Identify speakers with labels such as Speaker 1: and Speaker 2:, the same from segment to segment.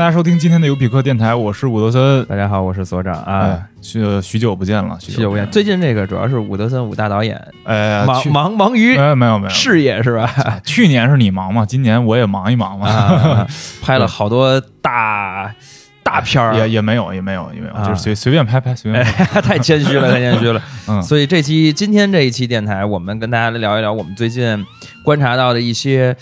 Speaker 1: 大家收听今天的尤比克电台，我是伍德森。
Speaker 2: 大家好，我是所长啊
Speaker 1: 哎，，许许久不见了，许
Speaker 2: 许久不见。最近这个主要是伍德森五大导演
Speaker 1: 哎，
Speaker 2: 忙
Speaker 1: 去
Speaker 2: 忙忙于
Speaker 1: 哎，没有没有，
Speaker 2: 事业是吧？
Speaker 1: 去年是你忙嘛，今年我也忙一忙嘛，
Speaker 2: 啊，拍了好多大大片儿，
Speaker 1: 也也没有也没有也没有，
Speaker 2: 啊
Speaker 1: 就是随随便拍拍，随便拍。
Speaker 2: 哎，太谦虚了，太谦虚了。
Speaker 1: 嗯
Speaker 2: 所以这期今天这一期电台，我们跟大家来聊一聊我们最近观察到的一些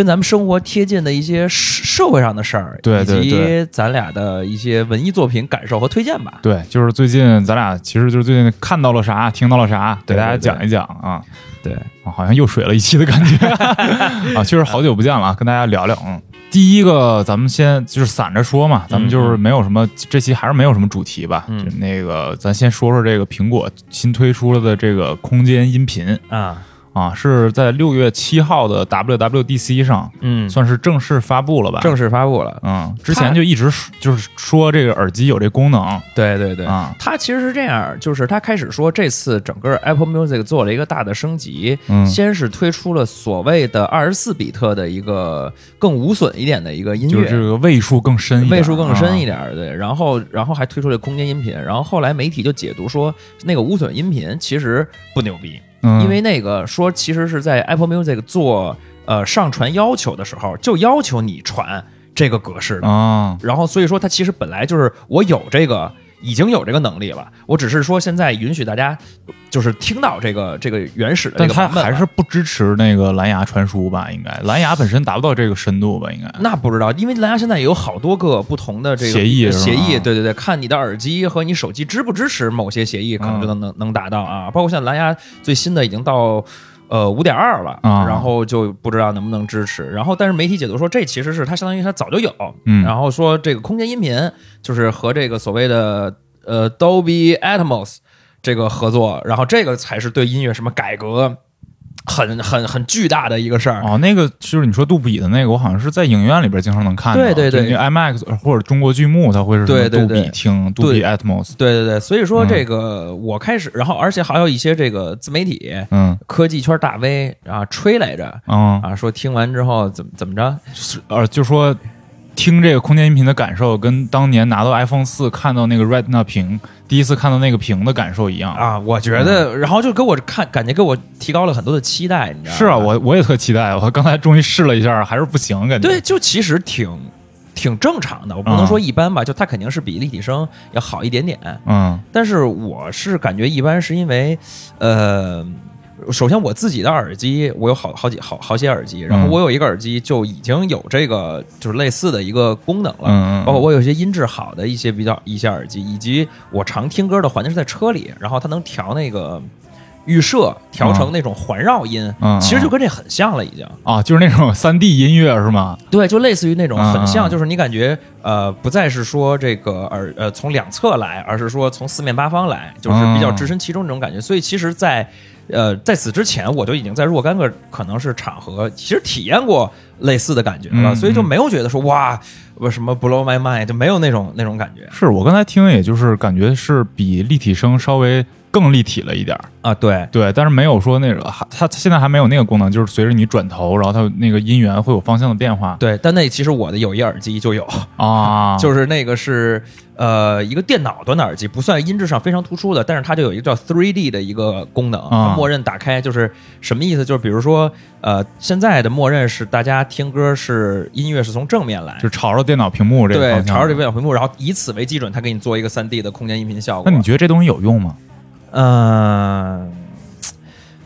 Speaker 2: 跟咱们生活贴近的一些社社会上的事儿，
Speaker 1: 对对
Speaker 2: 以及咱俩的一些文艺作品感受和推荐吧。
Speaker 1: 对，就是最近咱俩其实就是最近看到了啥，听到了啥，给大家讲一讲啊。
Speaker 2: 对，
Speaker 1: 啊，好像又水了一期的感觉 啊，确实好久不见了啊，跟大家聊聊。嗯，第一个咱们先就是散着说嘛，咱们就是没有什么，这期还是没有什么主题吧。
Speaker 2: 嗯
Speaker 1: 就那个咱先说说这个苹果新推出了的这个空间音频
Speaker 2: 啊，
Speaker 1: 啊，是在六月七号的 WWDC 上
Speaker 2: 嗯，
Speaker 1: 算是正式发布了吧？
Speaker 2: 正式发布了。
Speaker 1: 嗯，之前就一直说就是说这个耳机有这功能
Speaker 2: 对对对，
Speaker 1: 啊，
Speaker 2: 它其实是这样，就是它开始说这次整个 Apple Music 做了一个大的升级，
Speaker 1: 嗯
Speaker 2: 先是推出了所谓的二十四比特的一个更无损一点的一个音乐
Speaker 1: 就是这。个位数更深一点，
Speaker 2: 位数更深一
Speaker 1: 点。
Speaker 2: 点，对，然后然后还推出了空间音频，然后后来媒体就解读说，那个无损音频其实不牛逼，
Speaker 1: 嗯，
Speaker 2: 因为那个说其实是在 Apple Music 做呃上传要求的时候，就要求你传这个格式的，
Speaker 1: 啊，
Speaker 2: 然后所以说它其实本来就是我有这个已经有这个能力了，我只是说现在允许大家就是听到这个这个原始的这
Speaker 1: 但它
Speaker 2: 个版本了
Speaker 1: 还是不支持那个蓝牙传输吧？应该蓝牙本身达不到这个深度吧？应该
Speaker 2: 那不知道，因为蓝牙现在也有好多个不同的这个
Speaker 1: 协议是吧
Speaker 2: 协议，对对对，看你的耳机和你手机支不支持某些协议，可能就能能能达到啊。包括现在蓝牙最新的已经到呃五点二了，
Speaker 1: 啊
Speaker 2: 然后就不知道能不能支持。然后但是媒体解读说，这其实是它相当于它早就有，
Speaker 1: 嗯
Speaker 2: 然后说这个空间音频就是和这个所谓的呃 Dolby Atmos 这个合作，然后这个才是对音乐什么改革很很很巨大的一个事儿。
Speaker 1: 哦，那个就是你说杜比的那个，我好像是在影院里边经常能看到，
Speaker 2: 对对对。
Speaker 1: IMAX 或者中国剧目，它会是杜
Speaker 2: 对对对
Speaker 1: 比听杜比 Atmos，
Speaker 2: 对对对，所以说
Speaker 1: 嗯。
Speaker 2: 这个我开始，然后而且还有一些这个自媒体、
Speaker 1: 嗯。
Speaker 2: 科技圈大 V 啊吹来着
Speaker 1: 嗯，
Speaker 2: 啊，说听完之后怎么怎么着，
Speaker 1: 是呃，就说听这个空间音频的感受，跟当年拿到 iPhone 四看到那个 Retina 屏，第一次看到那个屏的感受一样。
Speaker 2: 啊，我觉得，然后就给我看，感觉给我提高了很多的期待，你知道吗？
Speaker 1: 是啊，我我也特期待，我刚才终于试了一下，还是不行，感觉
Speaker 2: 对，就其实挺挺正常的，我不能
Speaker 1: 啊
Speaker 2: 说一般吧，就它肯定是比立体声要好一点点，
Speaker 1: 嗯
Speaker 2: 但是我是感觉一般，是因为呃。首先，我自己的耳机，我有好好几好好些耳机，然后
Speaker 1: 嗯
Speaker 2: 我有一个耳机就已经有这个就是类似的一个功能了，包括我有一些音质好的一些比较一些耳机，以及我常听歌的环境是在车里，然后它能调那个预设，调成那种环绕音，
Speaker 1: 嗯嗯
Speaker 2: 其实就跟这很像了，已经。
Speaker 1: 啊，就是那种三 D 音乐是吗？
Speaker 2: 对，就类似于那种很像，就是你感觉呃不再是说这个耳呃从两侧来，而是说从四面八方来，就是比较置身其中那种感觉。所以其实在，呃在此之前，我就已经在若干个可能是场合，其实体验过类似的感觉了，
Speaker 1: 嗯
Speaker 2: 所以就没有觉得说哇我什么 blow my mind 就没有那种那种感觉。
Speaker 1: 是我刚才听，也就是感觉是比立体声稍微更立体了一点儿，
Speaker 2: 啊。对，
Speaker 1: 对，但是没有说那个，还它它现在还没有那个功能，就是随着你转头，然后它那个音源会有方向的变化
Speaker 2: 对，但那其实我的有一耳机就有，
Speaker 1: 啊，
Speaker 2: 就是那个是呃一个电脑端的耳机，不算音质上非常突出的，但是它就有一个叫 3D 的一个功能，默认打开就是什么意思？就是比如说呃现在的默认是大家听歌是音乐是从正面来
Speaker 1: 就。朝着电脑屏幕这个
Speaker 2: 朝着这电脑屏幕，然后以此为基准，它给你做一个3 D 的空间音频效果。
Speaker 1: 那你觉得这东西有用吗？
Speaker 2: 嗯，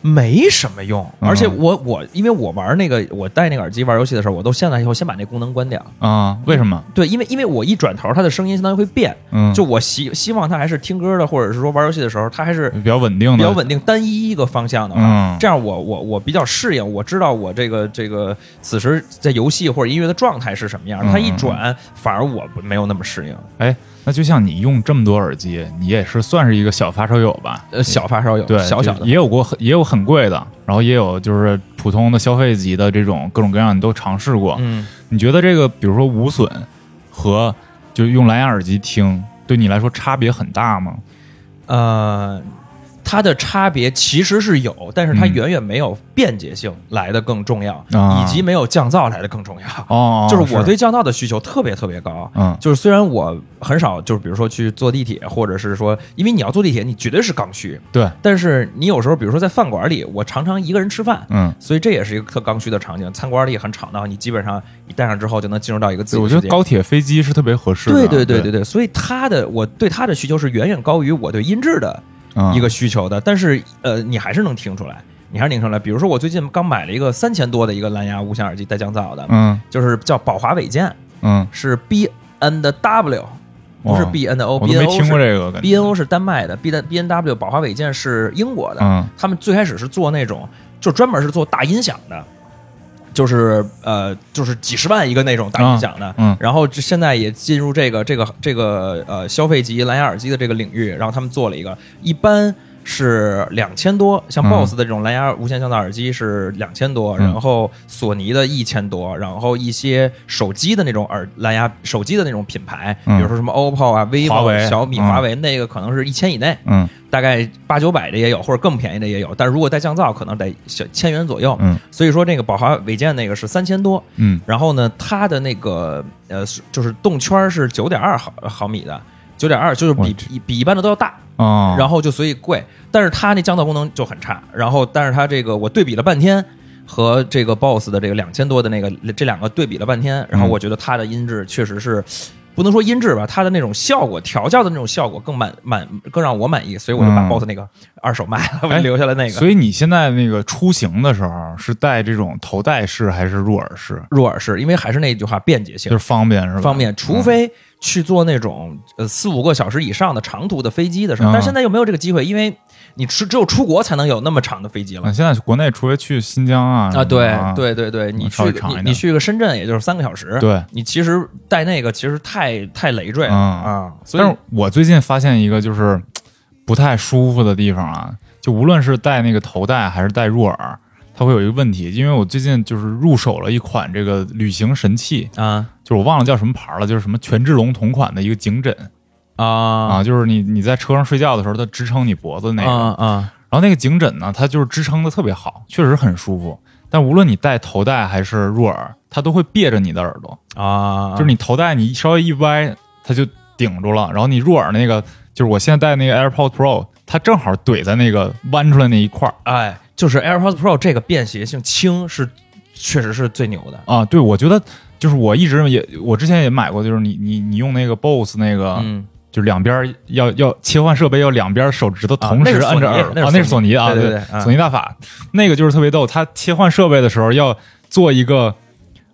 Speaker 2: 没什么用。
Speaker 1: 嗯
Speaker 2: 而且我我因为我玩那个我戴那个耳机玩游戏的时候，我都下来以后先把那功能关掉。
Speaker 1: 啊，为什么？
Speaker 2: 对，因为因为我一转头，它的声音相当于会变。
Speaker 1: 嗯，
Speaker 2: 就我希希望它还是听歌的，或者是说玩游戏的时候，它还是
Speaker 1: 比较稳定的，
Speaker 2: 比较稳定、单一一个方向的话，
Speaker 1: 嗯
Speaker 2: 这样我我我比较适应，我知道我这个这个此时在游戏或者音乐的状态是什么样。
Speaker 1: 嗯
Speaker 2: 它一转，反而我没有那么适应。
Speaker 1: 哎，那就像你用这么多耳机，你也是算是一个小发烧友吧？
Speaker 2: 呃，小发烧友，
Speaker 1: 对，
Speaker 2: 小小的
Speaker 1: 也有过很也有很贵的，然后也有就是普通的消费级的这种各种各样，你都尝试过。
Speaker 2: 嗯，
Speaker 1: 你觉得这个，比如说无损和就用蓝牙耳机听，对你来说差别很大吗？
Speaker 2: 呃，它的差别其实是有，但是它
Speaker 1: 嗯
Speaker 2: 远远没有便捷性来的更重要，
Speaker 1: 啊
Speaker 2: 以及没有降噪来的更重要。
Speaker 1: 哦，
Speaker 2: 就是我对降噪的需求特别特别高。
Speaker 1: 嗯
Speaker 2: 就是虽然我很少，就是比如说去坐地铁，或者是说，因为你要坐地铁，你绝对是刚需。
Speaker 1: 对，
Speaker 2: 但是你有时候，比如说在饭馆里，我常常一个人吃饭，
Speaker 1: 嗯，
Speaker 2: 所以这也是一个特刚需的场景。餐馆里很吵闹，你基本上你戴上之后就能进入到一个自己，世界。
Speaker 1: 觉得高铁、飞机是特别合适的。
Speaker 2: 对对对
Speaker 1: 对
Speaker 2: 对对，所以它的我对它的需求是远远高于我对音质的
Speaker 1: 嗯
Speaker 2: 一个需求的。但是呃，你还是能听出来，你还是能听出来。比如说我最近刚买了一个三千多的一个蓝牙无线耳机带降噪的，
Speaker 1: 嗯
Speaker 2: 就是叫宝华伟健，
Speaker 1: 嗯，
Speaker 2: 是 B N 的 W，不是 B N 的 O。
Speaker 1: 我没
Speaker 2: N O
Speaker 1: 听过这个，感觉
Speaker 2: B N O 是丹麦的，B 的 B N W 宝华伟健是英国的。
Speaker 1: 嗯
Speaker 2: 他们最开始是做那种，就专门是做大音响的，就是呃，就是几十万一个那种大音响的。
Speaker 1: 嗯
Speaker 2: 然后这现在也进入这个这个这个呃消费级蓝牙耳机的这个领域，然后他们做了一个，一般是两千多，像
Speaker 1: 嗯。
Speaker 2: BOSS 的这种蓝牙无线降噪耳机是两千多，
Speaker 1: 嗯。
Speaker 2: 然后索尼的一千多，然后一些手机的那种耳蓝牙手机的那种品牌，
Speaker 1: 嗯。
Speaker 2: 比如说什么 OPPO 啊、vivo、小米、
Speaker 1: 嗯。
Speaker 2: 华为，那个可能是一千以内。
Speaker 1: 嗯。
Speaker 2: 大概八九百的也有，或者更便宜的也有，但是如果带降噪，可能得小千元左右。
Speaker 1: 嗯。
Speaker 2: 所以说那个宝华伟健那个是三千多，
Speaker 1: 嗯。
Speaker 2: 然后呢，它的那个呃就是动圈是九点二毫毫米的，九点二就是比比比一般的都要大，
Speaker 1: 哦，
Speaker 2: 然后就所以贵，但是它那降噪功能就很差，然后但是它这个我对比了半天。和这个 BOSS 的这个两千多的那个这两个对比了半天，然后
Speaker 1: 嗯
Speaker 2: 我觉得它的音质确实是，不能说音质吧，它的那种效果调教的那种效果更满满更让我满意，所以我就把
Speaker 1: 嗯
Speaker 2: BOSS 那个二手卖了，我留下了那个。
Speaker 1: 所以你现在那个出行的时候是戴这种头戴式还是入耳式？
Speaker 2: 入耳式，因为还是那句话，便捷性
Speaker 1: 就是方便是吧？
Speaker 2: 方便，除非去做那种呃四五个小时以上的长途的飞机的时候，
Speaker 1: 嗯
Speaker 2: 但现在又没有这个机会，因为你只只有出国才能有那么长的飞机了。
Speaker 1: 嗯。现在国内除非去新疆啊
Speaker 2: 啊，对对对对，你去你你去个深圳也就是三个小时，
Speaker 1: 对。
Speaker 2: 你其实带那个其实太太累赘了
Speaker 1: 嗯。
Speaker 2: 啊，所以
Speaker 1: 但是我最近发现一个就是不太舒服的地方啊，就无论是带那个头戴还是戴入耳，它会有一个问题，因为我最近就是入手了一款这个旅行神器，
Speaker 2: 啊
Speaker 1: 就是我忘了叫什么牌了，就是什么权志龙同款的一个颈枕
Speaker 2: 啊
Speaker 1: 啊，就是你你在车上睡觉的时候，它支撑你脖子那个，
Speaker 2: 啊啊
Speaker 1: 然后那个颈枕呢，它就是支撑的特别好，确实很舒服。但无论你戴头戴还是入耳，它都会别着你的耳朵。
Speaker 2: 啊，
Speaker 1: 就是你头戴你稍微一歪，它就顶住了。然后你入耳那个，就是我现在戴那个 AirPods Pro，它正好怼在那个弯出来那一块儿
Speaker 2: 哎，就是 AirPods Pro 这个便携性轻是确实是最牛的
Speaker 1: 啊。对，我觉得就是我一直也，我之前也买过，就是你你你用那个 BOSS 那个，
Speaker 2: 嗯
Speaker 1: 就是两边要要切换设备，要两边手指头同时
Speaker 2: 啊那是索尼
Speaker 1: 按着耳朵啊，
Speaker 2: 那是
Speaker 1: 索尼啊，
Speaker 2: 对对
Speaker 1: 索尼大法那个就是特别逗，它切换设备的时候要做一个。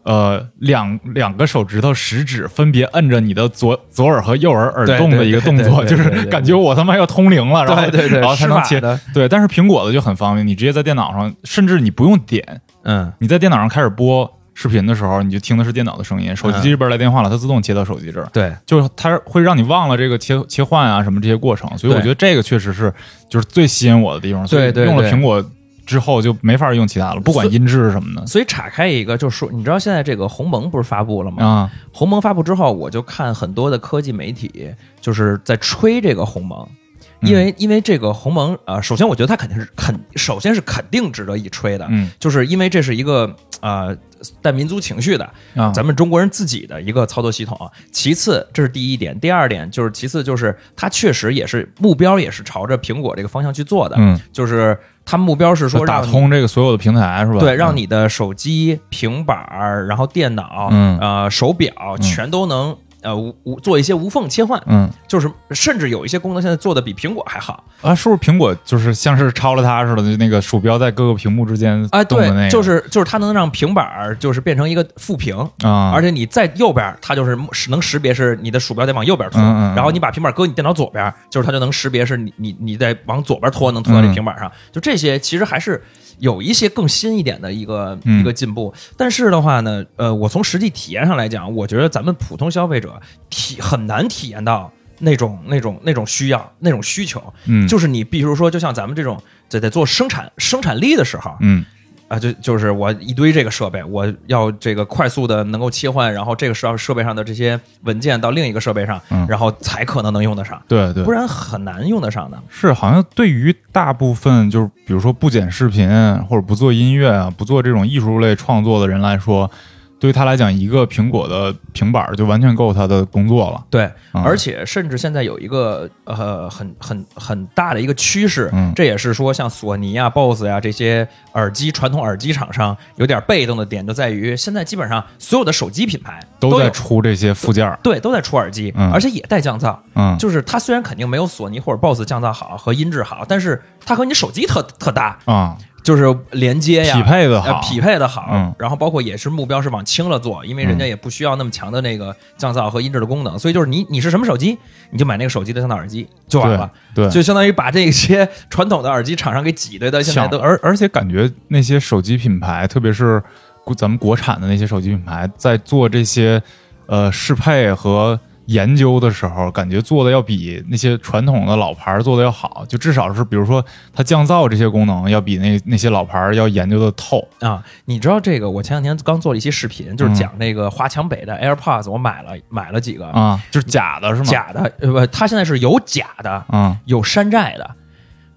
Speaker 1: 呃，两两个手指头食指分别摁着你的左左耳和右耳耳洞的一个动作，就是感觉我他妈要通灵了，然后
Speaker 2: 对对对，
Speaker 1: 然后才能切。
Speaker 2: 的，
Speaker 1: 对，但是苹果的就很方便，你直接在电脑上，甚至你不用点，
Speaker 2: 嗯
Speaker 1: 你在电脑上开始播视频的时候，你就听的是电脑的声音，手机这边来电话了，它自动切到手机这儿，
Speaker 2: 对，
Speaker 1: 就是它会让你忘了这个切切换啊什么这些过程，所以我觉得这个确实是就是最吸引我的地方。所以
Speaker 2: 对对
Speaker 1: 用了苹果之后就没法用其他了，不管音质什么的
Speaker 2: 所以岔开一个，就是说，你知道现在这个鸿蒙不是发布了吗？
Speaker 1: 啊，
Speaker 2: 鸿蒙发布之后，我就看很多的科技媒体就是在吹这个鸿蒙，因为、因为这个鸿蒙呃，首先我觉得它肯定是肯，首先是肯定值得一吹的，
Speaker 1: 嗯。
Speaker 2: 就是因为这是一个呃带民族情绪的，
Speaker 1: 啊，
Speaker 2: 咱们中国人自己的一个操作系统。其次，这是第一点；第二点就是，其次就是它确实也是目标也是朝着苹果这个方向去做的，
Speaker 1: 嗯，
Speaker 2: 就是它目标是说
Speaker 1: 打通这个所有的平台是吧？
Speaker 2: 对，让
Speaker 1: 嗯。
Speaker 2: 你的手机、平板儿，然后电脑，
Speaker 1: 嗯。
Speaker 2: 呃，手表全都能呃无无做一些无缝切换，
Speaker 1: 嗯
Speaker 2: 就是甚至有一些功能现在做的比苹果还好
Speaker 1: 啊，是不是苹果就是像是抄了它似的，就那个鼠标在各个屏幕之间
Speaker 2: 啊，对，就是就是它能让平板儿就是变成一个副屏。
Speaker 1: 啊，
Speaker 2: 而且你在右边，它就是是能识别是你的鼠标得往右边拖，
Speaker 1: 嗯嗯嗯
Speaker 2: 然后你把平板搁你电脑左边，就是它就能识别是你你你在往左边拖，能拖到这
Speaker 1: 嗯
Speaker 2: 平板上。就这些其实还是有一些更新一点的一个、
Speaker 1: 嗯
Speaker 2: 一个进步。但是的话呢，呃，我从实际体验上来讲，我觉得咱们普通消费者体很难体验到那种那种那种需要那种需求。
Speaker 1: 嗯
Speaker 2: 就是你比如说，就像咱们这种在在做生产生产力的时候，
Speaker 1: 嗯
Speaker 2: 啊，就就是我一堆这个设备，我要这个快速的能够切换，然后这个设设备上的这些文件到另一个设备上，
Speaker 1: 嗯
Speaker 2: 然后才可能能用得上，
Speaker 1: 对对
Speaker 2: 不，然很难用得上的。
Speaker 1: 是好像对于大部分就是比如说不剪视频或者不做音乐啊，不做这种艺术类创作的人来说，对于他来讲，一个苹果的平板儿就完全够他的工作了。
Speaker 2: 对，
Speaker 1: 嗯
Speaker 2: 而且甚至现在有一个呃很很很大的一个趋势，
Speaker 1: 嗯。
Speaker 2: 这也是说像索尼啊、BOSS 呀、这些耳机传统耳机厂商有点被动的点，就在于现在基本上所有的手机品牌
Speaker 1: 都在出这些附件儿，
Speaker 2: 对都在出耳机，
Speaker 1: 嗯。
Speaker 2: 而且也带降噪。
Speaker 1: 嗯，
Speaker 2: 就是它虽然肯定没有索尼或者 BOSS 降噪好和音质好，但是它和你手机特特搭，
Speaker 1: 啊，
Speaker 2: 就是连接呀
Speaker 1: 匹配的好，
Speaker 2: 呃匹配的好，
Speaker 1: 嗯。
Speaker 2: 然后包括也是目标是往轻了做，因为人家也不需要那么强的那个降噪和音质的功能，所以就是你你是什么手机，你就买那个手机的降噪耳机就完了，
Speaker 1: 对，对。
Speaker 2: 就相当于把这些传统的耳机厂商给挤兑到现在都
Speaker 1: 而而且感觉那些手机品牌，特别是国咱们国产的那些手机品牌，在做这些呃适配和研究的时候，感觉做的要比那些传统的老牌儿做的要好，就至少是比如说它降噪这些功能要比那那些老牌儿要研究的透。
Speaker 2: 啊，你知道这个？我前两天刚做了一期视频，就是讲那个华强北的 AirPods，我买了买了几个
Speaker 1: 啊，就是假的是吗？
Speaker 2: 假的，呃不，它现在是有假的，
Speaker 1: 嗯，
Speaker 2: 有山寨的，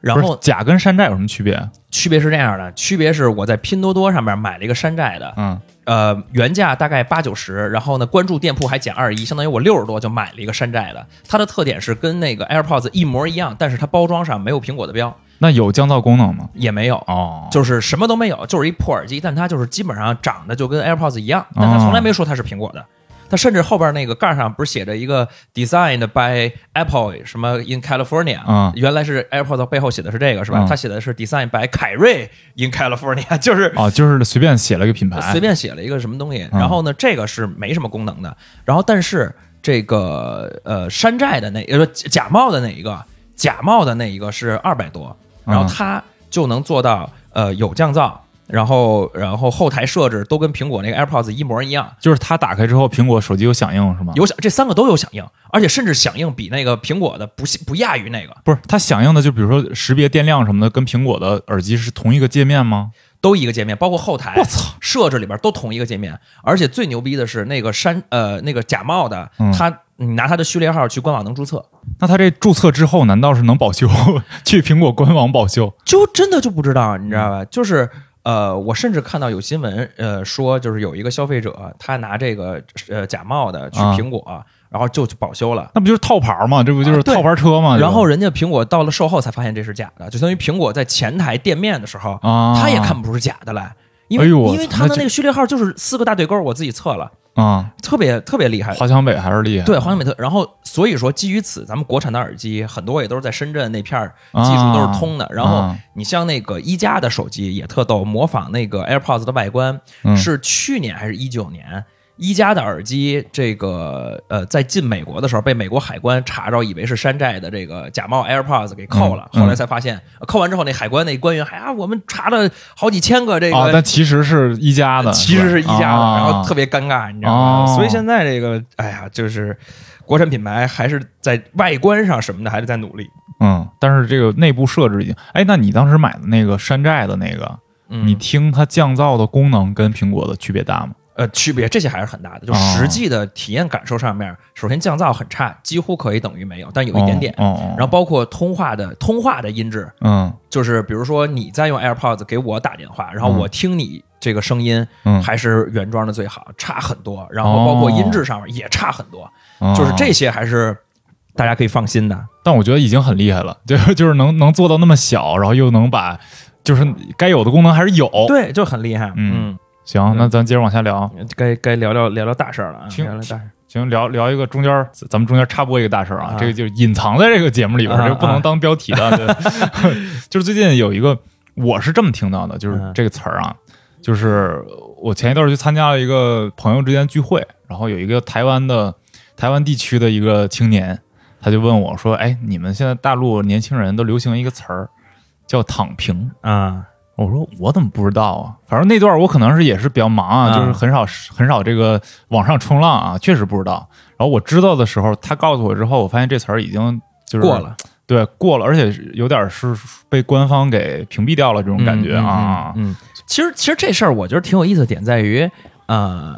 Speaker 2: 然后
Speaker 1: 不是假跟山寨有什么区别？
Speaker 2: 区别是这样的，区别是我在拼多多上面买了一个山寨的，
Speaker 1: 嗯
Speaker 2: 呃，原价大概八九十，然后呢，关注店铺还减二一，相当于我六十多就买了一个山寨的。它的特点是跟那个 AirPods 一模一样，但是它包装上没有苹果的标，
Speaker 1: 那有降噪功能吗？
Speaker 2: 也没有，
Speaker 1: 哦，
Speaker 2: 就是什么都没有，就是一破耳机，但它就是基本上长得就跟 AirPods 一样，但它从来没说它是苹果的。它甚至后边那个盖上不是写着一个 Designed by Apple 什么 in California，、
Speaker 1: 嗯。
Speaker 2: 原来是 AirPods 背后写的是这个是吧？
Speaker 1: 嗯。
Speaker 2: 它写的是 Designed by 凯瑞 in California，就是
Speaker 1: 哦，就是随便写了一个品牌，
Speaker 2: 随便写了一个什么东西，
Speaker 1: 嗯。
Speaker 2: 然后呢，这个是没什么功能的，然后但是这个呃山寨的那呃假冒的那一个假冒的那一个是二百多，然后
Speaker 1: 嗯
Speaker 2: 它就能做到呃有降噪，然后然后后台设置都跟苹果那个 AirPods 一模一样，
Speaker 1: 就是它打开之后，苹果手机有响应是吗？
Speaker 2: 有响这三个都有响应，而且甚至响应比那个苹果的不不亚于那个，
Speaker 1: 不是它响应的，就比如说识别电量什么的，跟苹果的耳机是同一个界面吗？
Speaker 2: 都一个界面，包括后台
Speaker 1: 我操
Speaker 2: 设置里边都同一个界面，而且最牛逼的是那个山呃那个假冒的，
Speaker 1: 嗯
Speaker 2: 它你拿它的序列号去官网能注册。
Speaker 1: 那它这注册之后，难道是能保修？去苹果官网保修？
Speaker 2: 就真的就不知道，你知道吧？就是呃，我甚至看到有新闻，呃，说就是有一个消费者，他拿这个呃假冒的去
Speaker 1: 啊
Speaker 2: 苹果，然后就去保修了。
Speaker 1: 那不就是套牌吗？这不就是套牌车吗？
Speaker 2: 然后人家苹果到了售后才发现这是假的，就相当于苹果在前台店面的时候，
Speaker 1: 啊，
Speaker 2: 他也看不出是假的来，因为、
Speaker 1: 哎
Speaker 2: 因为他的那个序列号就是四个大对勾，我自己测了，
Speaker 1: 啊，
Speaker 2: 特别特别厉害。
Speaker 1: 华强北还是厉害。
Speaker 2: 对，华强北特，然后所以说基于此，咱们国产的耳机很多也都是在深圳那片儿
Speaker 1: 啊，
Speaker 2: 技术都是通的。然后
Speaker 1: 啊
Speaker 2: 你像那个一加的手机也特逗，模仿那个 AirPods 的外观，
Speaker 1: 嗯
Speaker 2: 是去年还是一九年？一加的耳机，这个呃，在进美国的时候被美国海关查着，以为是山寨的这个假冒 AirPods 给扣了。
Speaker 1: 嗯
Speaker 2: 后来才发现，呃扣完之后那海关那官员还啊，我们查了好几千个这个，
Speaker 1: 啊，但其实是一加的，
Speaker 2: 其实是一加的，
Speaker 1: 啊
Speaker 2: 然后特别尴尬，你知道吗？
Speaker 1: 哦
Speaker 2: 所以现在这个，哎呀，就是国产品牌还是在外观上什么的还是在努力。
Speaker 1: 嗯，但是这个内部设置已经，哎，那你当时买的那个山寨的那个，
Speaker 2: 嗯
Speaker 1: 你听它降噪的功能跟苹果的区别大吗？
Speaker 2: 呃，区别这些还是很大的，就
Speaker 1: 哦
Speaker 2: 实际的体验感受上面，首先降噪很差，几乎可以等于没有，但有一点点。
Speaker 1: 哦，哦
Speaker 2: 然后包括通话的通话的音质，
Speaker 1: 嗯
Speaker 2: 就是比如说你在用 AirPods 给我打电话，然后
Speaker 1: 嗯
Speaker 2: 我听你这个声音
Speaker 1: 嗯，
Speaker 2: 还是原装的最好，差很多。然后包括音质上面也差很多，
Speaker 1: 哦
Speaker 2: 就是这些还是大家可以放心的。
Speaker 1: 但我觉得已经很厉害了，就就是能能做到那么小，然后又能把就是该有的功能还是有。，
Speaker 2: 对，就很厉害。
Speaker 1: 嗯，行，那咱接着往下聊。
Speaker 2: 该该聊聊聊聊大事儿了啊，
Speaker 1: 行
Speaker 2: 聊聊大事儿。
Speaker 1: 行，聊聊一个中间儿，咱们中间插播一个大事儿啊，
Speaker 2: 啊
Speaker 1: 这个就是隐藏在这个节目里边这个不能当标题的。对 就是最近有一个，我是这么听到的，就是
Speaker 2: 嗯
Speaker 1: 这个词儿啊，就是我前一段去参加了一个朋友之间聚会，然后有一个台湾的台湾地区的一个青年，他就问我说：“哎，你们现在大陆年轻人都流行一个词儿，叫躺平。”
Speaker 2: 啊，
Speaker 1: 我说我怎么不知道啊？反正那段我可能是也是比较忙啊，
Speaker 2: 啊
Speaker 1: 就是很少很少这个网上冲浪啊，确实不知道。然后我知道的时候，他告诉我之后，我发现这词儿已经就是
Speaker 2: 过，了。
Speaker 1: 对过了，而且有点是被官方给屏蔽掉了这种感觉啊。
Speaker 2: 嗯，其实其实这事儿我觉得挺有意思的点在于，呃，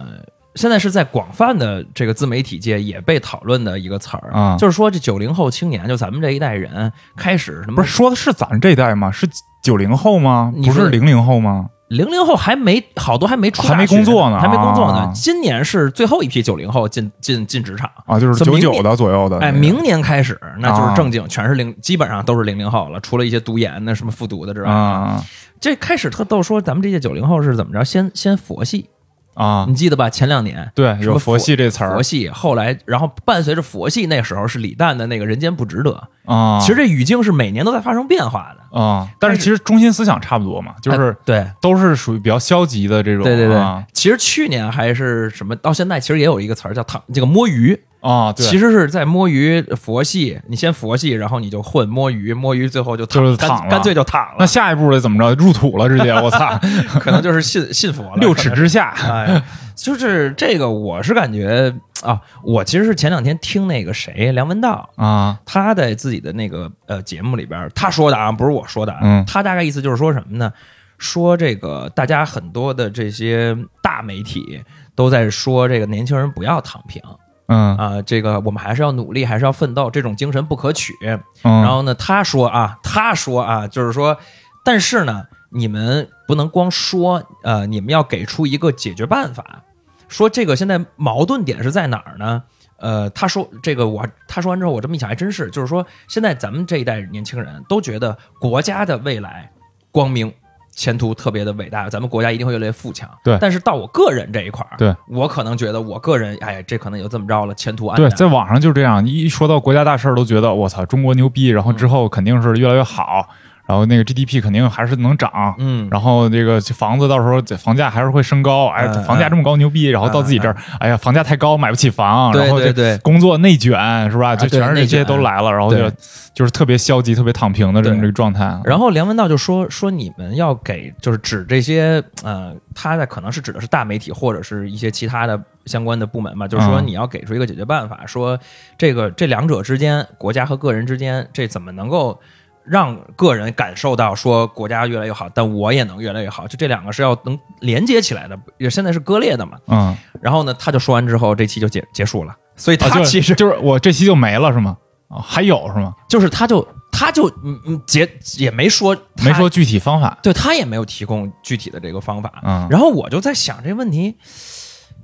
Speaker 2: 现在是在广泛的这个自媒体界也被讨论的一个词儿
Speaker 1: 啊
Speaker 2: 就是说这九零后青年，就咱们这一代人开始什么
Speaker 1: 不是说的是咱这一代吗？是九零后吗？不是零零后吗？
Speaker 2: 零零后还没好多还没出
Speaker 1: 还没工作呢
Speaker 2: 还没工作呢。
Speaker 1: 啊
Speaker 2: 今年是最后一批九零后进进进职场。
Speaker 1: 啊，就是九九的左右的。
Speaker 2: 哎，明年开始，那就是
Speaker 1: 啊
Speaker 2: 正经，全是零，基本上都是零零后了，除了一些读研的、什么复读的之外，
Speaker 1: 啊
Speaker 2: 这开始特逗说咱们这届九零后是怎么着？先先佛系，
Speaker 1: 啊
Speaker 2: 你，记得吧？前两年
Speaker 1: 对，有佛系这词儿
Speaker 2: 佛系，后来然后伴随着佛系，那时候是李诞的那个人间不值得。
Speaker 1: 啊。
Speaker 2: 其实这语境是每年都在发生变化的，
Speaker 1: 啊，但是其实中心思想差不多嘛，就是
Speaker 2: 哎对。
Speaker 1: 都是属于比较消极的这种。
Speaker 2: 对对对
Speaker 1: 啊，
Speaker 2: 其实去年还是什么，到现在其实也有一个词儿叫“躺”，这个摸鱼，
Speaker 1: 啊，对，
Speaker 2: 其实是在摸鱼佛系。你先佛系，然后你就混摸鱼，摸鱼最后就躺，干
Speaker 1: 就是躺了
Speaker 2: 干脆就躺了。
Speaker 1: 那下一步得怎么着？入土了，直接我操，
Speaker 2: 可能就是信信佛了，
Speaker 1: 六尺之下
Speaker 2: 哎，就是这个，我是感觉啊，我其实是前两天听那个谁梁文道，
Speaker 1: 啊
Speaker 2: 他在自己的那个呃节目里边，他说的啊，不是我说的啊，
Speaker 1: 嗯
Speaker 2: 他大概意思就是说什么呢？说这个大家很多的这些大媒体都在说这个年轻人不要躺平
Speaker 1: 嗯
Speaker 2: 啊、这个我们还是要努力，还是要奋斗，这种精神不可取。
Speaker 1: 嗯，
Speaker 2: 然后呢，他说啊，他说啊，就是说，但是呢，你们不能光说，呃，你们要给出一个解决办法。说这个现在矛盾点是在哪儿呢？呃，他说这个我他说完之后，我这么一想还真是，就是说现在咱们这一代年轻人都觉得国家的未来光明。前途特别的伟大，咱们国家一定会越来越富强。
Speaker 1: 对。
Speaker 2: 但是到我个人这一块儿，
Speaker 1: 对。
Speaker 2: 我可能觉得我个人，哎，这可能也就这么着了，前途安
Speaker 1: 对，在网上就这样，一说到国家大事儿，都觉得我操，中国牛逼，然后之后肯定是越来越好，然后那个 GDP 肯定还是能涨，
Speaker 2: 嗯，
Speaker 1: 然后这个房子到时候房价还是会升高，哎，
Speaker 2: 嗯
Speaker 1: 房价这么高牛逼，然后到自己这儿，哎呀，房价太高买不起房，然后这
Speaker 2: 对对。
Speaker 1: 工作内卷是吧？就全是这些都来了，然后就就是特别消极、特别躺平的这么
Speaker 2: 对
Speaker 1: 这个状态。
Speaker 2: 然后梁文道就说说你们要给就是指这些呃，他在可能是指的是大媒体或者是一些其他的相关的部门吧，就是说
Speaker 1: 嗯
Speaker 2: 你要给出一个解决办法，说这个这两者之间，国家和个人之间，这怎么能够让个人感受到说国家越来越好，但我也能越来越好，就这两个是要能连接起来的，也现在是割裂的嘛。
Speaker 1: 嗯，
Speaker 2: 然后呢，他就说完之后，这期就结结束了，所以他其实
Speaker 1: 就是我这期就没了是吗？啊，还有是吗？
Speaker 2: 就是他就他就嗯嗯结也没说他
Speaker 1: 没说具体方法。
Speaker 2: 对他也没有提供具体的这个方法。
Speaker 1: 嗯，
Speaker 2: 然后我就在想这个问题，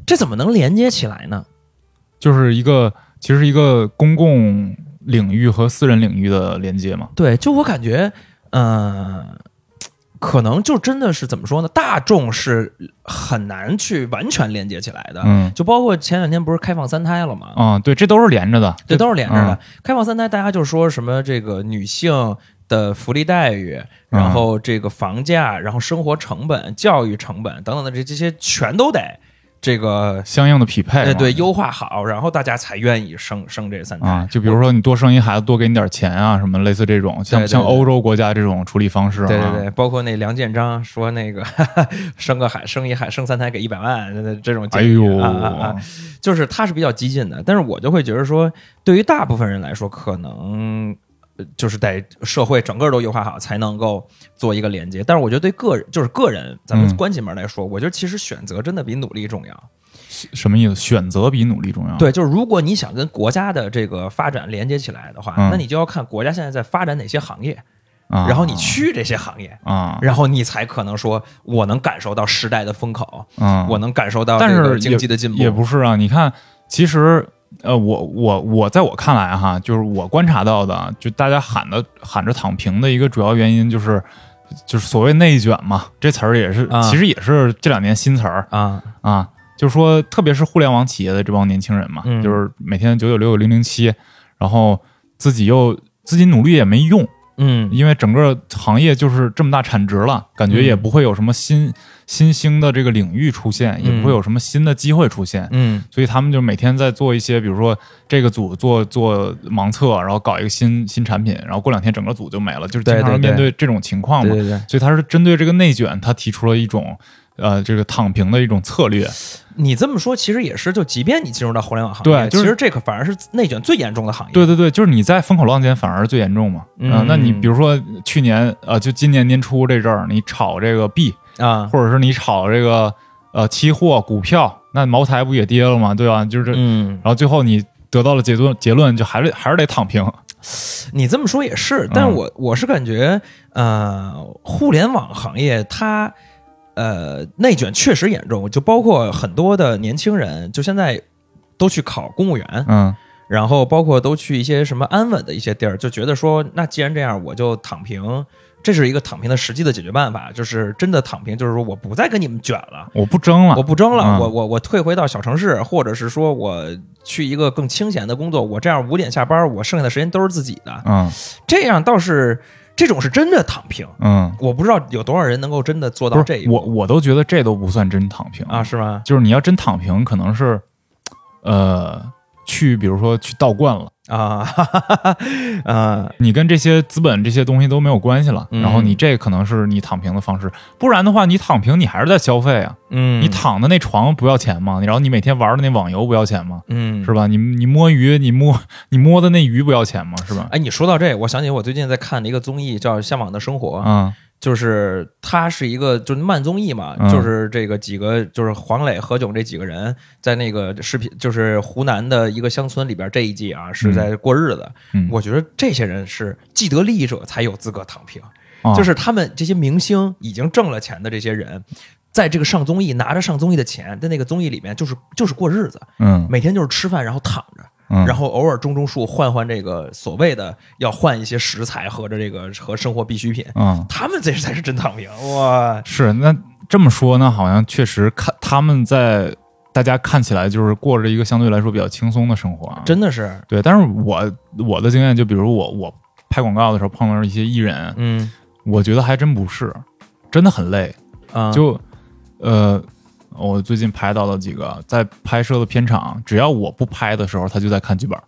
Speaker 2: 这怎么能连接起来呢？
Speaker 1: 就是一个其实一个公共领域和私人领域的连接嘛。
Speaker 2: 对，就我感觉，嗯、可能就真的是怎么说呢？大众是很难去完全连接起来的。
Speaker 1: 嗯
Speaker 2: 就包括前两天不是开放三胎了吗？
Speaker 1: 啊，对，这都是连着的，
Speaker 2: 这都是连着的。
Speaker 1: 嗯
Speaker 2: 开放三胎，大家就说什么这个女性的福利待遇，然后这个房价，然后生活成本、教育成本等等的这这些全都得这个
Speaker 1: 相应的匹配嘛。
Speaker 2: 哎对优化好，然后大家才愿意生生这三胎。
Speaker 1: 啊，就比如说你多生一孩子，多给你点钱啊，什么类似这种，像
Speaker 2: 对对
Speaker 1: 像欧洲国家这种处理方式啊。
Speaker 2: 对对对，包括那梁建章说那个 生个孩生一孩生三胎给一百万这种
Speaker 1: 哎
Speaker 2: 建议
Speaker 1: 呦，
Speaker 2: 啊啊啊，就是他是比较激进的，但是我就会觉得说，对于大部分人来说，可能呃就是得社会整个都优化好才能够做一个连接。但是我觉得对个人，就是个人，咱们
Speaker 1: 嗯
Speaker 2: 关起门来说，我觉得其实选择真的比努力重要。
Speaker 1: 什么意思？选择比努力重要。，
Speaker 2: 对，就是如果你想跟国家的这个发展连接起来的话，
Speaker 1: 嗯
Speaker 2: 那你就要看国家现在在发展哪些行业，
Speaker 1: 啊、
Speaker 2: 然后你去这些行业。
Speaker 1: 啊，
Speaker 2: 然后你才可能说，我能感受到时代的风口，
Speaker 1: 嗯，
Speaker 2: 我能感受到
Speaker 1: 但是
Speaker 2: 经济的进步。
Speaker 1: 也不是啊。你看，其实呃，我我我在我看来哈，就是我观察到的，就大家喊的喊着躺平的一个主要原因就是。就是所谓内卷嘛，这词儿也是，
Speaker 2: 啊
Speaker 1: 其实也是这两年新词儿
Speaker 2: 啊，
Speaker 1: 啊。就是说，特别是互联网企业的这帮年轻人嘛，
Speaker 2: 嗯
Speaker 1: 就是每天九九六零零七，然后自己又自己努力也没用，
Speaker 2: 嗯
Speaker 1: 因为整个行业就是这么大产值了，感觉也不会有什么新、新兴的这个领域出现，也不会有什么新的机会出现，
Speaker 2: 嗯
Speaker 1: 所以他们就每天在做一些，比如说这个组做做盲测，然后搞一个新新产品，然后过两天整个组就没了，就是经常面对这种情况嘛。
Speaker 2: 对对对，
Speaker 1: 所以他是针对这个内卷，他提出了一种呃这个躺平的一种策略。
Speaker 2: 你这么说其实也是，就即便你进入到互联网行业，
Speaker 1: 对就是
Speaker 2: 其实这个反而是内卷最严重的行业。
Speaker 1: 对对对，就是你在风口浪尖反而最严重嘛。
Speaker 2: 嗯
Speaker 1: 啊那你比如说去年呃，就今年年初这阵儿，你炒这个币，
Speaker 2: 啊，
Speaker 1: 或者是你炒这个呃期货、股票，那茅台不也跌了吗？对吧？就是这，
Speaker 2: 嗯，
Speaker 1: 然后最后你得到了结论，结论就还是还是得躺平。
Speaker 2: 你这么说也是，但是我我是感觉，呃，互联网行业它呃内卷确实严重，就包括很多的年轻人，就现在都去考公务员，
Speaker 1: 嗯
Speaker 2: 然后包括都去一些什么安稳的一些地儿，就觉得说，那既然这样，我就躺平。这是一个躺平的实际的解决办法，就是真的躺平，就是说我不再跟你们卷了，
Speaker 1: 我不争了
Speaker 2: 我。不争了，
Speaker 1: 嗯
Speaker 2: 我我我退回到小城市，或者是说我去一个更清闲的工作，我这样五点下班，我剩下的时间都是自己的，
Speaker 1: 嗯
Speaker 2: 这样倒是这种是真的躺平。
Speaker 1: 嗯，
Speaker 2: 我不知道有多少人能够真的做到这一步
Speaker 1: 我都觉得这都不算真躺平
Speaker 2: 啊，，是吗？
Speaker 1: 就是你要真躺平，可能是呃去比如说去道观了。
Speaker 2: 啊，哈哈哈啊，
Speaker 1: 你跟这些资本这些东西都没有关系了，
Speaker 2: 嗯
Speaker 1: 然后你这可能是你躺平的方式，不然的话，你躺平你还是在消费啊，
Speaker 2: 嗯，
Speaker 1: 你躺的那床不要钱吗？然后你每天玩的那网游不要钱吗？
Speaker 2: 嗯
Speaker 1: 是吧？你你摸鱼，你摸你摸的那鱼不要钱吗？是吧？
Speaker 2: 哎，你说到这，我想起我最近在看的一个综艺，叫《向往的生活》，
Speaker 1: 嗯
Speaker 2: 就是他是一个就是慢综艺嘛，
Speaker 1: 嗯。
Speaker 2: 就是这个几个就是黄磊、何炅这几个人在那个视频，就是湖南的一个乡村里边这一季啊是在过日子。
Speaker 1: 嗯，
Speaker 2: 我觉得这些人是既得利益者才有资格躺平，
Speaker 1: 啊。
Speaker 2: 就是他们这些明星已经挣了钱的这些人。在这个上综艺拿着上综艺的钱，在那个综艺里面就是就是过日子，
Speaker 1: 嗯。
Speaker 2: 每天就是吃饭，然后躺着，
Speaker 1: 嗯，
Speaker 2: 然后偶尔种种树，换换这个所谓的要换一些食材和着这个和生活必需品。
Speaker 1: 嗯
Speaker 2: 他们这才是真躺平哇！
Speaker 1: 是那这么说呢，好像确实看他们在大家看起来就是过着一个相对来说比较轻松的生活啊，
Speaker 2: 真的是，
Speaker 1: 对。但是我我的经验就比如我我拍广告的时候碰到一些艺人，
Speaker 2: 嗯
Speaker 1: 我觉得还真不是，真的很累。
Speaker 2: 啊，
Speaker 1: 就呃，我最近拍到了几个在拍摄的片场，只要我不拍的时候，他就在看剧本。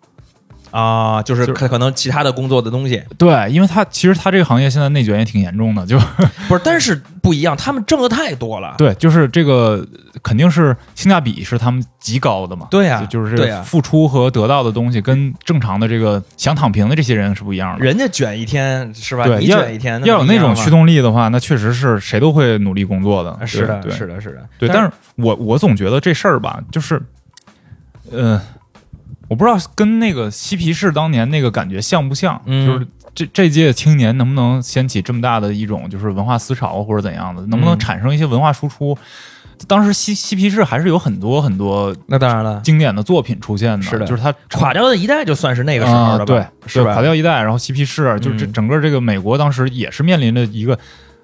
Speaker 2: 啊，就是
Speaker 1: 就是
Speaker 2: 可可能其他的工作的东西
Speaker 1: 对，因为他其实他这个行业现在内卷也挺严重的，就
Speaker 2: 不是，但是不一样，他们挣的太多了。
Speaker 1: 对，就是这个肯定是性价比是他们极高的嘛。
Speaker 2: 对呀
Speaker 1: 就就是
Speaker 2: 对呀
Speaker 1: 付出和得到的东西跟正常的这个想躺平的这些人是不一样的。
Speaker 2: 人家卷一天是吧？你卷一天，
Speaker 1: 要有那种驱
Speaker 2: 驱
Speaker 1: 动力的话，那确实是谁都会努力工作的。
Speaker 2: 啊是的，是的，是的。
Speaker 1: 对，但是我我总觉得这事儿吧，就是，呃，我不知道跟那个嬉皮士当年那个感觉像不像，
Speaker 2: 嗯
Speaker 1: 就是这这届青年能不能掀起这么大的一种就是文化思潮或者怎样的，能不能
Speaker 2: 嗯
Speaker 1: 产生一些文化输出？当时嬉嬉皮士还是有很多很多
Speaker 2: 那当然了，
Speaker 1: 经典的作品出现的，
Speaker 2: 是的
Speaker 1: 就是他
Speaker 2: 垮掉的一代就算是那个时候
Speaker 1: 啊
Speaker 2: 的吧？
Speaker 1: 对，
Speaker 2: 是吧？
Speaker 1: 垮掉一代，然后嬉皮士，就这
Speaker 2: 嗯
Speaker 1: 整个这个美国当时也是面临着一个。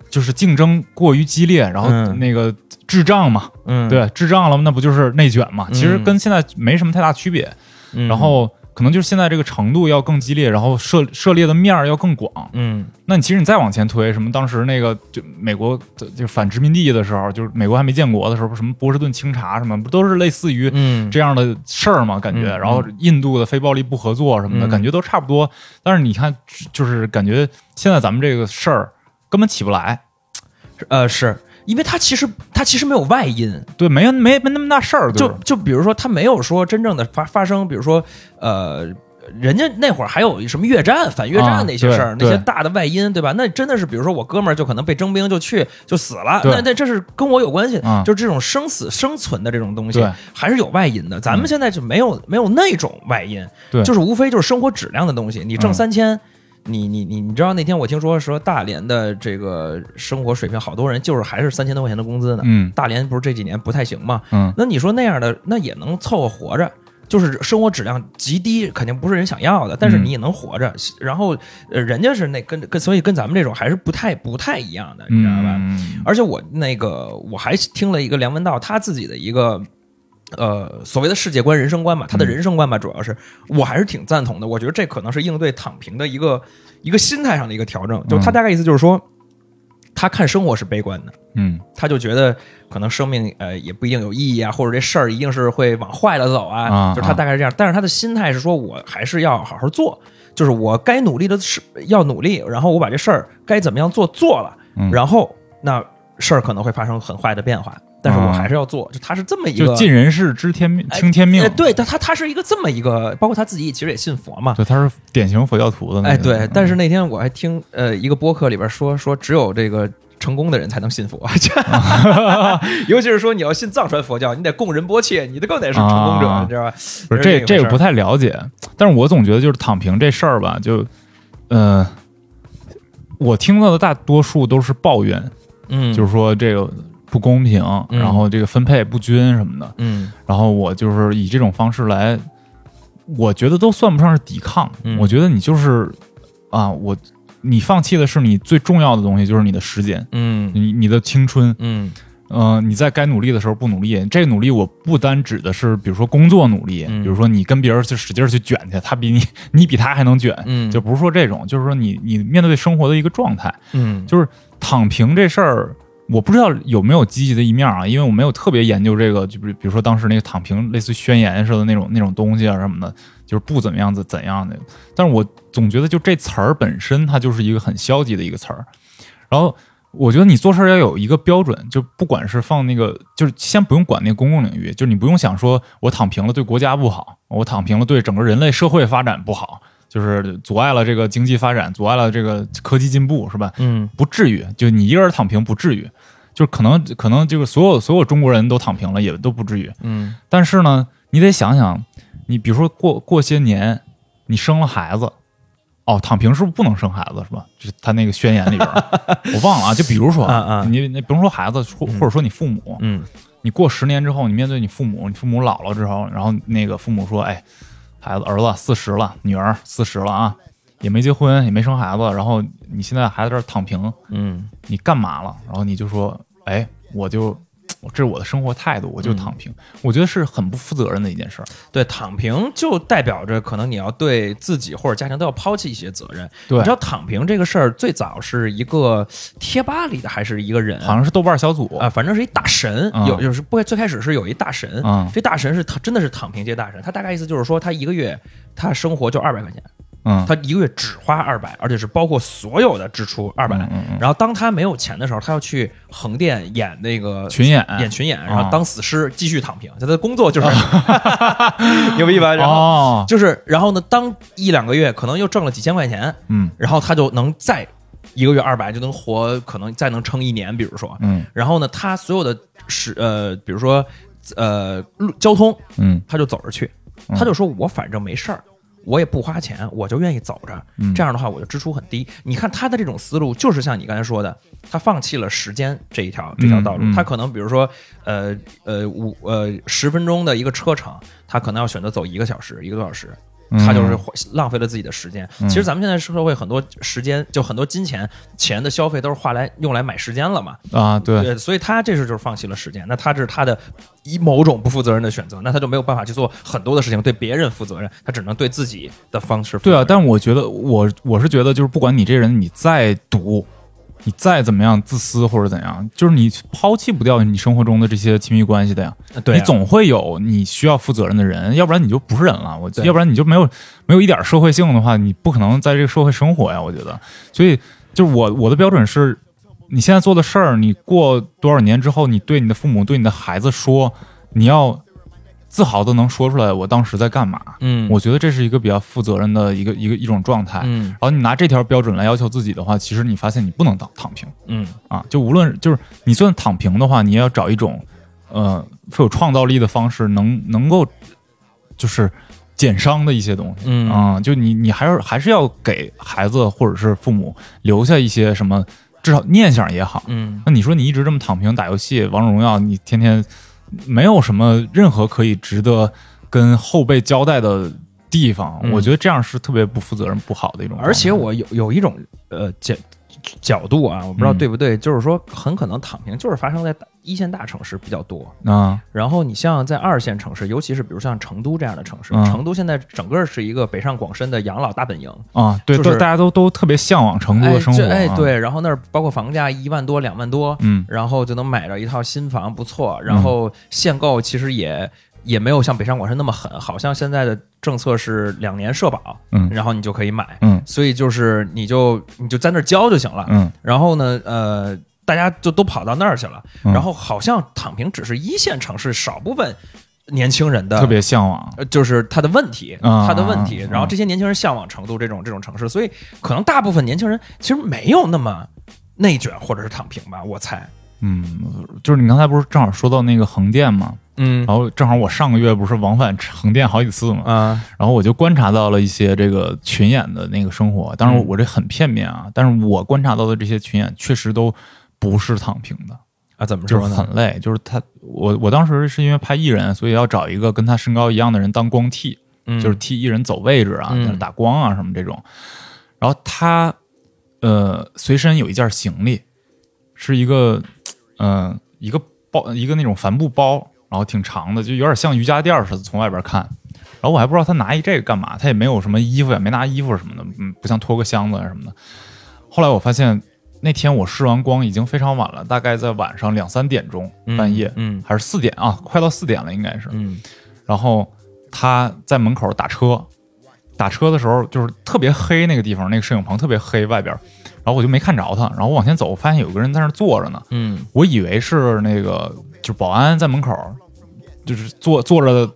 Speaker 1: 就是竞争过于激烈，然后
Speaker 2: 嗯
Speaker 1: 那个智障嘛，
Speaker 2: 嗯，
Speaker 1: 对，智障了，那不就是内卷嘛？
Speaker 2: 嗯
Speaker 1: 其实跟现在没什么太大区别。
Speaker 2: 嗯，
Speaker 1: 然后可能就是现在这个程度要更激烈，然后涉涉猎的面儿要更广。
Speaker 2: 嗯
Speaker 1: 那你其实你再往前推，什么当时那个就美国的就反殖民地的时候，就是美国还没建国的时候，什么波士顿清查什么，不都是类似于
Speaker 2: 嗯，
Speaker 1: 这样的事儿吗？感觉，
Speaker 2: 嗯
Speaker 1: 然后印度的非暴力不合作什么的，
Speaker 2: 嗯
Speaker 1: 感觉都差不多。但是你看，就是感觉现在咱们这个事儿根本起不来。
Speaker 2: 呃，是因为他其实他其实没有外因，
Speaker 1: 对，没有没没那么大事儿，
Speaker 2: 就就比如说，他没有说真正的发发生，比如说，呃，人家那会儿还有什么越战、反越
Speaker 1: 啊
Speaker 2: 战那些事儿，那些大的外因，对吧？那真的是，比如说我哥们儿就可能被征兵就去就死了，那那这是跟我有关系，
Speaker 1: 啊
Speaker 2: 就是这种生死生存的这种东西还是有外因的。咱们现在就没有没有那种外因，就是无非就是生活质量的东西。你挣
Speaker 1: 嗯
Speaker 2: 三千。你你你你知道那天我听说说大连的这个生活水平，好多人就是还是三千多块钱的工资呢。
Speaker 1: 嗯
Speaker 2: 大连不是这几年不太行嘛？
Speaker 1: 嗯，
Speaker 2: 那你说那样的，那也能凑合活着，就是生活质量极低，肯定不是人想要的，但是
Speaker 1: 嗯
Speaker 2: 你也能活着。然后，呃，人家是那跟跟，所以跟咱们这种还是不太不太一样的，你知道吧？
Speaker 1: 嗯
Speaker 2: 而且我那个我还听了一个梁文道他自己的一个。呃，所谓的世界观、人生观吧，他的
Speaker 1: 嗯
Speaker 2: 人生观吧，主要是我还是挺赞同的。我觉得这可能是应对躺平的一个一个心态上的一个调整。就他
Speaker 1: 嗯
Speaker 2: 大概意思就是说，他看生活是悲观的，
Speaker 1: 嗯
Speaker 2: 他就觉得可能生命呃也不一定有意义啊，或者这事儿一定是会往坏了走啊，
Speaker 1: 啊
Speaker 2: 就是他大概是这样。但是他的心态是说，我还是要好好做，就是我该努力的事要努力，然后我把这事儿该怎么样做做了，
Speaker 1: 嗯
Speaker 2: 然后那事儿可能会发生很坏的变化，但是我还是要做。就他是这么一个
Speaker 1: 就尽人事知天命，听天命
Speaker 2: 哎。对，他他他是一个这么一个，包括他自己其实也信佛嘛。
Speaker 1: 对，他是典型佛教徒的那
Speaker 2: 哎，
Speaker 1: 个。
Speaker 2: 对，
Speaker 1: 嗯
Speaker 2: 但是那天我还听呃一个播客里边说说，只有这个成功的人才能信佛，尤其是说你要信藏传佛教，你得供人波切，你得更得是成功者，
Speaker 1: 啊
Speaker 2: 你知道吧？
Speaker 1: 不是
Speaker 2: 这
Speaker 1: 这这个不太了解，但是我总觉得就是躺平这事儿吧，就呃，我听到的大多数都是抱怨，
Speaker 2: 嗯，
Speaker 1: 就是说这个不公平，
Speaker 2: 嗯。
Speaker 1: 然后这个分配不均什么的，
Speaker 2: 嗯。
Speaker 1: 然后我就是以这种方式来，我觉得都算不上是抵抗，
Speaker 2: 嗯。
Speaker 1: 我觉得你就是啊，我你放弃的是你最重要的东西，就是你的时间，
Speaker 2: 嗯。
Speaker 1: 你你的青春，
Speaker 2: 嗯。
Speaker 1: 嗯、你在该努力的时候不努力，这个努力我不单指的是，比如说工作努力，
Speaker 2: 嗯。
Speaker 1: 比如说你跟别人去使劲儿去卷去，他比你 你比他还能卷，
Speaker 2: 嗯，
Speaker 1: 就不是说这种，就是说你你面对生活的一个状态，
Speaker 2: 嗯。
Speaker 1: 就是躺平这事儿，我不知道有没有积极的一面啊，因为我没有特别研究这个，就比比如说当时那个躺平类似宣言似的那种那种东西啊什么的，就是不怎么样子怎样的，但是我总觉得就这词儿本身它就是一个很消极的一个词儿，然后。我觉得你做事要有一个标准，就不管是放那个，就是先不用管那公共领域，就是你不用想说我躺平了对国家不好，我躺平了对整个人类社会发展不好，就是阻碍了这个经济发展，阻碍了这个科技进步，是吧？
Speaker 2: 嗯
Speaker 1: 不至于，就你一个人躺平不至于，就是可能可能就是所有所有中国人都躺平了，也都不至于。
Speaker 2: 嗯
Speaker 1: 但是呢，你得想想，你比如说过过些年，你生了孩子，哦，躺平是不是不能生孩子是吧？就是他那个宣言里边，我忘了啊。就比如说你你甭说孩子，或或者说你父母，
Speaker 2: 嗯
Speaker 1: 你过十年之后，你面对你父母，你父母老了之后，然后那个父母说：“哎，孩子儿子四十了，女儿四十了啊，也没结婚，也没生孩子，然后你现在还在这儿躺平，
Speaker 2: 嗯
Speaker 1: 你干嘛了？”然后你就说：“哎，我就这是我的生活态度，我就躺平。我觉得是很不负责任的一件事儿。
Speaker 2: 对，躺平就代表着可能你要对自己或者家庭都要抛弃一些责任。
Speaker 1: 对
Speaker 2: 你知道躺平这个事儿最早是一个贴吧里的还是一个人？
Speaker 1: 好像是豆瓣小组
Speaker 2: 啊，反正是一大神，
Speaker 1: 嗯
Speaker 2: 有就是不最开始是有一大神，
Speaker 1: 嗯
Speaker 2: 这大神是他真的是躺平界大神，他大概意思就是说他一个月他生活就二百块钱，
Speaker 1: 嗯，
Speaker 2: 他一个月只花二百，而且是包括所有的支出二百、
Speaker 1: 嗯嗯嗯。
Speaker 2: 然后当他没有钱的时候，他要去横店演那个
Speaker 1: 群演。
Speaker 2: 演群演，然
Speaker 1: 啊
Speaker 2: 后当死尸继续躺平，他的工作就是。牛逼吧？然后
Speaker 1: 哦，
Speaker 2: 就是，然后呢，当一两个月可能又挣了几千块钱，
Speaker 1: 嗯。
Speaker 2: 然后他就能再一个月二百就能活，可能再能撑一年，比如说，
Speaker 1: 嗯。
Speaker 2: 然后呢，他所有的是呃，比如说呃路交通，
Speaker 1: 嗯。
Speaker 2: 他就走着去，
Speaker 1: 嗯。
Speaker 2: 他就说我反正没事儿。我也不花钱，我就愿意走着。
Speaker 1: 嗯
Speaker 2: 这样的话，我的支出很低。你看他的这种思路，就是像你刚才说的，他放弃了时间这一条这条道路。他可能比如说，呃呃五呃十分钟的一个车程，他可能要选择走一个小时、一个多小时。
Speaker 1: 嗯
Speaker 2: 他就是浪费了自己的时间。
Speaker 1: 嗯
Speaker 2: 其实咱们现在社会很多时间，就很多金钱钱的消费都是花来用来买时间了嘛。
Speaker 1: 啊，对，
Speaker 2: 对，所以他这是就是放弃了时间，那他这是他的以某种不负责任的选择，那他就没有办法去做很多的事情，对别人负责任，他只能对自己的方式。
Speaker 1: 对啊，但是我觉得我我是觉得，就是不管你这人你再毒，你再怎么样自私或者怎样，就是你抛弃不掉你生活中的这些亲密关系的呀。
Speaker 2: 对啊
Speaker 1: 你总会有你需要负责任的人，要不然你就不是人了。我
Speaker 2: 对
Speaker 1: 要不然你就没有没有一点社会性的话，你不可能在这个社会生活呀。我觉得，所以就是我我的标准是，你现在做的事儿，你过多少年之后，你对你的父母、对你的孩子说，你要自豪的能说出来，我当时在干嘛。
Speaker 2: 嗯，
Speaker 1: 我觉得这是一个比较负责任的一个一个一种状态。
Speaker 2: 嗯
Speaker 1: 然后你拿这条标准来要求自己的话，其实你发现你不能躺躺平
Speaker 2: 嗯
Speaker 1: 啊！就无论就是你算躺平的话，你也要找一种呃富有创造力的方式，能能够就是减伤的一些东西。
Speaker 2: 嗯
Speaker 1: 啊，就你你还是还是要给孩子或者是父母留下一些什么，至少念想也好。
Speaker 2: 嗯
Speaker 1: 那你说你一直这么躺平打游戏，王者荣耀，你天天没有什么任何可以值得跟后辈交代的地方，
Speaker 2: 嗯
Speaker 1: 我觉得这样是特别不负责任、不好的一种。
Speaker 2: 而且我有有一种呃角角度啊，我不知道
Speaker 1: 嗯
Speaker 2: 对不对，就是说很可能躺平就是发生在大一线大城市比较多。
Speaker 1: 啊，
Speaker 2: 然后你像在二线城市，尤其是比如像成都这样的城市，
Speaker 1: 嗯
Speaker 2: 成都现在整个是一个北上广深的养老大本营，
Speaker 1: 啊，对，
Speaker 2: 就是
Speaker 1: 都大家都都特别向往成都的生活，
Speaker 2: 哎，对，然后那儿包括房价一万多、两万多，
Speaker 1: 嗯
Speaker 2: 然后就能买着一套新房，不错。然后限购其实也也没有像北上广深那么狠，好像现在的政策是两年社保，
Speaker 1: 嗯
Speaker 2: 然后你就可以买。
Speaker 1: 嗯
Speaker 2: 所以就是你就你就在那儿交就行了。
Speaker 1: 嗯
Speaker 2: 然后呢，呃，大家就都跑到那儿去了，
Speaker 1: 嗯
Speaker 2: 然后好像躺平只是一线城市少部分年轻人的
Speaker 1: 特别向往。
Speaker 2: 呃，就是他的问题，
Speaker 1: 啊
Speaker 2: 他的问题
Speaker 1: 啊。
Speaker 2: 然后这些年轻人向往成都这种这种城市，所以可能大部分年轻人其实没有那么内卷或者是躺平吧，我猜。
Speaker 1: 嗯，就是你刚才不是正好说到那个横店嘛，
Speaker 2: 嗯
Speaker 1: 然后正好我上个月不是往返横店好几次嘛，
Speaker 2: 啊
Speaker 1: 然后我就观察到了一些这个群演的那个生活。当然
Speaker 2: 嗯
Speaker 1: 我这很片面啊，但是我观察到的这些群演确实都不是躺平的，
Speaker 2: 啊，怎么
Speaker 1: 就是
Speaker 2: 说呢？
Speaker 1: 很累。就是他，我我当时是因为拍艺人，所以要找一个跟他身高一样的人当光替，
Speaker 2: 嗯
Speaker 1: 就是替艺人走位置啊，
Speaker 2: 嗯
Speaker 1: 打光啊什么这种。然后他呃随身有一件行李，是一个嗯、呃一个包一个那种帆布包，然后挺长的，就有点像瑜伽垫儿似的，从外边看。然后我还不知道他拿一这个干嘛，他也没有什么衣服，也没拿衣服什么的，嗯，不像拖个箱子啊什么的。后来我发现那天我试完光已经非常晚了，大概在晚上两三点钟，半夜、
Speaker 2: 嗯。
Speaker 1: 还是四点啊，快到四点了应该是。
Speaker 2: 嗯。
Speaker 1: 然后他在门口打车，打车的时候就是特别黑那个地方，那个摄影棚特别黑外边，然后我就没看着他，然后我往前走，我发现有个人在那坐着呢，
Speaker 2: 嗯。
Speaker 1: 我以为是那个就是保安在门口，就是坐坐着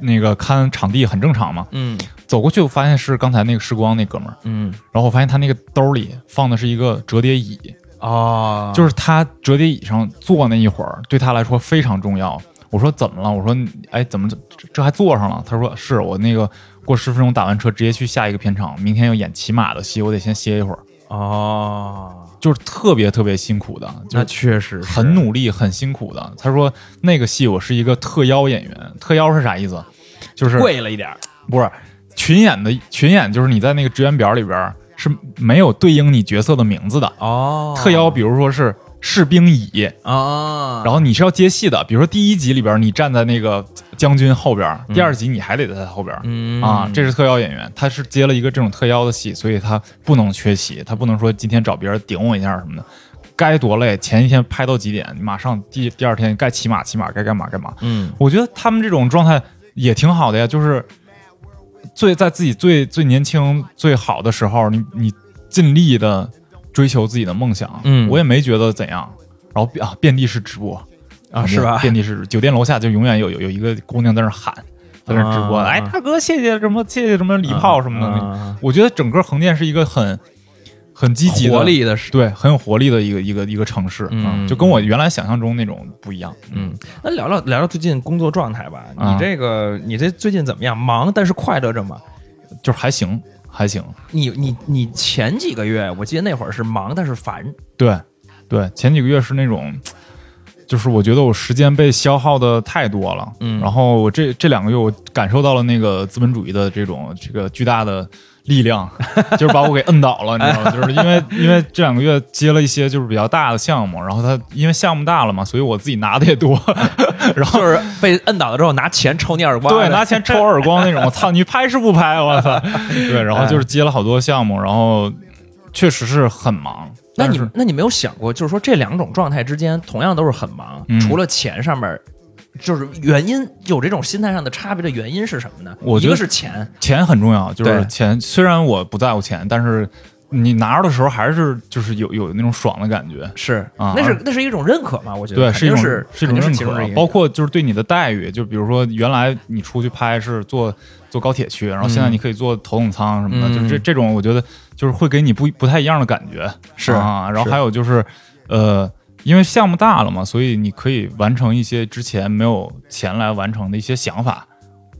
Speaker 1: 那个看场地很正常嘛，
Speaker 2: 嗯
Speaker 1: 走过去我发现是刚才那个时光那哥们儿，
Speaker 2: 嗯
Speaker 1: 然后我发现他那个兜里放的是一个折叠椅，
Speaker 2: 啊，
Speaker 1: 就是他折叠椅上坐那一会儿，对他来说非常重要。我说怎么了？我说哎，怎么这这还坐上了？他说是我那个过十分钟打完车，直接去下一个片场，明天要演骑马的戏，我得先歇一会儿，
Speaker 2: 哦，
Speaker 1: 就是特别特别辛苦的，就
Speaker 2: 那
Speaker 1: 是
Speaker 2: 确实
Speaker 1: 很努力、很辛苦的。他说那个戏我是一个特邀演员，特邀是啥意思？就是
Speaker 2: 贵了一点儿。
Speaker 1: 不是群演的群演，就是你在那个职员表里边是没有对应你角色的名字的。
Speaker 2: 哦
Speaker 1: 特邀，比如说是士兵乙，
Speaker 2: 啊，
Speaker 1: 然后你是要接戏的，比如说第一集里边你站在那个将军后边，
Speaker 2: 嗯
Speaker 1: 第二集你还得在他后边。
Speaker 2: 嗯
Speaker 1: 啊，这是特邀演员，他是接了一个这种特邀的戏，所以他不能缺席，他不能说今天找别人顶我一下什么的，该多累，前一天拍到几点，你马上第第二天该骑马骑马，该干嘛干嘛。
Speaker 2: 嗯
Speaker 1: 我觉得他们这种状态也挺好的呀，就是最在自己最最年轻最好的时候，你你尽力的追求自己的梦想，
Speaker 2: 嗯
Speaker 1: 我也没觉得怎样。然后啊，遍地是直播
Speaker 2: 啊是吧
Speaker 1: 遍地是酒店楼下就永远有有有一个姑娘在那喊，在那直播，
Speaker 2: 啊
Speaker 1: 哎，大哥，谢谢什么，谢谢什么礼炮什么的。
Speaker 2: 啊
Speaker 1: 我觉得整个横店是一个很很积极的
Speaker 2: 活力的是。
Speaker 1: 对，很有活力的一个一个一个城市，
Speaker 2: 嗯
Speaker 1: 就跟我原来想象中那种不一样。
Speaker 2: 嗯，那聊聊聊聊最近工作状态吧。
Speaker 1: 啊
Speaker 2: 你这个你这最近怎么样？忙但是快乐着吗？
Speaker 1: 就是还行，还行。
Speaker 2: 你你你前几个月，我记得那会儿是忙但是烦。
Speaker 1: 对，对，前几个月是那种，就是我觉得我时间被消耗的太多了，
Speaker 2: 嗯
Speaker 1: 然后我这这两个月我感受到了那个资本主义的这种这个巨大的力量，就是把我给摁倒了，你知道吗？就是因为因为这两个月接了一些就是比较大的项目，然后他因为项目大了嘛，所以我自己拿的也多，然后
Speaker 2: 就是被摁倒了之后拿钱抽你耳光，
Speaker 1: 对，拿钱抽耳光那种。我操，你拍是不拍？我操！对，然后就是接了好多项目，然后确实是很忙。
Speaker 2: 那你那你没有想过，就是说这两种状态之间同样都是很忙，
Speaker 1: 嗯
Speaker 2: 除了钱上面，就是原因有这种心态上的差别的原因是什么呢？
Speaker 1: 我觉得
Speaker 2: 是钱，
Speaker 1: 钱很重要，就是钱。虽然我不在乎钱，但是你拿着的时候还是就是有有那种爽的感觉。
Speaker 2: 是
Speaker 1: 啊
Speaker 2: 那是那是一种认可嘛？我觉得
Speaker 1: 对，是一种
Speaker 2: 是
Speaker 1: 是一种认可，包括就是对你的待遇，就比如说原来你出去拍是坐坐高铁去，然后现在
Speaker 2: 嗯
Speaker 1: 你可以坐头等舱什么的，
Speaker 2: 嗯
Speaker 1: 就这这种我觉得就是会给你不不太一样的感觉，
Speaker 2: 是
Speaker 1: 啊。然后还有就是呃，因为项目大了嘛，所以你可以完成一些之前没有钱来完成的一些想法。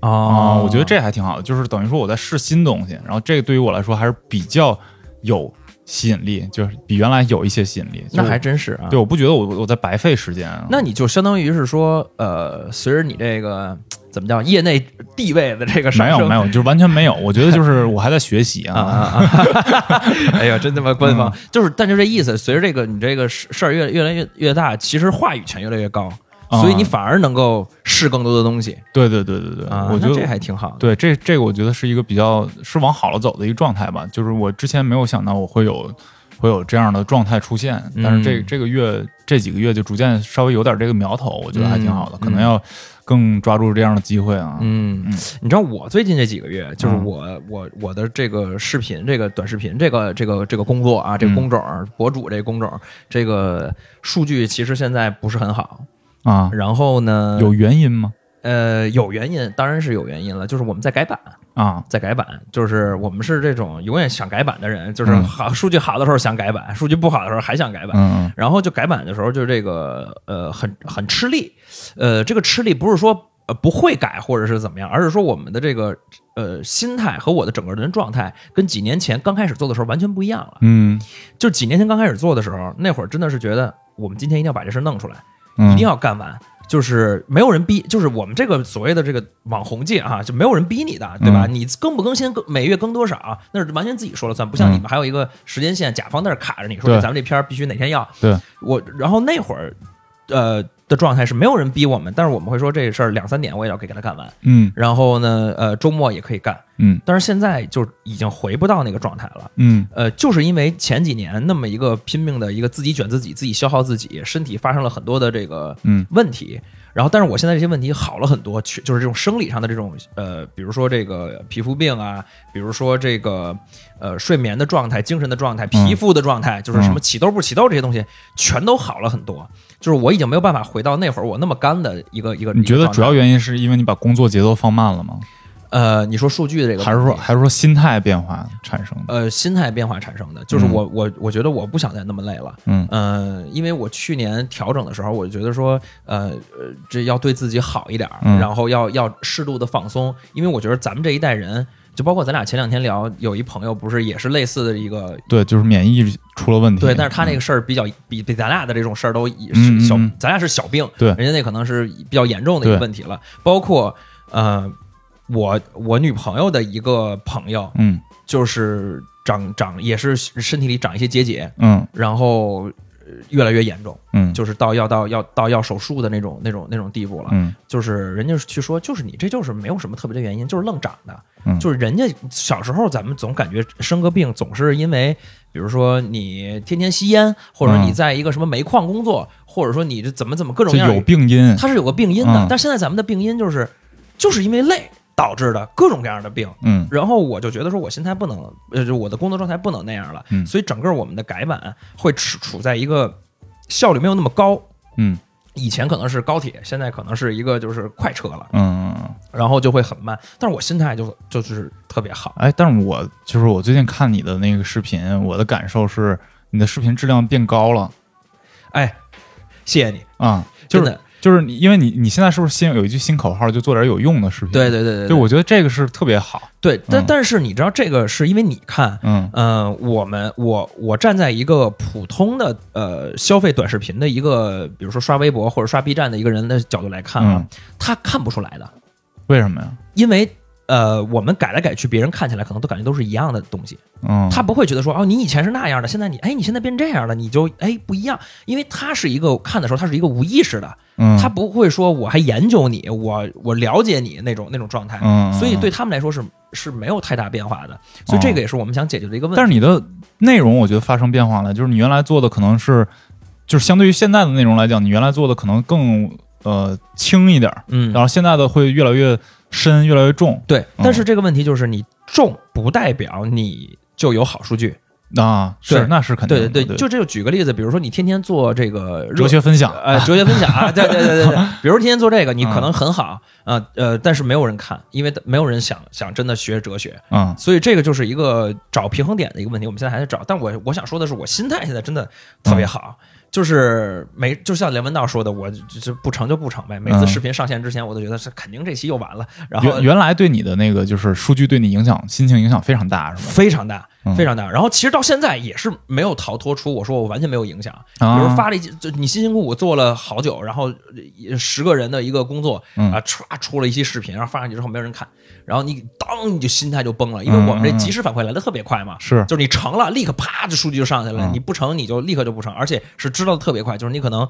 Speaker 1: 啊、
Speaker 2: 哦
Speaker 1: 我觉得这还挺好的，就是等于说我在试新东西，然后这个对于我来说还是比较有吸引力，就是比原来有一些吸引力。就
Speaker 2: 那还真是啊。
Speaker 1: 对，我不觉得我我在白费时间啊。
Speaker 2: 那你就相当于是说，呃，随着你这个怎么叫业内地位的这个上升，
Speaker 1: 没有没有，就是完全没有。我觉得就是我还在学习
Speaker 2: 啊
Speaker 1: 啊。
Speaker 2: 啊啊！哎呀，真他妈官方，
Speaker 1: 嗯
Speaker 2: 就是，但就这意思。随着这个你这个事事儿越越来越越大，其实话语权越来越高，
Speaker 1: 啊
Speaker 2: 所以你反而能够试更多的东西
Speaker 1: 对对对对对，
Speaker 2: 啊。
Speaker 1: 我觉得
Speaker 2: 这还挺好的。
Speaker 1: 对这这个我觉得是一个比较是往好了走的一个状态吧。就是我之前没有想到我会有会有这样的状态出现。但是这
Speaker 2: 嗯
Speaker 1: 这个月这几个月就逐渐稍微有点这个苗头，我觉得还挺好的，
Speaker 2: 嗯
Speaker 1: 可能要更抓住这样的机会啊。
Speaker 2: 嗯
Speaker 1: 嗯，
Speaker 2: 你知道我最近这几个月，就是
Speaker 1: 嗯
Speaker 2: 我、我我的这个视频，这个短视频，这个这个这个工作啊，这工种、博主这个工种，这个数据其实现在不是很好。
Speaker 1: 啊，
Speaker 2: 然后呢，
Speaker 1: 有原因吗？
Speaker 2: 呃有原因，当然是有原因了，就是我们在改版。
Speaker 1: 啊，
Speaker 2: 在改版，就是我们是这种永远想改版的人，就是
Speaker 1: 嗯
Speaker 2: 好数据好的时候想改版，数据不好的时候还想改版。
Speaker 1: 嗯
Speaker 2: 然后就改版的时候，就这个呃很很吃力，呃这个吃力不是说呃不会改或者是怎么样，而是说我们的这个呃心态和我的整个人状态跟几年前刚开始做的时候完全不一样了。
Speaker 1: 嗯
Speaker 2: 就几年前刚开始做的时候，那会儿真的是觉得我们今天一定要把这事儿弄出来，
Speaker 1: 嗯，
Speaker 2: 一定要干完。就是没有人逼，就是我们这个所谓的这个网红界啊，就没有人逼你的，对吧？
Speaker 1: 嗯
Speaker 2: 你更不更新，更每月更多少，那是完全自己说了算，不像
Speaker 1: 嗯
Speaker 2: 你们还有一个时间线，甲方在那儿卡着你说咱们这片儿必须哪天要。
Speaker 1: 对，
Speaker 2: 我然后那会儿，呃的状态是没有人逼我们，但是我们会说这事儿两三点我也要给给他干完，
Speaker 1: 嗯。
Speaker 2: 然后呢，呃周末也可以干，
Speaker 1: 嗯。
Speaker 2: 但是现在就已经回不到那个状态了。
Speaker 1: 嗯。
Speaker 2: 呃，就是因为前几年那么一个拼命的一个自己卷自己、自己消耗自己，身体发生了很多的这个
Speaker 1: 嗯。
Speaker 2: 问题。然后，但是我现在这些问题好了很多，去就是这种生理上的这种呃，比如说这个皮肤病啊，比如说这个呃睡眠的状态、精神的状态、皮肤的状态，就是什么起痘不起痘这些东西，全都好了很多。就是我已经没有办法回到那会儿我那么干的一个一个。
Speaker 1: 你觉得主要？原因是因为你把工作节奏放慢了吗？
Speaker 2: 呃，你说数据的这个，
Speaker 1: 还是说还是说心态变化产生的？
Speaker 2: 呃心态变化产生的？就是
Speaker 1: 嗯
Speaker 2: 我我我觉得我不想再那么累了。
Speaker 1: 嗯
Speaker 2: 嗯，因为我去年调整的时候，我就觉得说，呃呃，这要对自己好一点然后要要适度的放松，因为我觉得咱们这一代人，就包括咱俩前两天聊，有一朋友不是也是类似的一个。
Speaker 1: 对，就是免疫出了问题。
Speaker 2: 对，但是他那个事儿比较比比咱俩的这种事儿都是小
Speaker 1: 嗯嗯，
Speaker 2: 咱俩是小病，
Speaker 1: 对
Speaker 2: 人家那可能是比较严重的一个问题了。包括呃，我我女朋友的一个朋友，
Speaker 1: 嗯
Speaker 2: 就是长长也是身体里长一些结节，
Speaker 1: 嗯
Speaker 2: 然后呃越来越严重。
Speaker 1: 嗯，
Speaker 2: 就是到要到要到要手术的那种那种那种地步了。
Speaker 1: 嗯
Speaker 2: 就是人家去说，就是你这就是没有什么特别的原因，就是愣长的。
Speaker 1: 嗯
Speaker 2: 就是人家小时候咱们总感觉生个病总是因为，比如说你天天吸烟，或者
Speaker 1: 嗯
Speaker 2: 你在一个什么煤矿工作，或者说你这怎么怎么各种各样
Speaker 1: 有，病因。
Speaker 2: 它是有个病因的。
Speaker 1: 嗯
Speaker 2: 但现在咱们的病因就是就是因为累导致的各种各样的病。
Speaker 1: 嗯
Speaker 2: 然后我就觉得说，我心态不能，呃，就我的工作状态不能那样了，
Speaker 1: 嗯
Speaker 2: 所以整个我们的改版会处处在一个效率没有那么高，
Speaker 1: 嗯
Speaker 2: 以前可能是高铁，现在可能是一个就是快车了，
Speaker 1: 嗯嗯。
Speaker 2: 然后就会很慢。但是我心态就就是特别好，
Speaker 1: 哎，但是我就是我最近看你的那个视频，我的感受是你的视频质量变高了
Speaker 2: 哎，谢谢你，
Speaker 1: 啊，就是就是你，因为你你现在是不是新有一句新口号，就做点有用的视频？
Speaker 2: 对对对对
Speaker 1: 对，我觉得这个是特别好。
Speaker 2: 对，但、
Speaker 1: 嗯
Speaker 2: 但是你知道这个是因为你看。
Speaker 1: 嗯
Speaker 2: 嗯、我们我我站在一个普通的呃消费短视频的一个，比如说刷微博或者刷 B 站的一个人的角度来看啊，
Speaker 1: 嗯
Speaker 2: 他看不出来的，
Speaker 1: 为什么呀？
Speaker 2: 因为呃，我们改来改去，别人看起来可能都感觉都是一样的东西，
Speaker 1: 嗯，
Speaker 2: 他不会觉得说哦，你以前是那样的，现在你哎，你现在变这样了，你就哎不一样，因为他是一个看的时候，他是一个无意识的，
Speaker 1: 嗯。
Speaker 2: 他不会说我还研究你，我我了解你那种那种状态，
Speaker 1: 嗯，
Speaker 2: 所以对
Speaker 1: 嗯，
Speaker 2: 他们来说是是没有太大变化的，所以这个也是我们想解决的一个问题。
Speaker 1: 但是你的内容我觉得发生变化了，就是你原来做的可能是，就是相对于现在的内容来讲，你原来做的可能更呃轻一点儿，
Speaker 2: 嗯。
Speaker 1: 然，后现在的会越来越深，越来越重。
Speaker 2: 对，
Speaker 1: 嗯。
Speaker 2: 但是这个问题就是你重不代表你就有好数据，
Speaker 1: 啊，是那是肯定，
Speaker 2: 对对对，就这就举个例子，比如说你天天做这个
Speaker 1: 哲学分享，
Speaker 2: 呃，哲学分享啊，对对对对对，比如天天做这个，你
Speaker 1: 嗯
Speaker 2: 可能很好啊，呃，但是没有人看，因为没有人想想真的学哲学，
Speaker 1: 嗯。
Speaker 2: 所以这个就是一个找平衡点的一个问题，我们现在还在找。但我我想说的是，我心态现在真的特别好，就是没就像梁文道说的，我就就不成就不成呗。每次
Speaker 1: 嗯
Speaker 2: 视频上线之前，我都觉得是肯定这期又完了，然后
Speaker 1: 原原来对你的那个就是数据对你影响，心情影响非常大，是吗？
Speaker 2: 非常大
Speaker 1: 嗯。
Speaker 2: 非常大，然后其实到现在也是没有逃脱出我说我完全没有影响，
Speaker 1: 啊，
Speaker 2: 比如发了一集，就你辛辛苦苦做了好久，然后呃十个人的一个工作
Speaker 1: 嗯。
Speaker 2: 啊，歘出了一期视频，然后发上去之后没有人看，然后你当你就心态就崩了，因为我们这及时反馈来的特别快嘛，
Speaker 1: 是。
Speaker 2: 就是你成了，立刻啪这数据就上去了，
Speaker 1: 嗯。
Speaker 2: 你不成你就立刻就不成，而且是知道的特别快，就是你可能